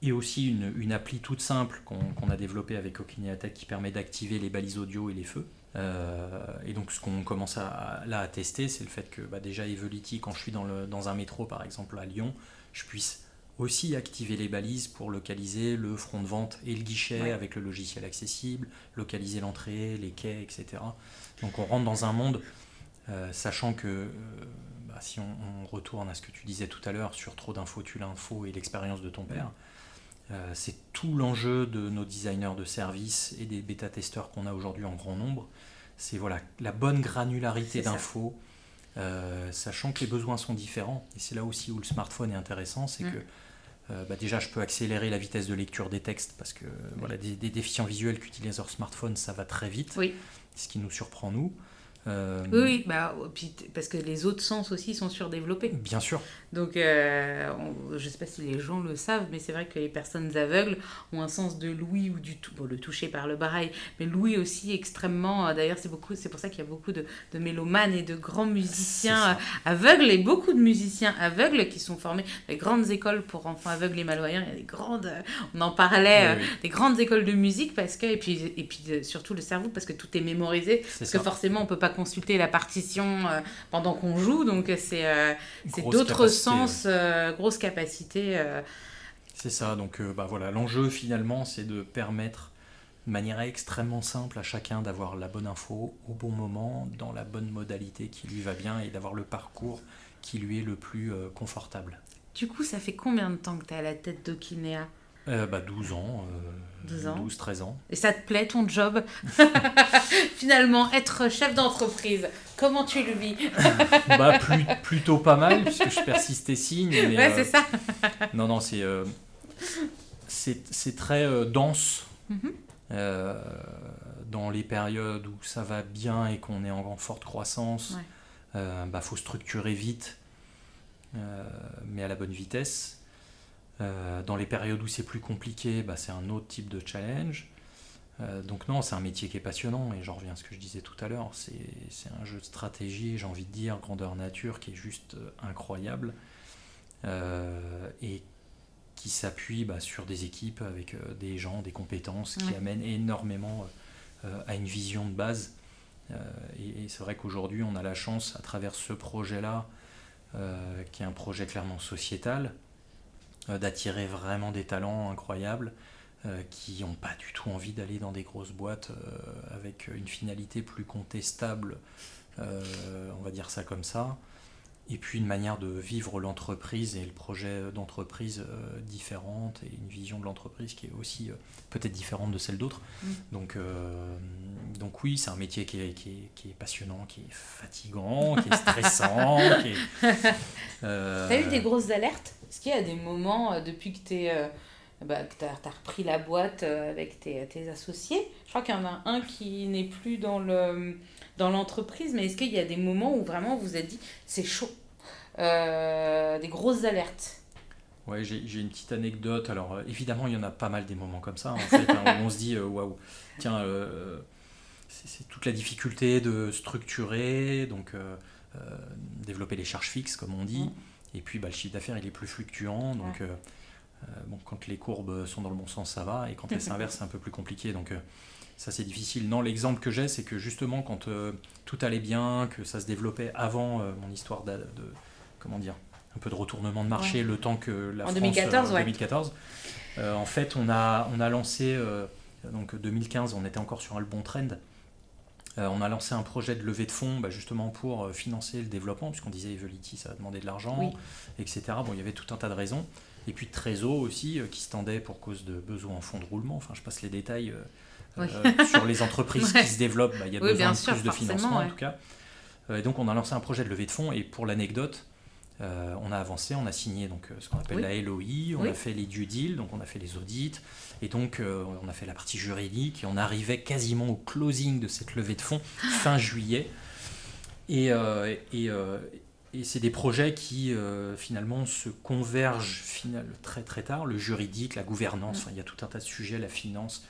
Et aussi une, une appli toute simple qu'on a développée avec Tech qui permet d'activer les balises audio et les feux. Euh, et donc ce qu'on commence à, là à tester, c'est le fait que bah, déjà Evolity, quand je suis dans, le, dans un métro par exemple à Lyon, je puisse aussi activer les balises pour localiser le front de vente et le guichet avec le logiciel accessible, localiser l'entrée, les quais, etc. Donc on rentre dans un monde, euh, sachant que euh, bah, si on, retourne à ce que tu disais tout à l'heure sur trop d'infos, tu l'info et l'expérience de ton père, c'est tout l'enjeu de nos designers de service et des bêta-testeurs qu'on a aujourd'hui en grand nombre. C'est voilà, la bonne granularité d'infos. sachant que les besoins sont différents, et c'est là aussi où le smartphone est intéressant, c'est mm. que euh, bah, déjà, je peux accélérer la vitesse de lecture des textes parce que voilà, des, des déficients visuels qui utilisent leur smartphone, ça va très vite. Oui. Ce qui nous surprend, nous. Euh, oui, bah, parce que les autres sens aussi sont surdéveloppés. Bien sûr. Donc, euh, je ne sais pas si les gens le savent, mais c'est vrai que les personnes aveugles ont un sens de l'ouïe ou du tout, bon, le toucher par le barail, mais l'ouïe aussi extrêmement. Euh, d'ailleurs, c'est beaucoup, c'est pour ça qu'il y a beaucoup de, de, mélomanes et de grands musiciens aveugles et beaucoup de musiciens aveugles qui sont formés dans les grandes écoles pour enfants aveugles et malvoyants. Il y a des grandes, on en parlait, des grandes écoles de musique parce que, et puis, et puis surtout le cerveau parce que tout est mémorisé, parce que forcément on peut pas consulter la partition euh, pendant qu'on joue, donc c'est euh, d'autres sens, euh, grosse capacité. C'est ça, donc bah voilà, l'enjeu finalement c'est de permettre de manière extrêmement simple à chacun d'avoir la bonne info au bon moment, dans la bonne modalité qui lui va bien et d'avoir le parcours qui lui est le plus confortable. Du coup, ça fait combien de temps que tu à la tête d'Okinéa euh, bah, 12 ans. 12 ans. 12, 13 ans. Et ça te plaît ton job (laughs) Finalement, être chef d'entreprise, comment tu le vis (laughs) bah, plus, Plutôt pas mal, puisque je persiste et signe. Mais, ouais, c'est ça. (laughs) non, non, c'est euh, c'est très euh, dense. Mhm. dans les périodes où ça va bien et qu'on est en, forte croissance, il bah, faut structurer vite, mais à la bonne vitesse. Euh, dans les périodes où c'est plus compliqué, bah, c'est un autre type de challenge. Euh, donc non, c'est un métier qui est passionnant, et j'en reviens à ce que je disais tout à l'heure, c'est un jeu de stratégie, j'ai envie de dire, grandeur nature, qui est juste euh, incroyable, et qui s'appuie bah, sur des équipes avec des gens, des compétences, qui amènent énormément à une vision de base. et, et c'est vrai qu'aujourd'hui, on a la chance, à travers ce projet-là, qui est un projet clairement sociétal, d'attirer vraiment des talents incroyables euh, qui n'ont pas du tout envie d'aller dans des grosses boîtes euh, avec une finalité plus contestable, on va dire ça comme ça, et puis une manière de vivre l'entreprise et le projet d'entreprise différente et une vision de l'entreprise qui est aussi peut-être différente de celle d'autres. Mm. Donc, donc oui, c'est un métier qui est, qui, est, qui est, passionnant, qui est fatigant, qui est stressant. (laughs) T'as eu des grosses alertes? Est-ce qu'il y a des moments, euh, depuis que tu euh, bah, as, repris la boîte euh, avec tes, tes, associés, je crois qu'il y en a un qui n'est plus dans le dans l'entreprise, mais est-ce qu'il y a des moments où vraiment vous êtes dit c'est chaud, des grosses alertes Ouais, j'ai une petite anecdote. Alors, évidemment, il y en a pas mal des moments comme ça, en fait, hein, où on se dit, waouh, tiens, c'est toute la difficulté de structurer, donc développer les charges fixes, comme on dit. Et puis bah, le chiffre d'affaires il est plus fluctuant, donc euh, euh, bon, quand les courbes sont dans le bon sens ça va, et quand elles (laughs) s'inversent c'est un peu plus compliqué. Donc euh, ça c'est difficile. Non, l'exemple que j'ai c'est que justement quand tout allait bien, que ça se développait avant mon histoire de, comment dire, un peu de retournement de marché, le temps que la en France 2014, en 2014, en fait on a, on a lancé, donc 2015 on était encore sur un bon trend. Euh, on a lancé un projet de levée de fonds bah, justement pour euh, financer le développement, puisqu'on disait Evolity, ça a demandé de l'argent, etc. Bon, il y avait tout un tas de raisons. Et puis Trésor aussi, euh, qui se tendait pour cause de besoins en fonds de roulement. Enfin, je passe les détails (laughs) sur les entreprises qui se développent. Bah, il y a besoin de plus de financement en tout cas. et donc, on a lancé un projet de levée de fonds. Et pour l'anecdote, on a avancé, on a signé donc ce qu'on appelle la LOI, on a fait les due deals, donc on a fait les audits, et donc on a fait la partie juridique, et on arrivait quasiment au closing de cette levée de fonds fin juillet. Et, et, et c'est des projets qui euh, finalement se convergent final, très très tard, le juridique, la gouvernance, il y a tout un tas de sujets, la finance.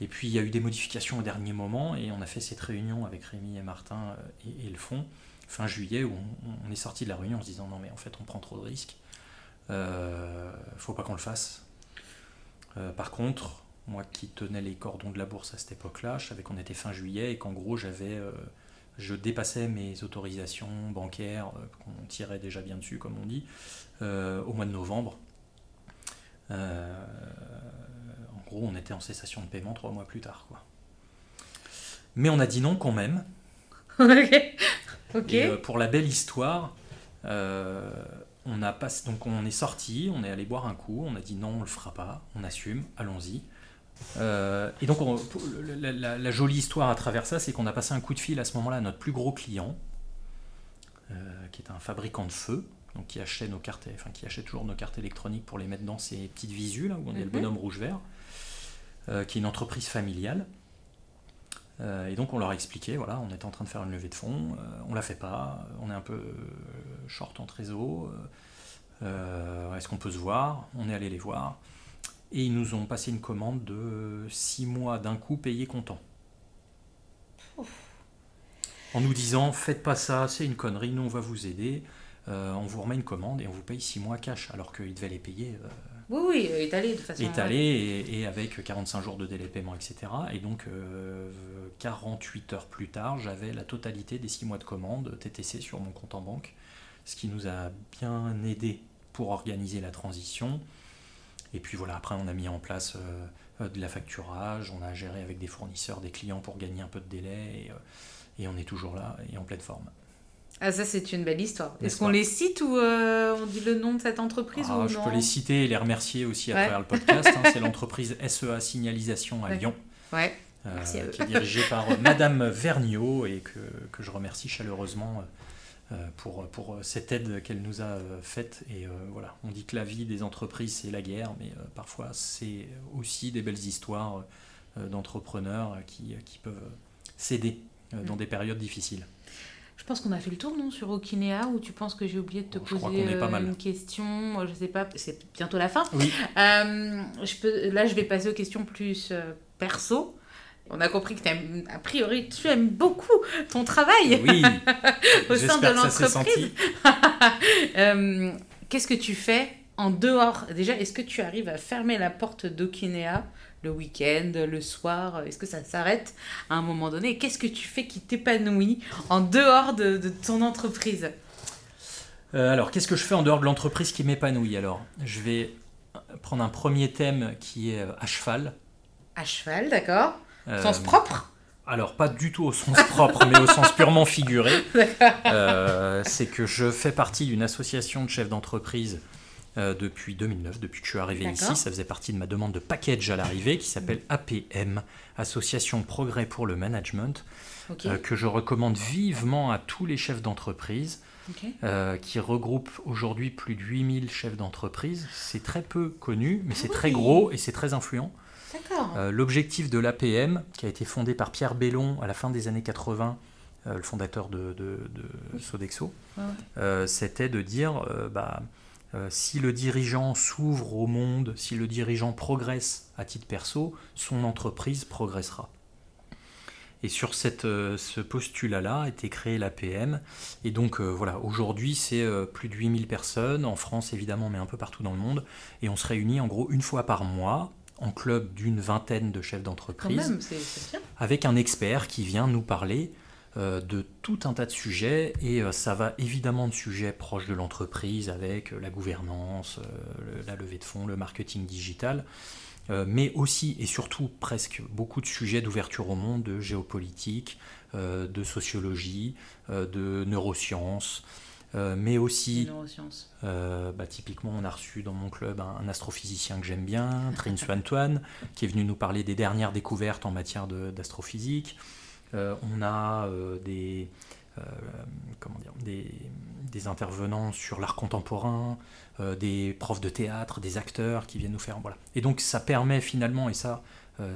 Et puis il y a eu des modifications au dernier moment et on a fait cette réunion avec Rémi et Martin euh, et, le fond fin juillet où on, est sorti de la réunion en se disant non mais en fait on prend trop de risques, euh, faut pas qu'on le fasse. Euh, par contre, moi qui tenais les cordons de la bourse à cette époque-là, je savais qu'on était fin juillet et qu'en gros j'avais je dépassais mes autorisations bancaires, euh, qu'on tirait déjà bien dessus, comme on dit, euh, au mois de novembre. Euh, gros, on était en cessation de paiement trois mois plus tard. Quoi. Mais on a dit non quand même. (laughs) ok. Et, pour la belle histoire, on, a pas, donc on est sorti, on est allé boire un coup, on a dit non, on le fera pas, on assume, allons-y. Euh, et donc, la, jolie histoire à travers ça, c'est qu'on a passé un coup de fil à ce moment-là à notre plus gros client, euh, qui est un fabricant de feu, donc qui achète nos cartes, enfin qui achète toujours nos cartes électroniques pour les mettre dans ces petites visus là où on est le mhm. bonhomme rouge-vert, euh, qui est une entreprise familiale. et donc on leur a expliqué, voilà, on était en train de faire une levée de fonds, on la fait pas, on est un peu short en trésor, est-ce qu'on peut se voir? On est allé les voir. Et ils nous ont passé une commande de 6 mois d'un coup payé comptant. En nous disant, faites pas ça, c'est une connerie, nous on va vous aider, euh, on vous remet une commande et on vous paye 6 mois cash, alors qu'ils devaient les payer. Euh, oui, oui, étalé de façon. Étalé et, avec 45 jours de délai de paiement, etc. Et donc, 48 euh, heures plus tard, j'avais la totalité des 6 mois de commande TTC sur mon compte en banque, ce qui nous a bien aidé pour organiser la transition et puis voilà, après on a mis en place euh, de la facturage, on a géré avec des fournisseurs, des clients pour gagner un peu de délai, et, euh, et on est toujours là et en pleine forme. Ah ça c'est une belle histoire. Est-ce qu'on les cite ou euh, on dit le nom de cette entreprise ah, Je peux les citer et les remercier aussi à travers le podcast. Hein. (laughs) c'est l'entreprise SEA Signalisation à Lyon. Ouais. qui est dirigée par (laughs) Madame Vergniaud et que, que, je remercie chaleureusement euh, pour, pour cette aide qu'elle nous a euh, faite. Et euh, voilà, on dit que la vie des entreprises, c'est la guerre, mais parfois, c'est aussi des belles histoires d'entrepreneurs qui, qui, peuvent s'aider dans mm. des périodes difficiles. Je pense qu'on a fait le tour, non, sur Okinea, ou tu penses que j'ai oublié de te poser une question? Je sais pas, c'est bientôt la fin. Oui. je peux, là, je vais passer aux questions plus perso. On a compris que a priori, tu aimes beaucoup ton travail oui, (laughs) au sein de l'entreprise. (laughs) euh, Qu'est-ce que tu fais en dehors? Déjà, est-ce que tu arrives à fermer la porte d'Okinea? Le week-end, le soir Est-ce que ça s'arrête à un moment donné? Qu'est-ce que tu fais qui t'épanouit en dehors de, ton entreprise? Euh, Alors, qu'est-ce que je fais en dehors de l'entreprise qui m'épanouit? Alors, je vais prendre un premier thème qui est euh, à cheval. À cheval, d'accord. Euh, sens propre? alors, pas du tout au sens propre, mais au sens purement figuré. (laughs) Euh, c'est que je fais partie d'une association de chefs d'entreprise euh, depuis 2009, depuis que je suis arrivé ici. Ça faisait partie de ma demande de package à l'arrivée qui s'appelle APM, Association Progrès pour le Management, que je recommande vivement à tous les chefs d'entreprise. qui regroupe aujourd'hui plus de 8000 chefs d'entreprise. C'est très peu connu, mais c'est ah très gros et c'est très influent. Euh, l'objectif de l'APM, qui a été fondé par Pierre Bellon à la fin des années 80, euh, le fondateur de, Sodexo, euh, c'était de dire bah, si le dirigeant s'ouvre au monde, si le dirigeant progresse à titre perso, son entreprise progressera. Et sur cette, ce postulat-là a été créé l'APM. Et donc voilà, aujourd'hui c'est plus de 8000 personnes, en France évidemment, mais un peu partout dans le monde. Et on se réunit en gros une fois par mois en club d'une vingtaine de chefs d'entreprise, avec un expert qui vient nous parler euh, de tout un tas de sujets, et euh, ça va évidemment de sujets proches de l'entreprise, avec euh, la gouvernance, la levée de fonds, le marketing digital, mais aussi et surtout presque beaucoup de sujets d'ouverture au monde, de géopolitique, de sociologie, de neurosciences. Euh, mais aussi, euh, bah, typiquement, on a reçu dans mon club un, astrophysicien que j'aime bien, Trin Antoine, qui est venu nous parler des dernières découvertes en matière d'astrophysique. Euh, on a des, comment dire, des, intervenants sur l'art contemporain, des profs de théâtre, des acteurs qui viennent nous faire. Voilà. Et donc ça permet finalement, et ça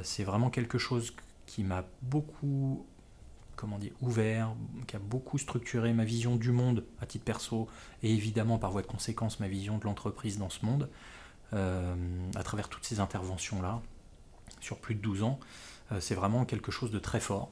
c'est vraiment quelque chose qui m'a beaucoup comment ouvert, qui a beaucoup structuré ma vision du monde à titre perso et évidemment par voie de conséquence ma vision de l'entreprise dans ce monde, euh, à travers toutes ces interventions-là, sur plus de 12 ans, euh, c'est vraiment quelque chose de très fort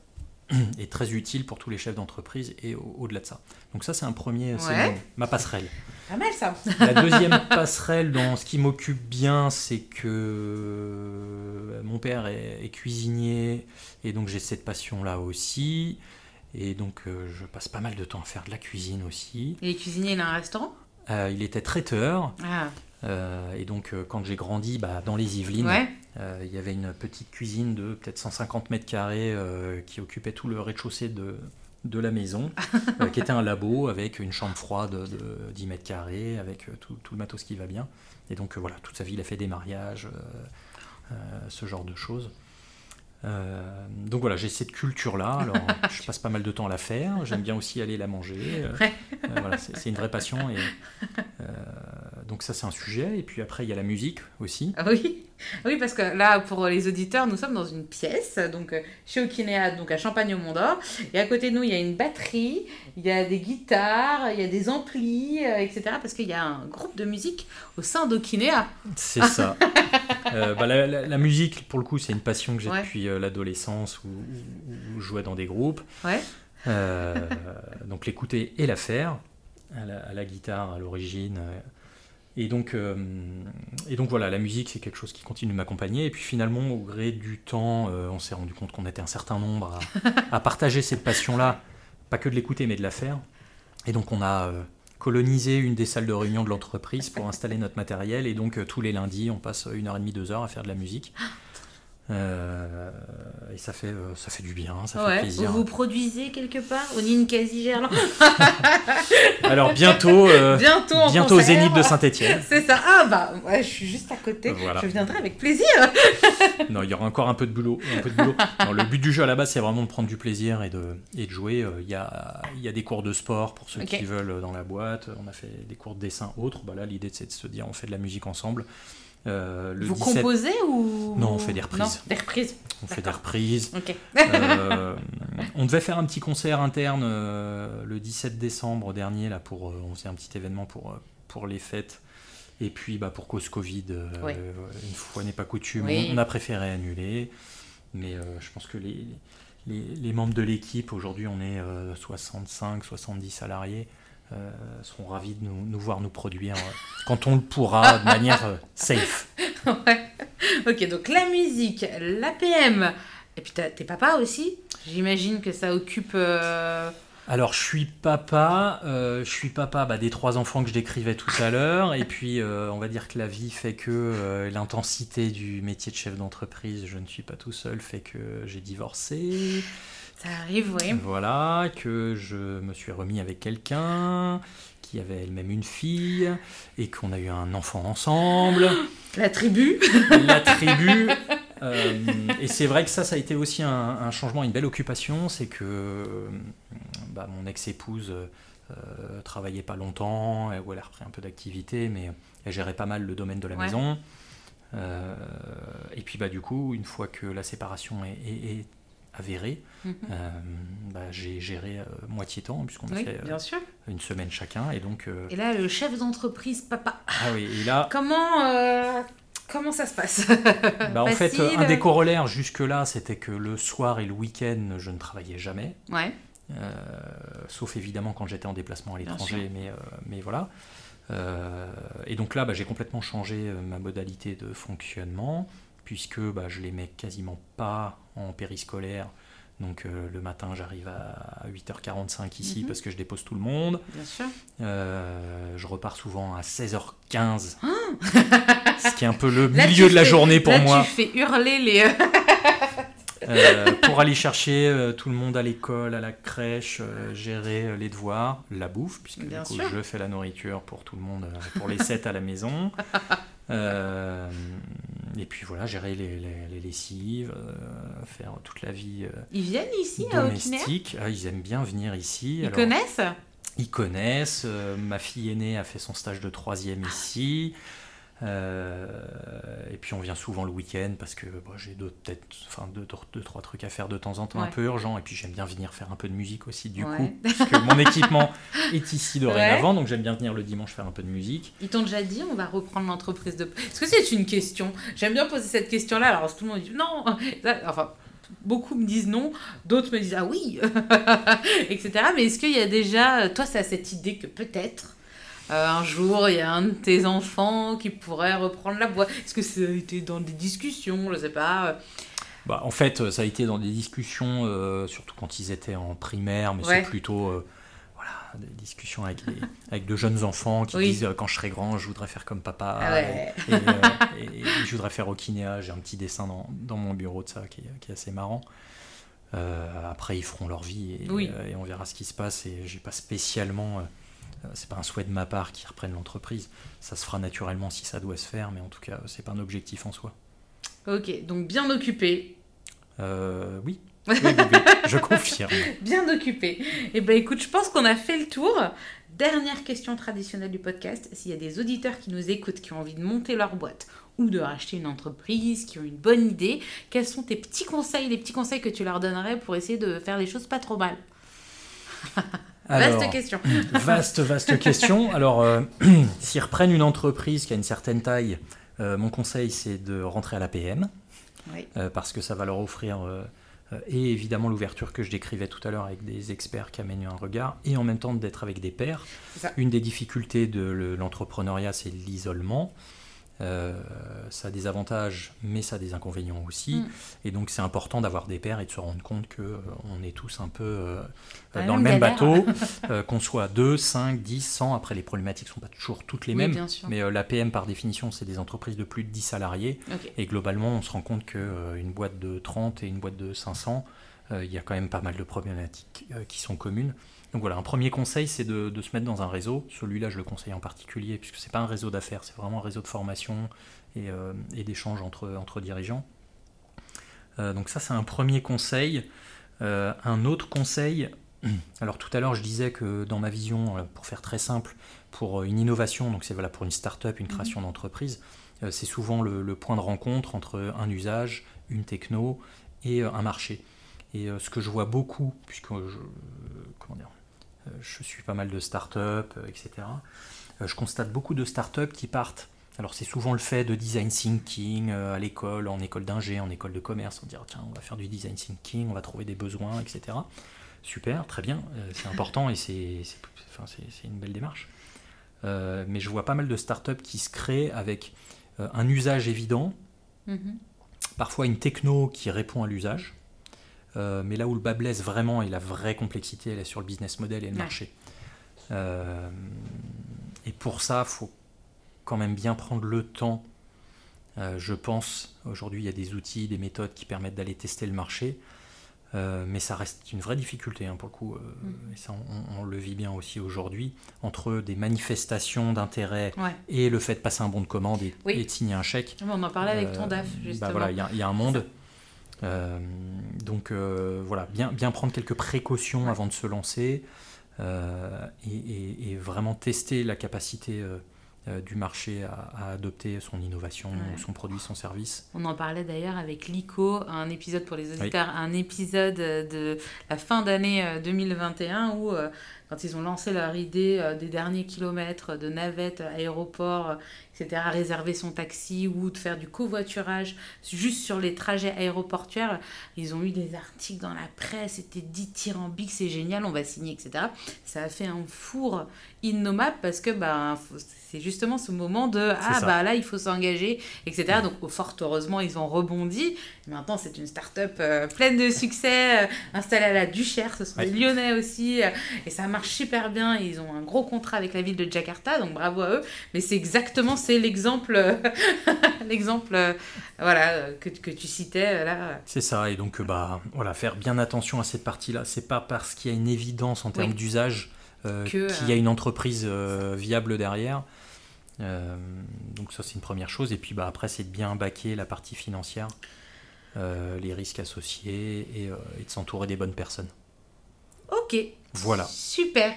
(clears throat) et très utile pour tous les chefs d'entreprise et au-delà de ça. Donc ça c'est un premier, c'est ma passerelle. Pas mal ça. La deuxième (laughs) passerelle dans ce qui m'occupe bien, c'est que euh, mon père est, cuisinier et donc j'ai cette passion-là aussi. Et donc je passe pas mal de temps à faire de la cuisine aussi. Il est cuisinier, il a un restaurant? Il était traiteur. Ah. Euh, et donc, euh, quand j'ai grandi bah, dans les Yvelines, euh, il y avait une petite cuisine de peut-être 150 mètres carrés qui occupait tout le rez-de-chaussée de, de la maison, (laughs) qui était un labo avec une chambre froide de 10 mètres carrés, avec tout, tout, le matos qui va bien. Et donc, voilà, toute sa vie, il a fait des mariages, ce genre de choses. Donc voilà, j'ai cette culture-là. Alors, (laughs) je passe pas mal de temps à la faire. J'aime bien aussi aller la manger. C'est une vraie passion. Et, donc ça, c'est un sujet. Et puis après, il y a la musique aussi. Ah oui, oui, parce que là, pour les auditeurs, nous sommes dans une pièce, donc chez Okinéa, donc à Champagne au Mont d'Or. Et à côté de nous, il y a une batterie, il y a des guitares, il y a des amplis, etc. Parce qu'il y a un groupe de musique au sein d'Okinéa. C'est ça. (laughs) Bah, la, la, musique, pour le coup, c'est une passion que j'ai depuis euh, l'adolescence où, je jouais dans des groupes. Euh, donc l'écouter et la faire, à la, guitare à l'origine. Euh. Et donc, et donc voilà, la musique c'est quelque chose qui continue de m'accompagner. Et puis finalement, au gré du temps, on s'est rendu compte qu'on était un certain nombre (laughs) à, partager cette passion-là, pas que de l'écouter, mais de la faire. Et donc on a colonisé une des salles de réunion de l'entreprise pour installer notre matériel. Et donc tous les lundis, on passe une heure et demie, deux heures à faire de la musique. Euh, et ça fait, euh, ça fait du bien, ça fait plaisir. Vous, vous produisez quelque part au Ninkasi Gerland (laughs) Alors bientôt, euh, bientôt, bientôt au Zénith de Saint-Etienne. (laughs) C'est ça. Ah bah ouais, je suis juste à côté. Je viendrai avec plaisir. (laughs) non, il y aura encore un peu de boulot. Un peu de boulot. le but du jeu à la base, c'est vraiment de prendre du plaisir et de, et de jouer. Il y, a, il y a des cours de sport pour ceux qui veulent dans la boîte. On a fait des cours de dessin autres. Bah là, l'idée c'est de se dire on fait de la musique ensemble. Euh, Vous composez ou Non, on fait des reprises. des reprises. On fait des reprises. Euh, on devait faire un petit concert interne euh, le 17 décembre dernier là pour on faisait un petit événement pour pour les fêtes. Et puis bah, pour cause Covid, une fois n'est pas coutume, on a préféré annuler. Mais je pense que les, les, les membres de l'équipe, aujourd'hui on est 65, 70 salariés, euh, seront ravis de nous, voir nous produire euh, (laughs) quand on le pourra de manière euh, safe. (laughs) Ok, donc la musique, l'APM, et puis t'es papa aussi? J'imagine que ça occupe... Alors, je suis papa, je suis papa bah, des trois enfants que je décrivais tout à l'heure, et puis on va dire que la vie fait que l'intensité du métier de chef d'entreprise, je ne suis pas tout seul, fait que j'ai divorcé. Ça arrive, oui. Voilà, que je me suis remis avec quelqu'un qui avait elle-même une fille et qu'on a eu un enfant ensemble. (gasps) La tribu (laughs) La tribu euh, Et c'est vrai que ça, ça a été aussi un, changement, une belle occupation. C'est que bah, mon ex-épouse euh, travaillait pas longtemps, elle a repris un peu d'activité, mais elle gérait pas mal le domaine de la maison. Euh, et puis bah, du coup, une fois que la séparation est, est, est avéré, mhm. euh, bah, j'ai géré euh, moitié temps, puisqu'on a fait euh, une semaine chacun. Et, donc, et là, le chef d'entreprise, papa. Ah oui, et là. Comment, comment ça se passe? Bah, En fait, un des corollaires jusque-là, c'était que le soir et le week-end, je ne travaillais jamais. Ouais. sauf évidemment quand j'étais en déplacement à l'étranger, mais, mais voilà. et donc là, bah, j'ai complètement changé ma modalité de fonctionnement puisque bah, je les mets quasiment pas en périscolaire. Donc euh, le matin, j'arrive à 8h45 ici mhm. parce que je dépose tout le monde. Bien sûr. Euh, je repars souvent à 16h15. Ah ce qui est un peu le milieu de la journée pour là, moi. Tu fais hurler les. Euh, pour aller chercher tout le monde à l'école, à la crèche, gérer les devoirs, la bouffe, puisque du coup, je fais la nourriture pour tout le monde, pour les 7 à la maison. (laughs) et puis voilà, gérer les, les, lessives, faire toute la vie ils viennent ici domestique. À ah, ils aiment bien venir ici. Ils connaissent Ils connaissent. ma fille aînée a fait son stage de troisième ici. Euh, et puis on vient souvent le week-end parce que j'ai peut-être enfin deux, deux, trois trucs à faire de temps en temps un peu urgents. Et puis j'aime bien venir faire un peu de musique aussi du coup parce que mon équipement (laughs) est ici dorénavant donc j'aime bien venir le dimanche faire un peu de musique. Ils t'ont déjà dit on va reprendre l'entreprise de... Est-ce que c'est une question? J'aime bien poser cette question là alors tout le monde dit non. Enfin beaucoup me disent non, d'autres me disent ah oui, (laughs) etc. Mais est-ce qu'il y a déjà, toi, ça cette idée que peut-être euh, un jour, il y a un de tes enfants qui pourrait reprendre la voix. Est-ce que ça a été dans des discussions? Je sais pas. Bah, en fait, ça a été dans des discussions, euh, surtout quand ils étaient en primaire, mais c'est plutôt euh, voilà, des discussions avec, avec de jeunes enfants qui disent quand je serai grand, je voudrais faire comme papa. Ah et, je voudrais faire au kinéa. J'ai un petit dessin dans, dans, mon bureau de ça qui est, qui est assez marrant. après, ils feront leur vie et, et, on verra ce qui se passe. Et j'ai pas spécialement euh, c'est pas un souhait de ma part qu'ils reprennent l'entreprise. Ça se fera naturellement si ça doit se faire, mais en tout cas, c'est pas un objectif en soi. Ok, donc bien occupé. Euh, (laughs) oui. je confirme. Bien occupé. Eh ben écoute, je pense qu'on a fait le tour. Dernière question traditionnelle du podcast. S'il y a des auditeurs qui nous écoutent, qui ont envie de monter leur boîte ou de racheter une entreprise, qui ont une bonne idée, quels sont tes petits conseils, les petits conseils que tu leur donnerais pour essayer de faire les choses pas trop mal? (laughs) vaste question. (laughs) vaste, vaste question. Alors, euh, (clears throat) s'ils reprennent une entreprise qui a une certaine taille, euh, mon conseil, c'est de rentrer à l'APM. Oui. Euh, parce que ça va leur offrir, et évidemment, l'ouverture que je décrivais tout à l'heure avec des experts qui amènent un regard, et en même temps d'être avec des pairs. Une des difficultés de l'entrepreneuriat, c'est l'isolement. Euh, ça a des avantages, mais ça a des inconvénients aussi. Mm. Et donc c'est important d'avoir des pairs et de se rendre compte que euh, on est tous un peu euh, dans le même bateau, (laughs) qu'on soit 2, 5, 10, 100. Après, les problématiques ne sont pas toujours toutes les mêmes. Mais la PM, par définition, c'est des entreprises de plus de 10 salariés. Et globalement, on se rend compte qu'une boîte de 30 et une boîte de 500, il y a quand même pas mal de problématiques qui sont communes. Donc voilà, un premier conseil, c'est de, se mettre dans un réseau. Celui-là, je le conseille en particulier, puisque ce n'est pas un réseau d'affaires, c'est vraiment un réseau de formation et, euh, d'échange entre, entre dirigeants. Euh, donc ça, c'est un premier conseil. Euh, un autre conseil, (clears throat) alors tout à l'heure, je disais que dans ma vision, pour faire très simple, pour une innovation, donc c'est voilà, pour une start-up, une création mhm. d'entreprise, c'est souvent le, point de rencontre entre un usage, une techno et un marché. Et ce que je vois beaucoup, puisque je, comment dire, euh, je suis pas mal de startups, euh, etc. Euh, je constate beaucoup de startups qui partent. Alors c'est souvent le fait de design thinking à l'école, en école d'ingé, en école de commerce. On dit tiens, on va faire du design thinking, on va trouver des besoins, etc. Super, très bien, c'est important et c'est une belle démarche. mais je vois pas mal de startups qui se créent avec un usage évident, mm-hmm. parfois une techno qui répond à l'usage, euh, mais là où le bas blesse vraiment et la vraie complexité, elle est sur le business model et le marché. Euh, et pour ça, il faut quand même bien prendre le temps. Euh, je pense, aujourd'hui, il y a des outils, des méthodes qui permettent d'aller tester le marché. mais ça reste une vraie difficulté hein, pour le coup, mm. et ça on, le vit bien aussi aujourd'hui, entre des manifestations d'intérêt et le fait de passer un bon de commande et, de signer un chèque. On en parlait avec ton DAF, bah justement. voilà, il y, a un monde. Euh, donc euh, voilà, bien, bien prendre quelques précautions avant de se lancer euh, et, vraiment tester la capacité du marché à, adopter son innovation, son produit, son service. On en parlait d'ailleurs avec Lico, un épisode pour les auditeurs, un épisode de la fin d'année 2021 où quand ils ont lancé leur idée des derniers kilomètres de navette, aéroport, etc., réserver son taxi ou de faire du covoiturage juste sur les trajets aéroportuaires. Ils ont eu des articles dans la presse, c'était dit tyrambique, c'est génial, on va signer, etc. Ça a fait un four innommable parce que bah, c'est justement ce moment de ah bah là il faut s'engager, etc. Donc fort heureusement ils ont rebondi. Maintenant c'est une start-up euh, pleine de succès, euh, installée à la Duchère, ce sont des Lyonnais aussi, euh, et ça marche super bien. Ils ont un gros contrat avec la ville de Jakarta, donc bravo à eux. Mais c'est exactement c'est l'exemple, (laughs) l'exemple, voilà, que, que, tu citais là. C'est ça, et donc bah voilà, faire bien attention à cette partie-là. C'est pas parce qu'il y a une évidence en termes d'usage euh, qu'il y a une entreprise euh, viable derrière. Donc ça c'est une première chose. Et puis bah, après c'est de bien baquer la partie financière, les risques associés et, et de s'entourer des bonnes personnes. Ok. Voilà. Super.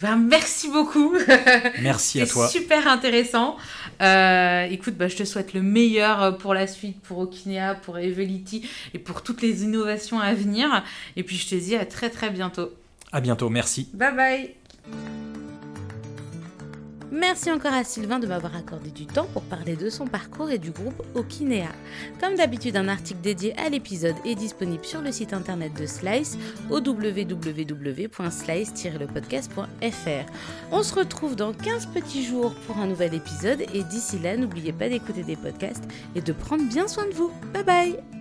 Ben, merci beaucoup. (laughs) Merci à toi. Super intéressant. Euh, écoute, bah, je te souhaite le meilleur pour la suite, pour Okinea, pour Evelity et pour toutes les innovations à venir. Et puis je te dis à très très bientôt. À bientôt, merci. Bye bye. Merci encore à Sylvain de m'avoir accordé du temps pour parler de son parcours et du groupe Okinea. Comme d'habitude, un article dédié à l'épisode est disponible sur le site internet de Slice www.slice-lepodcast.fr. On se retrouve dans 15 petits jours pour un nouvel épisode et d'ici là, n'oubliez pas d'écouter des podcasts et de prendre bien soin de vous. Bye bye